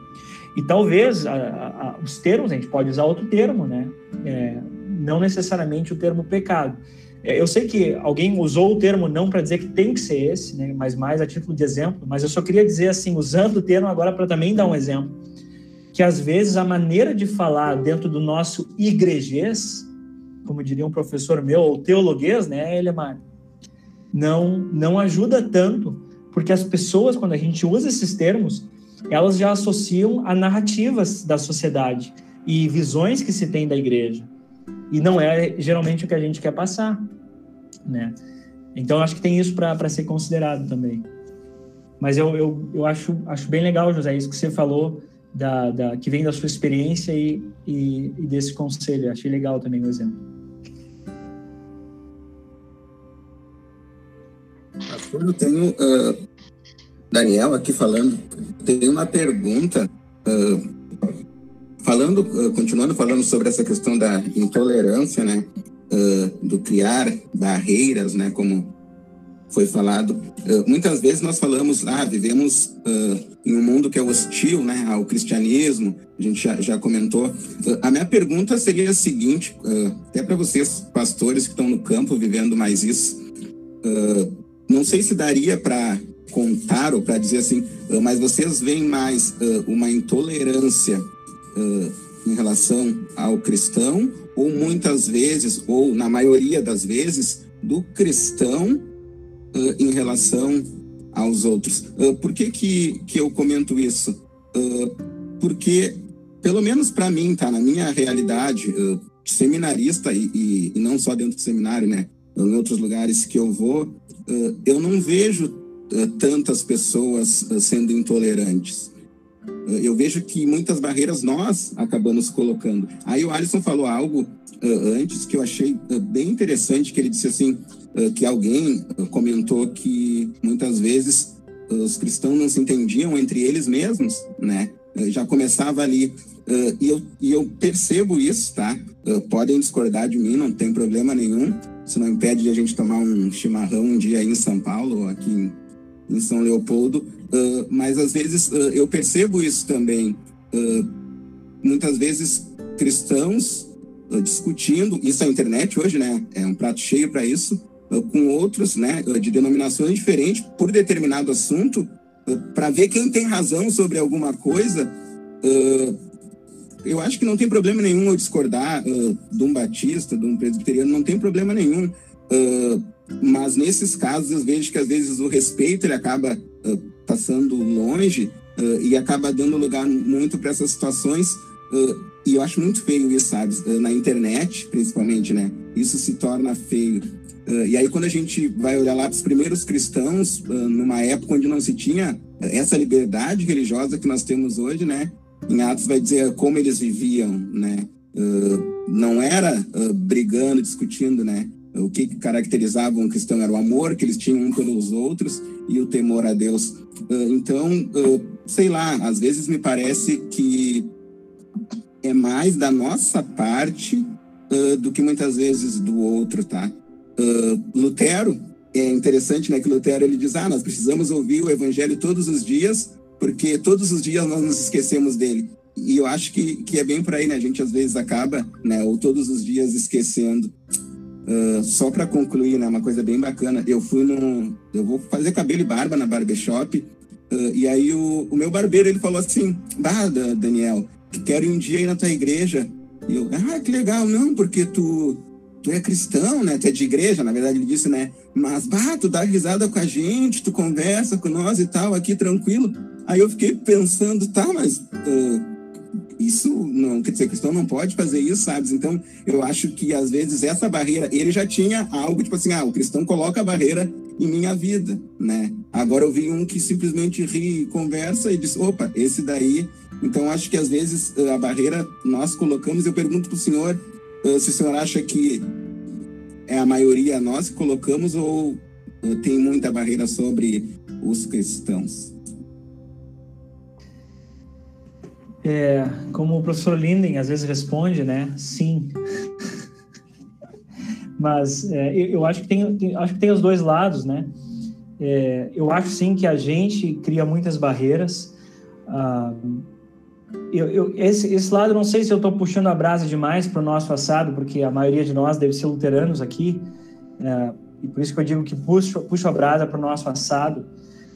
E talvez a, a, os termos, a gente pode usar outro termo, né? É, não necessariamente o termo pecado. É, eu sei que alguém usou o termo não para dizer que tem que ser esse, né? mas mais a título de exemplo, mas eu só queria dizer assim, usando o termo agora para também dar um exemplo que às vezes a maneira de falar dentro do nosso igrejês, como diria um professor meu, ou teologuês, né, Elemar, não, não ajuda tanto, porque as pessoas, quando a gente usa esses termos, elas já associam a narrativas da sociedade e visões que se tem da igreja. E não é geralmente o que a gente quer passar, né? Então, acho que tem isso para ser considerado também. Mas eu, eu, eu acho, acho bem legal, José, isso que você falou, da, da, que vem da sua experiência e, e, e desse conselho. Achei legal também o exemplo. Eu tenho uh, Daniel aqui falando, tem uma pergunta uh, falando, uh, continuando falando sobre essa questão da intolerância, né? Do criar barreiras, né? Como foi falado. Uh, muitas vezes nós falamos, ah, vivemos uh, em um mundo que é hostil né, ao cristianismo, a gente já, já comentou. Uh, a minha pergunta seria a seguinte, até para vocês, pastores que estão no campo vivendo mais isso, não sei se daria para contar ou para dizer assim, mas vocês veem mais uma intolerância em relação ao cristão, ou muitas vezes, ou na maioria das vezes, do cristão uh, em relação aos outros. Uh, por que, que, que eu comento isso? Uh, porque, pelo menos para mim, tá? Na minha realidade, seminarista e, e, e, não só dentro do seminário, né? Em outros lugares que eu vou, eu não vejo tantas pessoas sendo intolerantes. Eu vejo que muitas barreiras nós acabamos colocando. Aí o Alisson falou algo antes que eu achei bem interessante, que ele disse assim, eh, que alguém comentou que muitas vezes os cristãos não se entendiam entre eles mesmos, né? Já começava ali. E eu, e eu percebo isso, tá? Podem discordar de mim, não tem problema nenhum. Isso não impede de a gente tomar um chimarrão um dia aí em São Paulo aqui em, em São Leopoldo. Mas às vezes eu percebo isso também. Muitas vezes cristãos discutindo, isso é a internet hoje, né? É um prato cheio para isso com outros, né, de denominações diferentes por determinado assunto, para ver quem tem razão sobre alguma coisa. eu acho que não tem problema nenhum eu discordar de um batista, de um presbiteriano, não tem problema nenhum. mas nesses casos eu vejo que às vezes o respeito ele acaba passando longe e acaba dando lugar muito para essas situações. e eu acho muito feio isso, sabe? na internet, principalmente, né? Isso se torna feio. Uh, e aí, quando a gente vai olhar lá para os primeiros cristãos, uh, numa época onde não se tinha essa liberdade religiosa que nós temos hoje, né? Em Atos vai dizer como eles viviam, né? Uh, não era brigando, discutindo, né? O que caracterizava um cristão era o amor que eles tinham um pelos outros e o temor a Deus. então, sei lá, às vezes me parece que é mais da nossa parte do que muitas vezes do outro, tá? Lutero, é interessante né, que Lutero ele diz: ah, nós precisamos ouvir o evangelho todos os dias, porque todos os dias nós nos esquecemos dele. E eu acho que, que é bem por aí, né? A gente às vezes acaba, né, ou todos os dias esquecendo. Uh, só para concluir, né, uma coisa bem bacana. Eu fui no. Eu vou fazer cabelo e barba na barbershop. Uh, e aí o, o meu barbeiro ele falou assim: Bah, Daniel, quero ir um dia ir na tua igreja. E eu, ah, que legal, não, porque tu, tu é cristão, né? Tu é de igreja, na verdade ele disse, né? Mas, bah, tu dá risada com a gente, tu conversa com nós e tal, aqui tranquilo. Aí eu fiquei pensando, tá, mas uh, isso não, quer dizer, cristão não pode fazer isso, sabe? Então, eu acho que às vezes essa barreira, ele já tinha algo tipo assim, ah, o cristão coloca a barreira em minha vida, né? Agora eu vi um que simplesmente ri, conversa e diz, opa, esse daí. Então, acho que às vezes a barreira nós colocamos, eu pergunto pro senhor, ah, se o senhor acha que é a maioria nós que colocamos ou ah, tem muita barreira sobre os cristãos? É, como o professor Linden às vezes responde, né? Sim. Mas é, eu, eu, acho que tem, tem, acho que tem os dois lados, né? É, eu acho sim que a gente cria muitas barreiras. Ah, eu, eu, esse, esse lado, não sei se eu estou puxando a brasa demais para o nosso assado, porque a maioria de nós deve ser luteranos aqui, é, e por isso que eu digo que puxo, puxo a brasa para o nosso assado.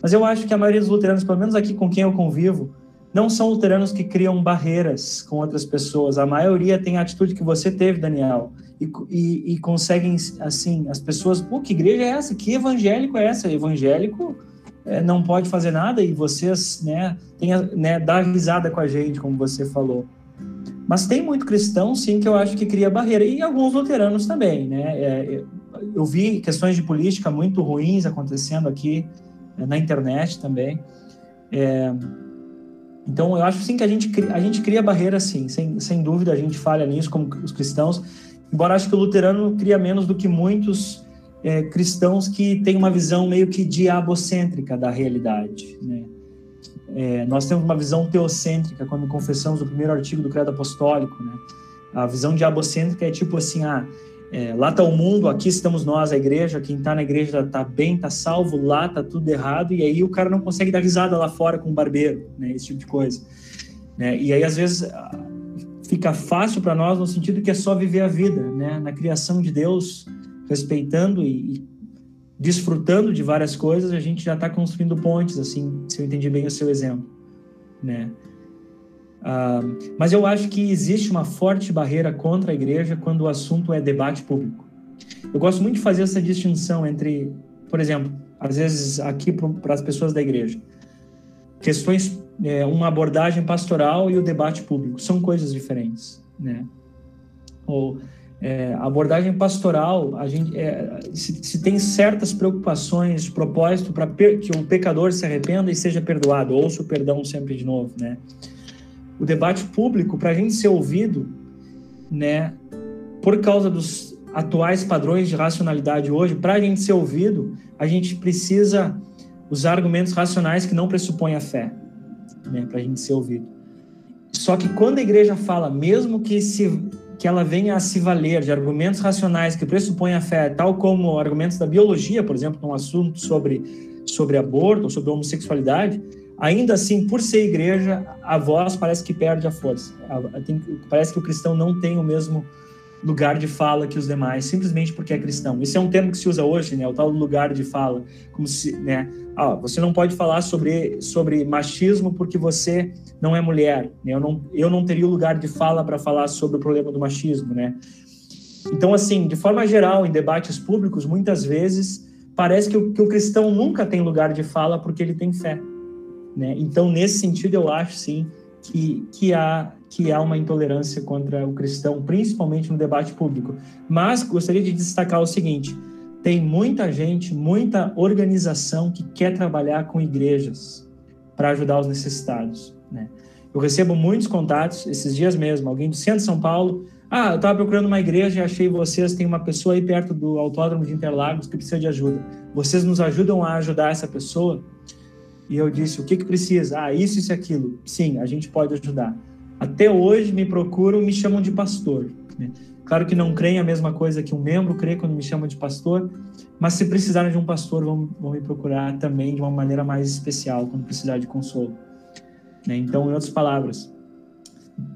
Mas eu acho que a maioria dos luteranos, pelo menos aqui com quem eu convivo, não são luteranos que criam barreiras com outras pessoas. A maioria tem a atitude que você teve, Daniel, e, e, e conseguem, assim, as pessoas, pô, que igreja é essa? Que evangélico é essa? Evangélico é, não pode fazer nada e vocês, né, tem, né, dá risada com a gente, como você falou. Mas tem muito cristão, sim, que eu acho que cria barreira, e alguns luteranos também, né? É, eu vi questões de política muito ruins acontecendo aqui é, na internet também. É, então, eu acho sim que a gente, a gente cria barreira, sim, sem, sem dúvida a gente falha nisso, como os cristãos, embora acho que o luterano cria menos do que muitos é, cristãos que têm uma visão meio que diabocêntrica da realidade. Né? é, nós temos uma visão teocêntrica quando confessamos o primeiro artigo do Credo Apostólico, né? A visão diabocêntrica é tipo assim, ah, é, lá está o mundo, aqui estamos nós, a igreja, quem está na igreja está bem, está salvo, lá está tudo errado, e aí o cara não consegue dar risada lá fora com o barbeiro, né, esse tipo de coisa. Né? E aí, às vezes, fica fácil para nós no sentido que é só viver a vida, né, na criação de Deus, respeitando e, e desfrutando de várias coisas, a gente já está construindo pontes, assim, se eu entendi bem o seu exemplo, né. Uh, mas eu acho que existe uma forte barreira contra a igreja quando o assunto é debate público. Eu gosto muito de fazer essa distinção entre, por exemplo, às vezes aqui para as pessoas da igreja, questões, é, uma abordagem pastoral e o debate público são coisas diferentes, né? Ou é, abordagem pastoral, a gente é, se, se, tem certas preocupações, propósito para que o pecador se arrependa e seja perdoado, ouça o perdão sempre de novo, né? O debate público para a gente ser ouvido, né, por causa dos atuais padrões de racionalidade hoje, para a gente ser ouvido, a gente precisa usar argumentos racionais que não pressupõem a fé, né, para a gente ser ouvido. Só que quando a igreja fala, mesmo que se que ela venha a se valer de argumentos racionais que pressupõem a fé, tal como argumentos da biologia, por exemplo, num assunto sobre sobre aborto ou sobre homossexualidade, Ainda assim, por ser igreja, a voz parece que perde a força. Parece que o cristão não tem o mesmo lugar de fala que os demais, simplesmente porque é cristão. Esse é um termo que se usa hoje, né? O tal lugar de fala, como se, né? Ah, você não pode falar sobre sobre machismo porque você não é mulher. Né? Eu não eu não teria o lugar de fala para falar sobre o problema do machismo, né? Então, assim, de forma geral, em debates públicos, muitas vezes parece que o, que o cristão nunca tem lugar de fala porque ele tem fé. Né? Então, nesse sentido, eu acho sim que, que, há, que há uma intolerância contra o cristão, principalmente no debate público. Mas gostaria de destacar o seguinte: tem muita gente, muita organização que quer trabalhar com igrejas para ajudar os necessitados. Né? Eu recebo muitos contatos, esses dias mesmo, alguém do centro de São Paulo. Ah, eu estava procurando uma igreja e achei vocês, tem uma pessoa aí perto do Autódromo de Interlagos que precisa de ajuda. Vocês nos ajudam a ajudar essa pessoa? E eu disse: o que, que precisa? Ah, isso, isso e aquilo. Sim, a gente pode ajudar. Até hoje me procuram me chamam de pastor. Né? Claro que não creem a mesma coisa que um membro crê quando me chamam de pastor, mas se precisarem de um pastor, vão, vão me procurar também de uma maneira mais especial, quando precisar de consolo. Né? Então, em outras palavras,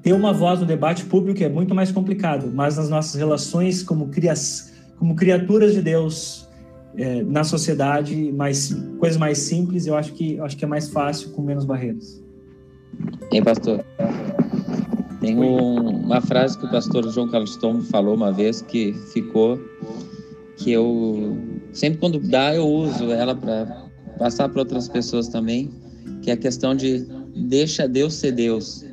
ter uma voz no debate público é muito mais complicado, mas nas nossas relações como, crias, como criaturas de Deus, é, na sociedade, mais coisas mais simples, eu acho que eu acho que é mais fácil com menos barreiras. Ei, pastor. Tem um, uma frase que o pastor João Carlos Tom falou uma vez que ficou que eu sempre quando dá eu uso ela para passar para outras pessoas também, que é a questão de deixa Deus ser Deus.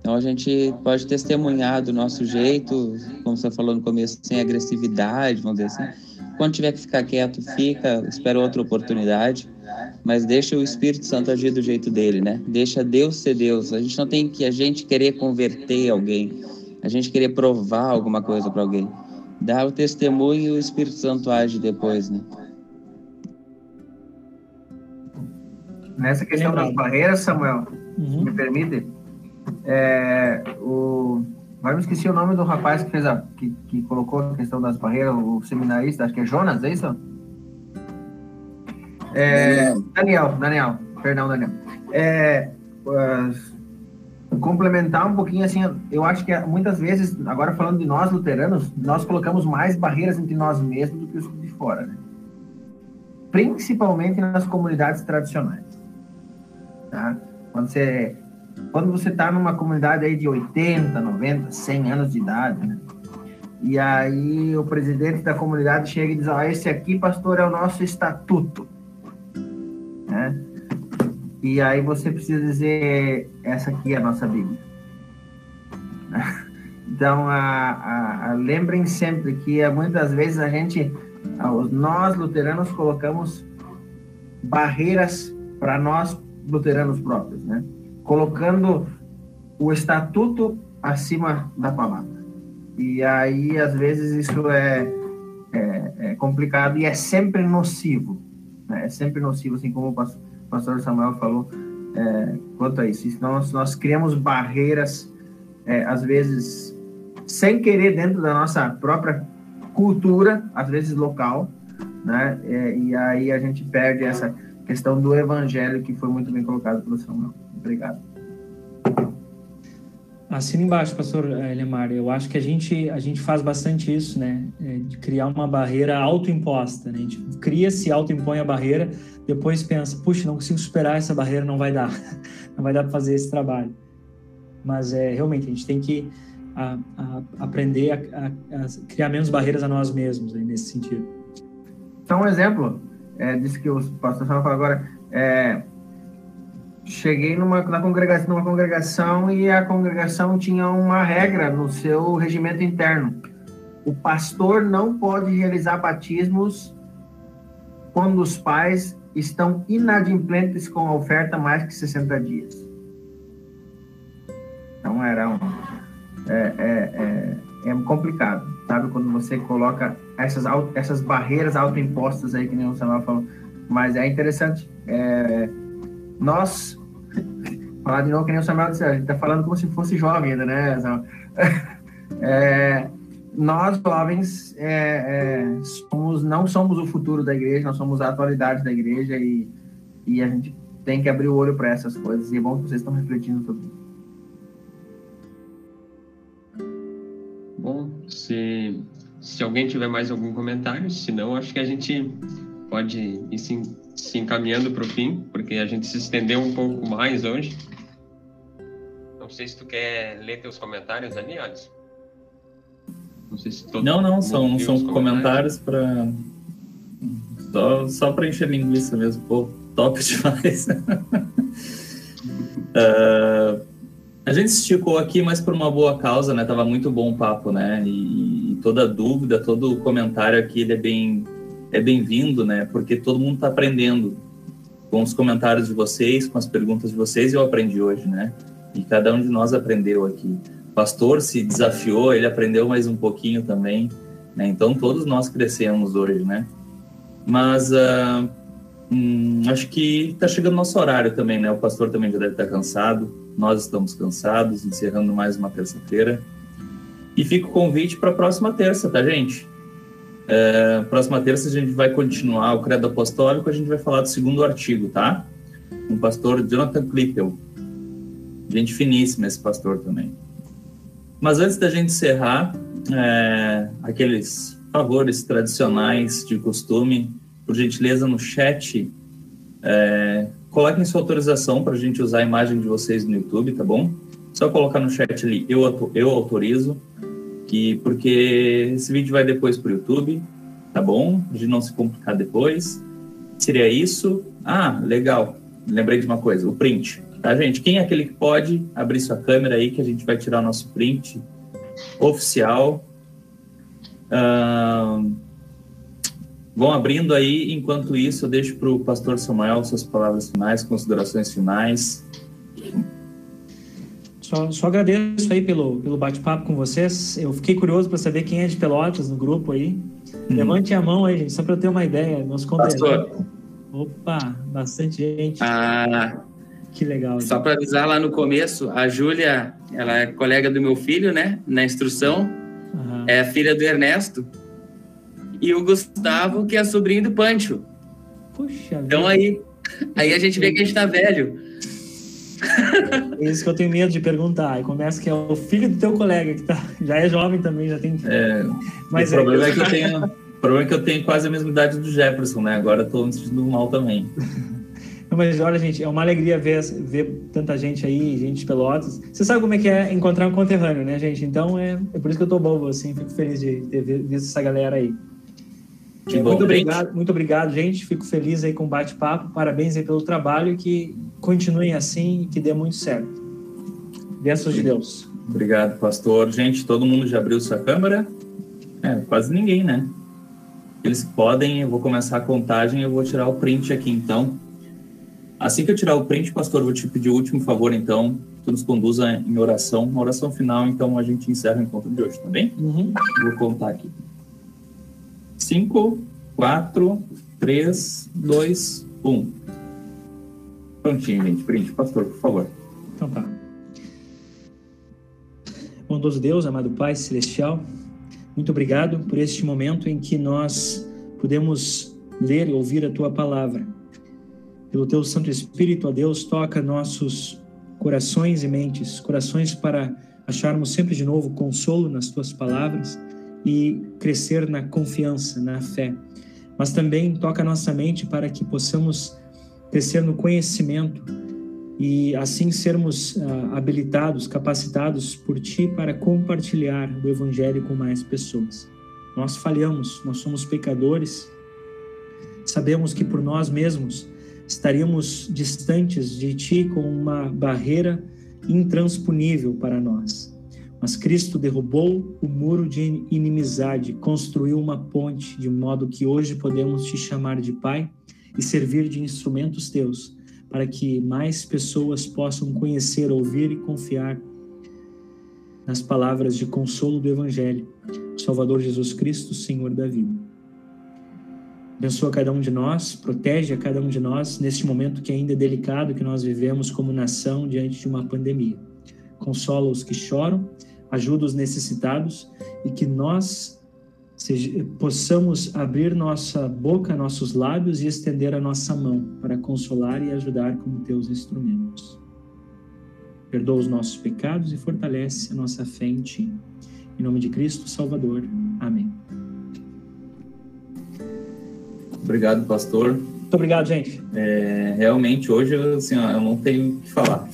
Então a gente pode testemunhar do nosso jeito, como você falou no começo, sem agressividade, vamos dizer assim quando tiver que ficar quieto, fica, espera outra oportunidade, mas deixa o Espírito Santo agir do jeito dele, né? Deixa Deus ser Deus. A gente não tem que a gente querer converter alguém, a gente querer provar alguma coisa para alguém. Dá o testemunho e o Espírito Santo age depois, né? Nessa questão das barreiras, Samuel, uhum. me permite, é, o Agora eu esqueci o nome do rapaz que fez a. que, que colocou a questão das barreiras, o seminarista, acho que é Jonas, é isso? É, Daniel, Daniel, perdão, Daniel. É, uh, complementar um pouquinho assim, eu acho que muitas vezes, agora falando de nós luteranos, nós colocamos mais barreiras entre nós mesmos do que os de fora, né? Principalmente nas comunidades tradicionais. Tá? Quando você quando você está numa comunidade aí de 80, 90, 100 anos de idade, né? E aí o presidente da comunidade chega e diz, ah, esse aqui, pastor, é o nosso estatuto. Né? E aí você precisa dizer, essa aqui é a nossa Bíblia. Então, a, a, a, lembrem sempre que é, muitas vezes a gente, nós luteranos, colocamos barreiras para nós luteranos próprios, né? Colocando o estatuto acima da palavra. E aí, às vezes, isso é, é, é complicado e é sempre nocivo. Né? É sempre nocivo, assim como o pastor Samuel falou, é, quanto a isso. Nós, nós criamos barreiras, é, às vezes, sem querer, dentro da nossa própria cultura, às vezes local, né? É, e aí a gente perde essa questão do evangelho que foi muito bem colocado pelo Samuel. Obrigado. Assina embaixo, pastor eh, Lemar. Eu acho que a gente, a gente faz bastante isso, né? É, de criar uma barreira autoimposta, né? A gente cria, se autoimpõe a barreira, depois pensa, puxa, não consigo superar essa barreira, não vai dar. Não vai dar para fazer esse trabalho. Mas é realmente, a gente tem que a, a, aprender a, a, criar menos barreiras a nós mesmos, né, nesse sentido. Então, um exemplo, é, disse que o pastor falou agora, é, cheguei numa, na congregação, numa congregação e a congregação tinha uma regra no seu regimento interno. O pastor não pode realizar batismos quando os pais estão inadimplentes com a oferta mais que 60 dias. Então era um, é, é, é, é complicado, sabe? Quando você coloca essas, essas barreiras autoimpostas aí, que nem o Samuel falou. Mas é interessante. É, nós falar de novo que nem o Samuel disse, a gente está falando como se fosse jovem ainda, né? É, nós, jovens, é, é, somos, não somos o futuro da igreja, nós somos a atualidade da igreja e, e a gente tem que abrir o olho para essas coisas. E é bom que vocês estão refletindo sobre isso. Bom, se, se alguém tiver mais algum comentário, se não, acho que a gente pode ir se, se encaminhando para o fim, porque a gente se estendeu um pouco mais hoje. Não sei se tu quer ler teus comentários ali, Alisson. Não sei se todo Não, não, são, são comentários para só, só para encher linguiça mesmo. Pô, top demais. uh, a gente esticou aqui, mas por uma boa causa, né? Tava muito bom o papo, né? E, e toda dúvida, todo comentário aqui, ele é bem é bem-vindo, né? Porque todo mundo está aprendendo com os comentários de vocês, com as perguntas de vocês, eu aprendi hoje, né? E cada um de nós aprendeu aqui. O pastor se desafiou, ele aprendeu mais um pouquinho também, né? Então todos nós crescemos hoje, né? Mas uh, hum, acho que está chegando nosso horário também, né? O pastor também já deve estar cansado, nós estamos cansados, encerrando mais uma terça-feira. E fica o convite para a próxima terça, tá, gente? É, próxima terça a gente vai continuar o credo apostólico, a gente vai falar do segundo artigo, tá? Com o pastor Jonathan Klippel. Gente finíssima esse pastor também. Mas antes da gente encerrar, é, aqueles favores tradicionais de costume, por gentileza no chat, é, coloquem sua autorização para a gente usar a imagem de vocês no YouTube, tá bom? Só colocar no chat ali, eu, eu autorizo que porque esse vídeo vai depois para o YouTube, tá bom? De não se complicar depois. Seria isso. Ah, legal. Lembrei de uma coisa, o print. Tá, gente? Quem é aquele que pode abrir sua câmera aí que a gente vai tirar o nosso print oficial? Uh, vão abrindo aí. Enquanto isso, eu deixo para o pastor Samuel suas palavras finais, considerações finais. Só, só agradeço aí pelo, pelo bate-papo com vocês. Eu fiquei curioso para saber quem é de Pelotas no grupo aí. Hum. Levante a mão aí, gente, só para eu ter uma ideia. Nos Pastor. Opa, bastante gente. Ah, que legal. Só para avisar lá no começo, a Júlia, ela é colega do meu filho, né? Na instrução. Uhum. É filha do Ernesto. E o Gustavo, que é sobrinho do Pancho. Puxa Então aí, aí a gente vê que a gente tá velho. É isso que eu tenho medo de perguntar. Aí começa que é o filho do teu colega, que tá, já é jovem também, já tem. É, Mas o é, problema é que eu tenho. O problema é que eu tenho quase a mesma idade do Jefferson, né? Agora estou me sentindo mal também. Mas olha, gente, é uma alegria ver, ver tanta gente aí, gente de Pelotas. Você sabe como é que é encontrar um conterrâneo, né, gente? Então é, é por isso que eu tô bobo, assim, fico feliz de ter visto essa galera aí. Que muito obrigado, muito obrigado, gente. Fico feliz aí com o bate-papo. Parabéns aí pelo trabalho e que continuem assim e que dê muito certo. Bênçãos de Deus. Obrigado, pastor. Gente, todo mundo já abriu sua câmera? É, quase ninguém, né? Eles podem, eu vou começar a contagem, eu vou tirar o print aqui, então. Assim que eu tirar o print, pastor, vou te pedir o último favor, então, que nos conduza em oração, uma oração final, então a gente encerra o encontro de hoje, tá bem? Uhum. Vou contar aqui. 5, 4, 3, 2, 1. Prontinho, gente. Print, pastor, por favor. Então tá. Bondoso Deus, amado Pai Celestial, muito obrigado por este momento em que nós podemos ler e ouvir a Tua palavra. Pelo Teu Santo Espírito, ó Deus, toca nossos corações e mentes, corações para acharmos sempre de novo consolo nas Tuas palavras e crescer na confiança, na fé. Mas também toca nossa mente para que possamos crescer no conhecimento e assim sermos uh, habilitados, capacitados por Ti para compartilhar o Evangelho com mais pessoas. Nós falhamos, nós somos pecadores, sabemos que por nós mesmos estaríamos distantes de Ti com uma barreira intransponível para nós. Mas Cristo derrubou o muro de inimizade, construiu uma ponte, de modo que hoje podemos te chamar de Pai e servir de instrumentos teus, para que mais pessoas possam conhecer, ouvir e confiar nas palavras de consolo do Evangelho, Salvador Jesus Cristo, Senhor da vida. Abençoa cada um de nós, protege a cada um de nós neste momento que ainda é delicado que nós vivemos como nação diante de uma pandemia. Consola os que choram, ajuda os necessitados e que nós possamos abrir nossa boca, nossos lábios e estender a nossa mão para consolar e ajudar como teus instrumentos. Perdoa os nossos pecados e fortalece a nossa fé em Ti. Em nome de Cristo Salvador. Amém. Obrigado, pastor. Muito obrigado, gente. É, realmente, hoje assim, ó, eu não tenho o que falar.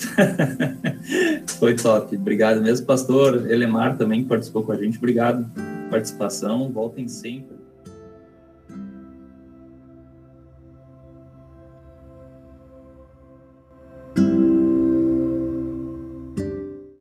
Foi top. Obrigado mesmo, pastor. Elemar também participou com a gente. Obrigado participação. Voltem sempre.